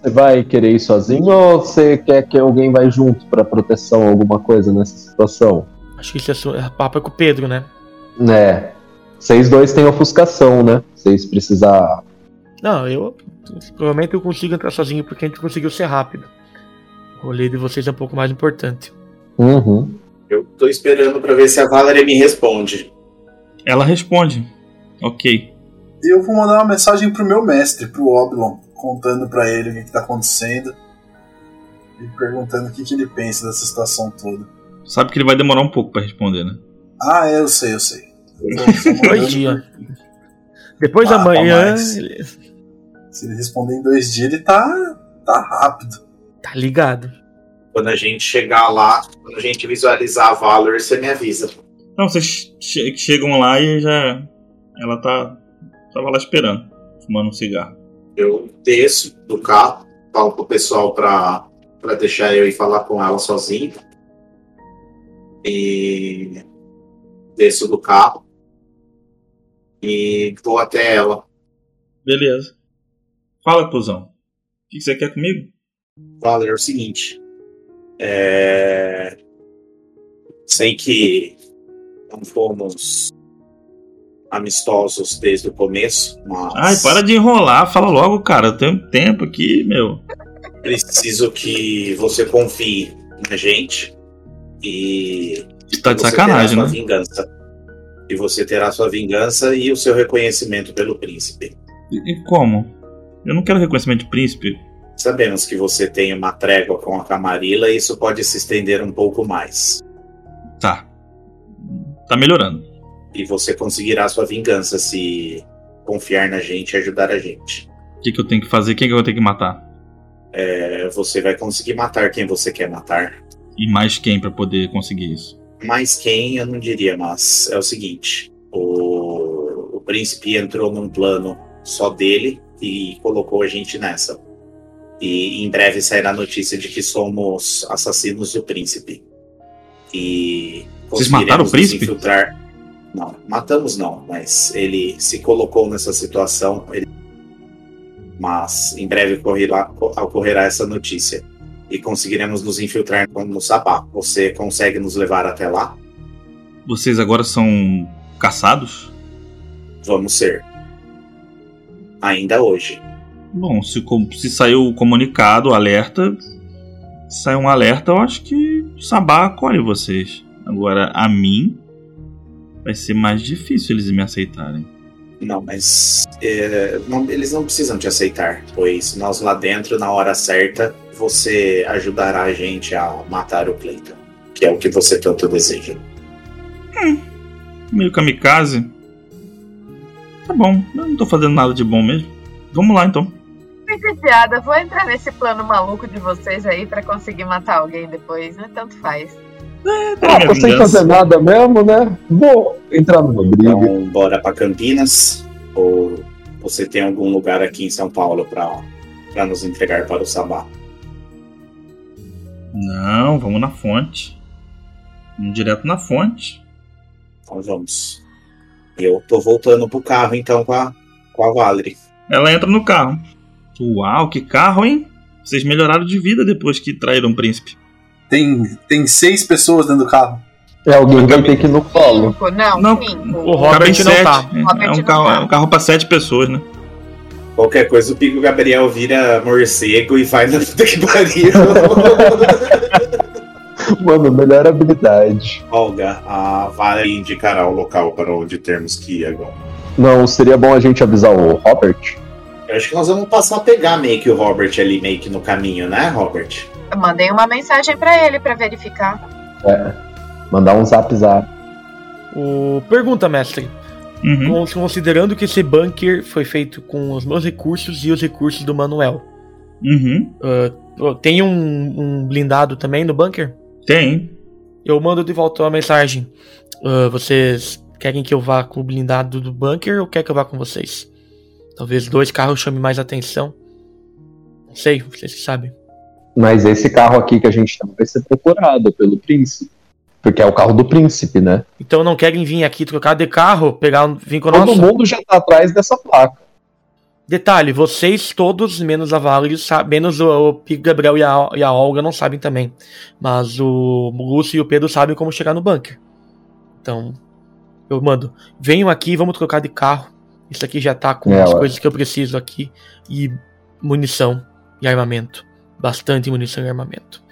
Você vai querer ir sozinho ou você quer que alguém vai junto pra proteção alguma coisa nessa situação? Acho que isso é, é papo é com o Pedro, né? É. Vocês dois têm ofuscação, né? Vocês precisar. Não, eu. Provavelmente eu consigo entrar sozinho porque a gente conseguiu ser rápido. O rolê de vocês é um pouco mais importante. Uhum. Eu tô esperando pra ver se a Valerie me responde. Ela responde. Ok. E eu vou mandar uma mensagem pro meu mestre, pro Oblon, contando pra ele o que, que tá acontecendo. E perguntando o que, que ele pensa dessa situação toda. Sabe que ele vai demorar um pouco pra responder, né? Ah, é, eu sei, eu sei. Eu tô mandando Dois dias. Depois Ah, da manhã. mas- ele Se ele responder em dois dias, ele tá, tá rápido. Tá ligado. Quando a gente chegar lá, quando a gente visualizar a Valor, você me avisa. Não, vocês che- chegam lá e já. Ela tá. Tava lá esperando, fumando um cigarro. Eu desço do carro, falo pro pessoal pra, pra deixar eu ir falar com ela sozinho. E desço do carro e vou até ela. Beleza. Fala, cuzão. O que você quer comigo? Valor, é o seguinte. É... Sei que não fomos amistosos desde o começo, mas Ai, para de enrolar, fala logo, cara. Eu tenho tempo aqui, meu. preciso que você confie na gente e Tá de sacanagem, né? vingança. E você terá sua vingança e o seu reconhecimento pelo príncipe. E e como? Eu não quero reconhecimento de príncipe. Sabemos que você tem uma trégua com a Camarilla e isso pode se estender um pouco mais. Tá. Tá melhorando. E você conseguirá sua vingança se confiar na gente e ajudar a gente. O que, que eu tenho que fazer? Quem que eu vou ter que matar? É, você vai conseguir matar quem você quer matar. E mais quem pra poder conseguir isso? Mais quem, eu não diria, mas é o seguinte: o, o príncipe entrou num plano só dele e colocou a gente nessa. E em breve sairá a notícia de que somos assassinos do príncipe. E Vocês mataram o príncipe? Infiltrar. Não, matamos não, mas ele se colocou nessa situação. ele- Mas em breve ocorrerá, ocorrerá essa notícia. E conseguiremos nos infiltrar no Sabá. Você consegue nos levar até lá? Vocês agora são caçados? Vamos ser. Ainda hoje. Bom, se, se saiu o comunicado, o alerta, saiu um alerta, eu acho que o Sabá acolhe vocês. Agora, a mim, vai ser mais difícil eles me aceitarem. Não, mas é, não- eles não precisam te aceitar, pois nós lá dentro, na hora certa, você ajudará a gente a matar o Clayton, que é o que você tanto deseja. Meio kamikaze. Tá bom, eu não tô fazendo nada de bom mesmo. Vamos lá então. Entediada, vou entrar nesse plano maluco de vocês aí pra conseguir matar alguém depois, né? Tanto faz. Quero Ah, tô sem fazer nada mesmo, né? Vou entrar numa briga. Então, bora pra Campinas? Ou você tem algum lugar aqui em São Paulo pra, pra nos entregar para o Sabá? Não, vamos na fonte. Vamos direto na fonte. Então vamos. Eu tô voltando pro carro então com a, com a Valerie. Ela entra no carro. Uau, que carro, hein? Vocês melhoraram de vida depois que traíram o príncipe. Tem, tem seis pessoas dentro do carro. É, alguém vai ter que ir no colo. Cinco, não, Não, cinco. O Robert não sete. tá. É, Robert é um não carro, tá. é um carro pra sete pessoas, né? Qualquer coisa, o Pico Gabriel vira morcego e vai na puta que pariu. Mano, melhor habilidade. Olga, a Valerie indicará o local para onde temos que ir agora. Não seria bom a gente avisar o Robert? Eu acho que nós vamos passar a pegar meio que o Robert ali, meio que no caminho, né, Robert? Eu mandei uma mensagem pra ele pra verificar. É. Mandar um zap zap. O... Pergunta, mestre. Uhum. Cons- Considerando que esse bunker foi feito com os meus recursos e os recursos do Manuel, Uhum. ah, tem um, um blindado também no bunker? Tem. Eu mando de volta uma mensagem. Ah, vocês querem que eu vá com o blindado do bunker ou quer que eu vá com vocês? Talvez dois carros chamem mais atenção. Não sei, vocês que sabem. Mas esse carro aqui que a gente tá vai ser procurado pelo príncipe. Porque é o carro do príncipe, né? Então não querem vir aqui trocar de carro, pegar vir com o Todo nosso? mundo já tá atrás dessa placa. Detalhe, vocês todos, menos a Valerie, menos o, o Pico Gabriel e a, e a Olga não sabem também. Mas o Lúcio e o Pedro sabem como chegar no bunker. Então, eu mando, venham aqui, vamos trocar de carro. Isso aqui já tá com É, as ué. coisas que eu preciso aqui. E munição e armamento. Bastante munição e armamento.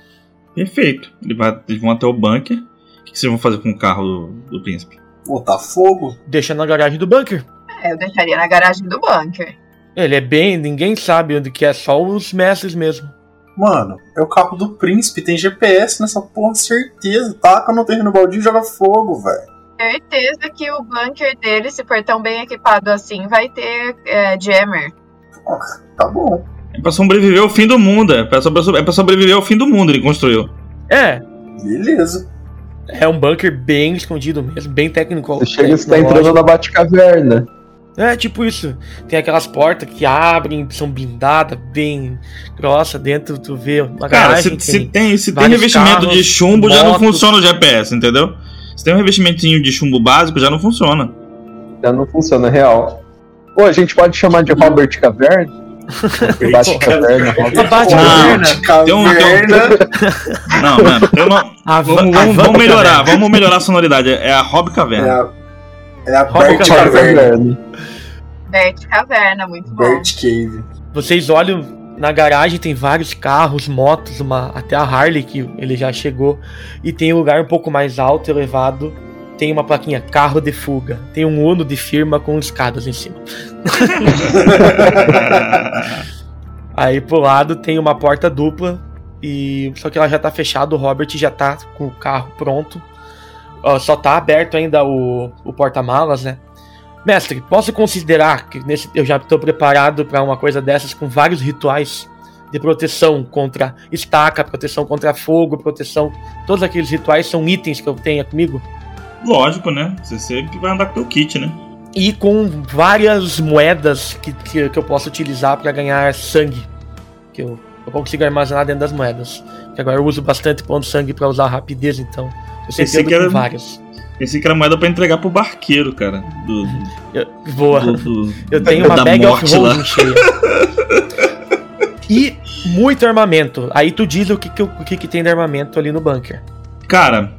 Perfeito. Ele vai- eles vão até o bunker. O que que vocês vão fazer com o carro do, do príncipe? Botar fogo? Deixa na garagem do bunker. É, eu deixaria na garagem do bunker. Ele é bem, ninguém sabe onde que é, só os mestres mesmo. Mano, é o carro do príncipe, tem GPS nessa porra, certeza. Taca no terreno baldio e joga fogo, velho. Certeza que o bunker dele, se for tão bem equipado assim, vai ter é, jammer. Tá bom. É pra sobreviver ao fim do mundo. É pra, sobre- é pra sobreviver ao fim do mundo, ele construiu. É, Beleza. é um bunker bem escondido mesmo, bem técnico. Você chega e você tá entrando na Batcaverna. É, tipo isso. Tem aquelas portas que abrem, são blindadas, bem grossa dentro, tu vê uma Cara, garagem. se, se tem, se tem revestimento carros, de chumbo, já não motos. funciona o GPS, entendeu? Se tem um revestimentinho de chumbo básico, já não funciona. Já não funciona real. Pô, a gente pode chamar de Robert Caverna? Batcaverna, Robert. A Batcaverna. Tem um- tem um- Não, mano, eu não. A van- Vamos, a vamos- melhorar, Caverna. vamos melhorar a sonoridade. É a Rob É Caverna. a, é a Bert Caverna. Caverna. Bert Caverna, muito bom. Bert Cave. Vocês olham na garagem, tem vários carros, motos, uma, até a Harley que ele já chegou. E tem um lugar um pouco mais alto, elevado. Tem uma plaquinha carro de fuga. Tem um Uno de firma com escadas em cima. Aí pro lado tem uma porta dupla e só que ela já tá fechada, o Robert já tá com o carro pronto. Ó, só tá aberto ainda o, o porta-malas, né? Mestre, posso considerar que nesse, eu já estou preparado para uma coisa dessas com vários rituais de proteção contra estaca, proteção contra fogo, proteção. Todos aqueles rituais são itens que eu tenho comigo. Lógico, né? Você sempre vai andar com o teu kit, né? E com várias moedas que, que, que eu posso utilizar para ganhar sangue. Que eu, eu consigo armazenar dentro das moedas. Que agora eu uso bastante ponto de sangue para usar rapidez, então. Eu Pensei ando que era- várias. Pensei que era moeda pra entregar pro barqueiro, cara. Do, do- Eu, boa. do- do- Eu tenho uma bag of holding cheia. E muito armamento. Aí tu diz o que, que, o que, que tem de armamento ali no bunker. Cara,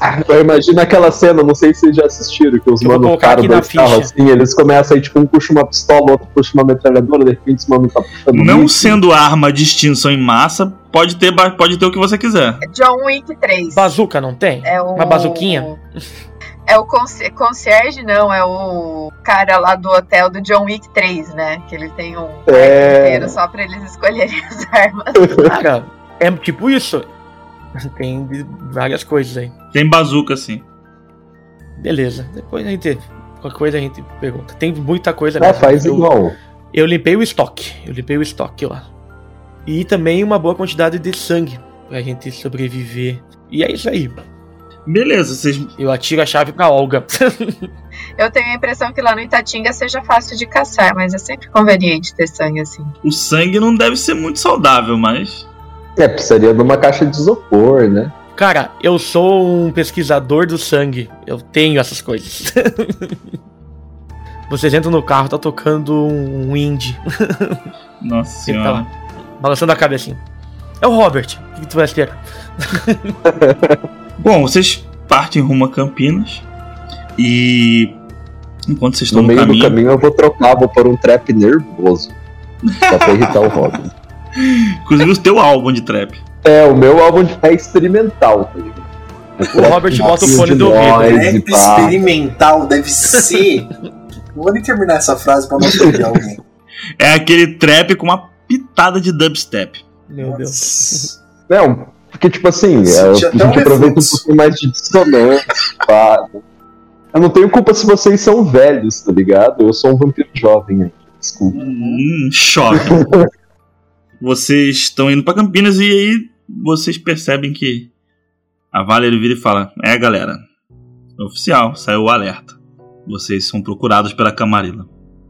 Eu imagino aquela cena, não sei se vocês já assistiram, que os manos colocar caram aqui na dois carros assim, eles começam aí, tipo, um puxa uma pistola, outro puxa uma metralhadora, de repente esse mano tá puxando não um sendo arma de extinção em massa, pode ter, pode ter o que você quiser. John Wick 3. Bazuca não tem? É o... Uma bazuquinha? É o conci- concierge, não, é o cara lá do hotel do John Wick 3, né? Que ele tem um É. inteiro só pra eles escolherem as armas. Cara, é tipo isso. Tem várias coisas aí. Tem bazuca, assim. Beleza. Depois a gente. Qualquer coisa a gente pergunta. Tem muita coisa É, mesmo. faz eu, igual. eu limpei o estoque. Eu limpei o estoque lá. E também uma boa quantidade de sangue pra gente sobreviver. E é isso aí. Beleza, vocês. Eu atiro a chave pra Olga. Eu tenho a impressão que lá no Itatinga seja fácil de caçar, mas é sempre conveniente ter sangue assim. O sangue não deve ser muito saudável, mas. É, precisaria de uma caixa de isopor, né? Cara, eu sou um pesquisador do sangue. Eu tenho essas coisas. Vocês entram no carro, tá tocando um indie. Nossa tá senhora. lá, balançando a cabecinha. É o Robert. O que, que tu vai ter? Bom, vocês partem rumo a Campinas. E. Enquanto vocês estão No no, meio caminho. do caminho eu vou trocar, vou pôr um trap nervoso. Só pra irritar o Robin. Inclusive o teu álbum de trap. É, o meu álbum é experimental, tá ligado? O Robert bota o fone do ouvido. Pá. experimental deve ser Não vou nem terminar essa frase pra não ofender alguém. É aquele trap com uma pitada de dubstep. Meu Deus. Não, porque, tipo assim, a gente aproveita um pouquinho mais de dissonância. Eu não tenho culpa se vocês são velhos, tá ligado? Eu sou um vampiro jovem aí. Desculpa. Hum, choque. vocês estão indo pra Campinas e aí vocês percebem que a Valerie vira e fala: É, galera, oficial, saiu o alerta. Vocês são procurados pela Camarilla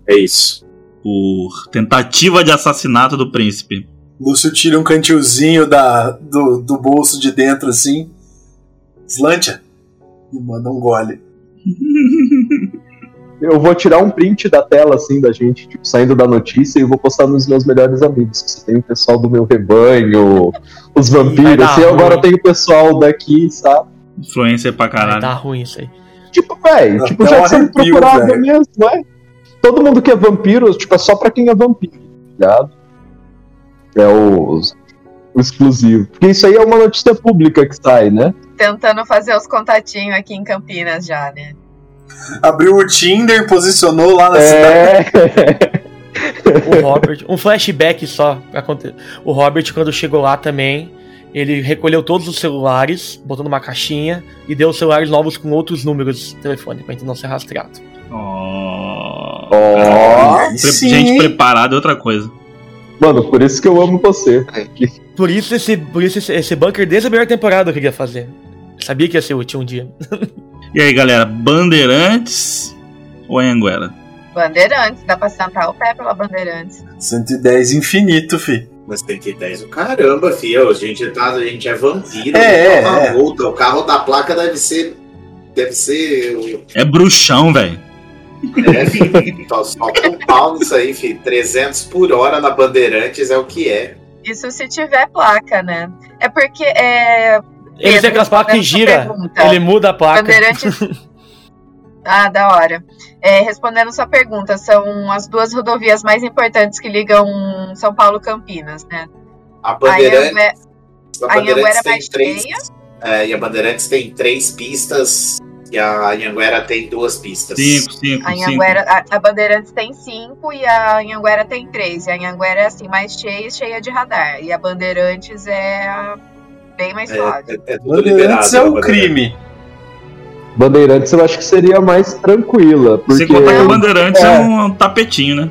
É isso. por tentativa de assassinato do príncipe. Lúcio tira um cantilzinho da, do, do bolso de dentro assim. Slantia. E manda um gole. Eu vou tirar um print da tela, assim, da gente, tipo, saindo da notícia e vou postar nos meus melhores amigos. Que tem o pessoal do meu rebanho, os vai vampiros, assim, agora tem o pessoal daqui, sabe? Influência pra Vai caralho. dar ruim isso aí. Tipo, velho, tipo, já um sendo procurado mesmo, é? Todo mundo que é vampiro, tipo, é só pra quem é vampiro, tá ligado? É o, o exclusivo. Porque isso aí é uma notícia pública que sai, né? Tentando fazer os contatinhos aqui em Campinas já, né? Abriu o Tinder, posicionou lá na cidade. É. O Robert, um flashback só. O Robert, quando chegou lá também, ele recolheu todos os celulares, botou numa caixinha e deu os celulares novos com outros números de telefone pra gente não ser rastreado. Oh. Pre- sim, gente preparada é outra coisa. Mano, por isso que eu amo você. Por isso esse, por isso esse, esse bunker desde a primeira temporada eu queria fazer. Sabia que ia ser útil um dia. E aí, galera, Bandeirantes ou Anhanguera? Bandeirantes, dá pra sentar o pé pela Bandeirantes. 110 infinito, fi. Mas tem que 10 o caramba, filho. A gente, tá, a gente é vampiro. É, não tá uma é. multa. O carro da placa deve ser. Deve ser. o- É bruxão, velho. É, filho. Só, só com pau nisso aí, filho. 300 por hora na Bandeirantes é o que é. Isso se tiver placa, né? É porque é. Ele tem aquelas placas que gira, pergunta. ele muda a placa. Bandeirantes. ah, da hora. É, respondendo sua pergunta, são as duas rodovias mais importantes que ligam São Paulo Campinas, né? A Bandeirantes, a Anhanguera Bandeirantes é tem mais três. cheia. É, e a Bandeirantes tem três pistas. E a Anhanguera tem duas pistas. Cinco, cinco, a, cinco. Anhanguera, a, a Bandeirantes tem cinco e a Anhanguera tem três. E a Anhanguera é assim, mais cheia e cheia de radar. E a Bandeirantes é a bem mais É, suave. é, é tudo Bandeirantes liberado. é um Bandeirantes. crime. Bandeirantes eu acho que seria mais tranquila. Porque, Sem contar que o Bandeirantes é. É. um tapetinho, né?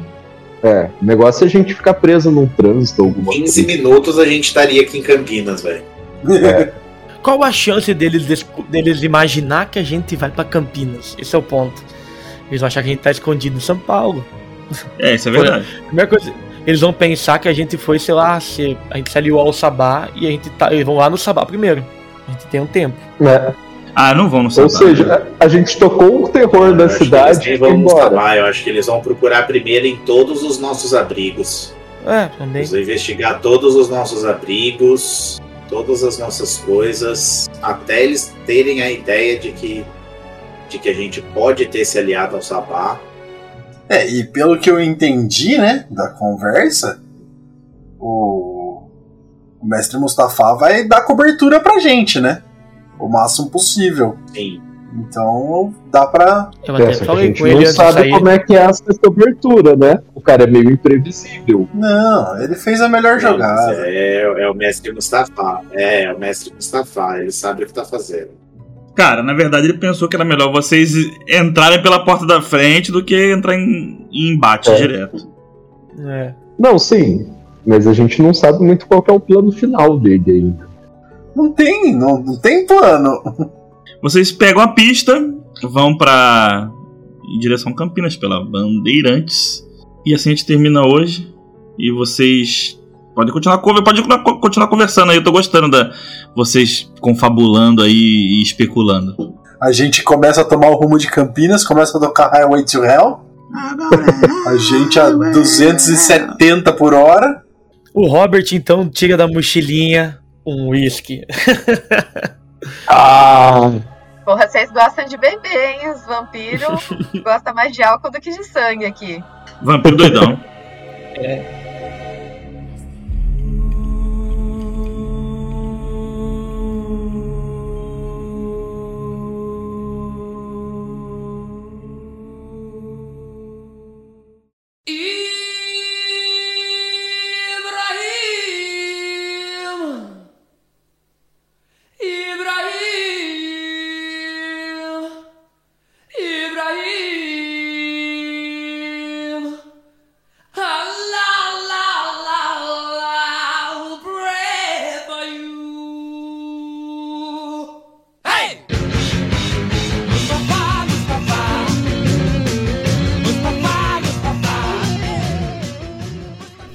é, o negócio é a gente ficar preso num trânsito ou alguma 15 coisa. minutos a gente estaria aqui em Campinas, velho. É. Qual a chance deles, deles imaginar que a gente vai pra Campinas? Esse é o ponto. Eles vão achar que a gente tá escondido em São Paulo. É, isso é verdade. Primeira coisa, eles vão pensar que a gente foi, sei lá, se a gente se aliou ao Sabá e a gente tá. Eles vão lá no Sabá primeiro. A gente tem um tempo. né? Ah, não vão no Ou Sabá. seja, a, a gente tocou o terror da cidade eles e vão embora. trabalhar, Eu acho que eles vão procurar primeiro em todos os nossos abrigos. É, também. Eles vão investigar todos os nossos abrigos, todas as nossas coisas, até eles terem a ideia de que, de que a gente pode ter se aliado ao Sabá. É, e pelo que eu entendi, né, da conversa, o, o mestre Mustafa vai dar cobertura pra gente, né? O máximo possível. Sim. Então dá pra. Eu É, até falei gente com ele não sabe sair. como é que é essa cobertura, né? O cara é meio imprevisível. Não, ele fez a melhor jogada. É, é o mestre Mustafa. É, é o mestre Mustafa. Ele sabe o que tá fazendo. Cara, na verdade ele pensou que era melhor vocês entrarem pela porta da frente do que entrar em, em embate É. direto. É. Não, sim. Mas a gente não sabe muito qual que é o plano final dele ainda. Não tem, não, não tem plano. Vocês pegam a pista, vão pra. em direção a Campinas pela Bandeirantes. E assim a gente termina hoje. E vocês podem continuar, pode continuar, conversando aí. Eu tô gostando da vocês confabulando aí e especulando. A gente começa a tomar o rumo de Campinas, começa a tocar Highway to Hell. A gente a 270 por hora. O Robert então tira da mochilinha um whisky. Ah! Porra, vocês gostam de beber, hein? Os vampiros gostam mais de álcool do que de sangue aqui. Vampiro doidão.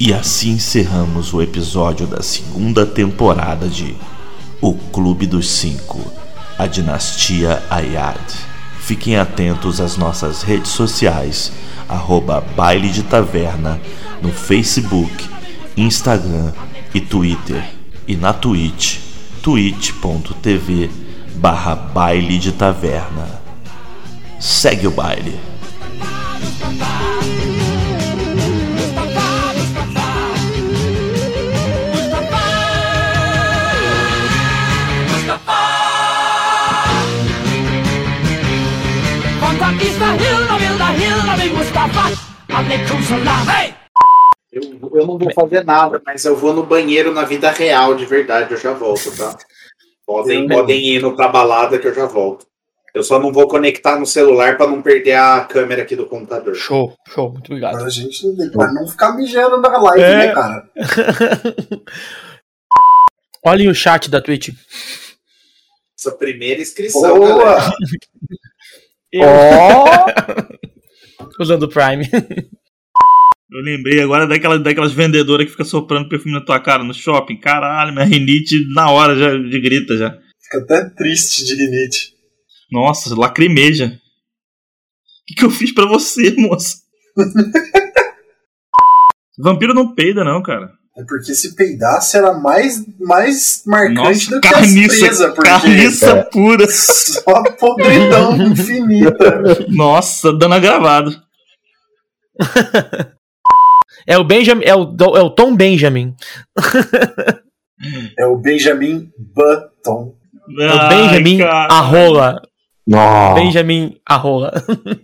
E assim encerramos o episódio da segunda temporada de O Clube dos Cinco, a Dinastia Ayad. Fiquem atentos às nossas redes sociais, arroba Baile de Taverna, no Facebook, Instagram e Twitter. E na Twitch, twitch.tv barra Baile de Taverna. Segue o baile. Hey! Eu, eu não vou fazer nada, mas eu vou no banheiro na vida real, de verdade, eu já volto, tá? Podem, podem ir no pra balada que eu já volto. Eu só não vou conectar no celular pra não perder a câmera aqui do computador. Show, show, muito obrigado. Mas a gente pra não ficar mijando na live, É. né, cara? Olhem o chat da Twitch. Essa primeira inscrição, galera. Boa! Ó! Usando o Prime. Eu lembrei agora daquela, daquelas vendedoras que fica soprando perfume na tua cara no shopping. Caralho, minha rinite na hora já de grita já. Fica até triste de rinite. Nossa, lacrimeja. O que, que eu fiz pra você, moça? Vampiro não peida, não, cara. É porque se peidasse era mais, mais marcante Nossa, do que as carniça, presas, porque carniça pura. só podridão infinita. Nossa, dando agravado. É o Benjamin, é o, é o Tom Benjamin. É o Benjamin Button. É o Benjamin Arrola. Nossa. Benjamin Arrola.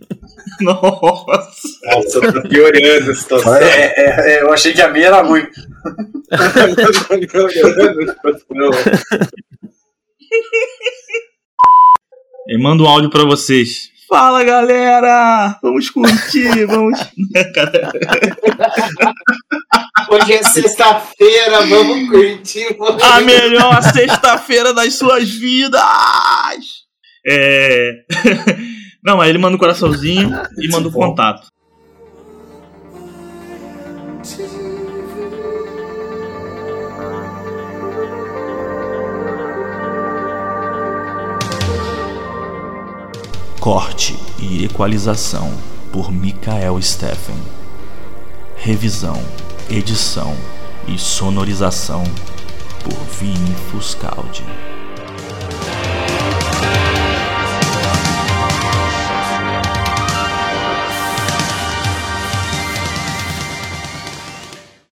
Nossa. Nossa, tá piorando a situação. É, é, é, eu achei que a minha era ruim. Eu mando um áudio pra vocês. Fala galera! Vamos curtir, vamos. Hoje é sexta-feira, vamos curtir. Vamos... A melhor sexta-feira das suas vidas! É. Não, aí ele manda um coraçãozinho e manda o contato. Corte e equalização por Mikael Steffen. Revisão, edição e sonorização por Vini Fuscaldi.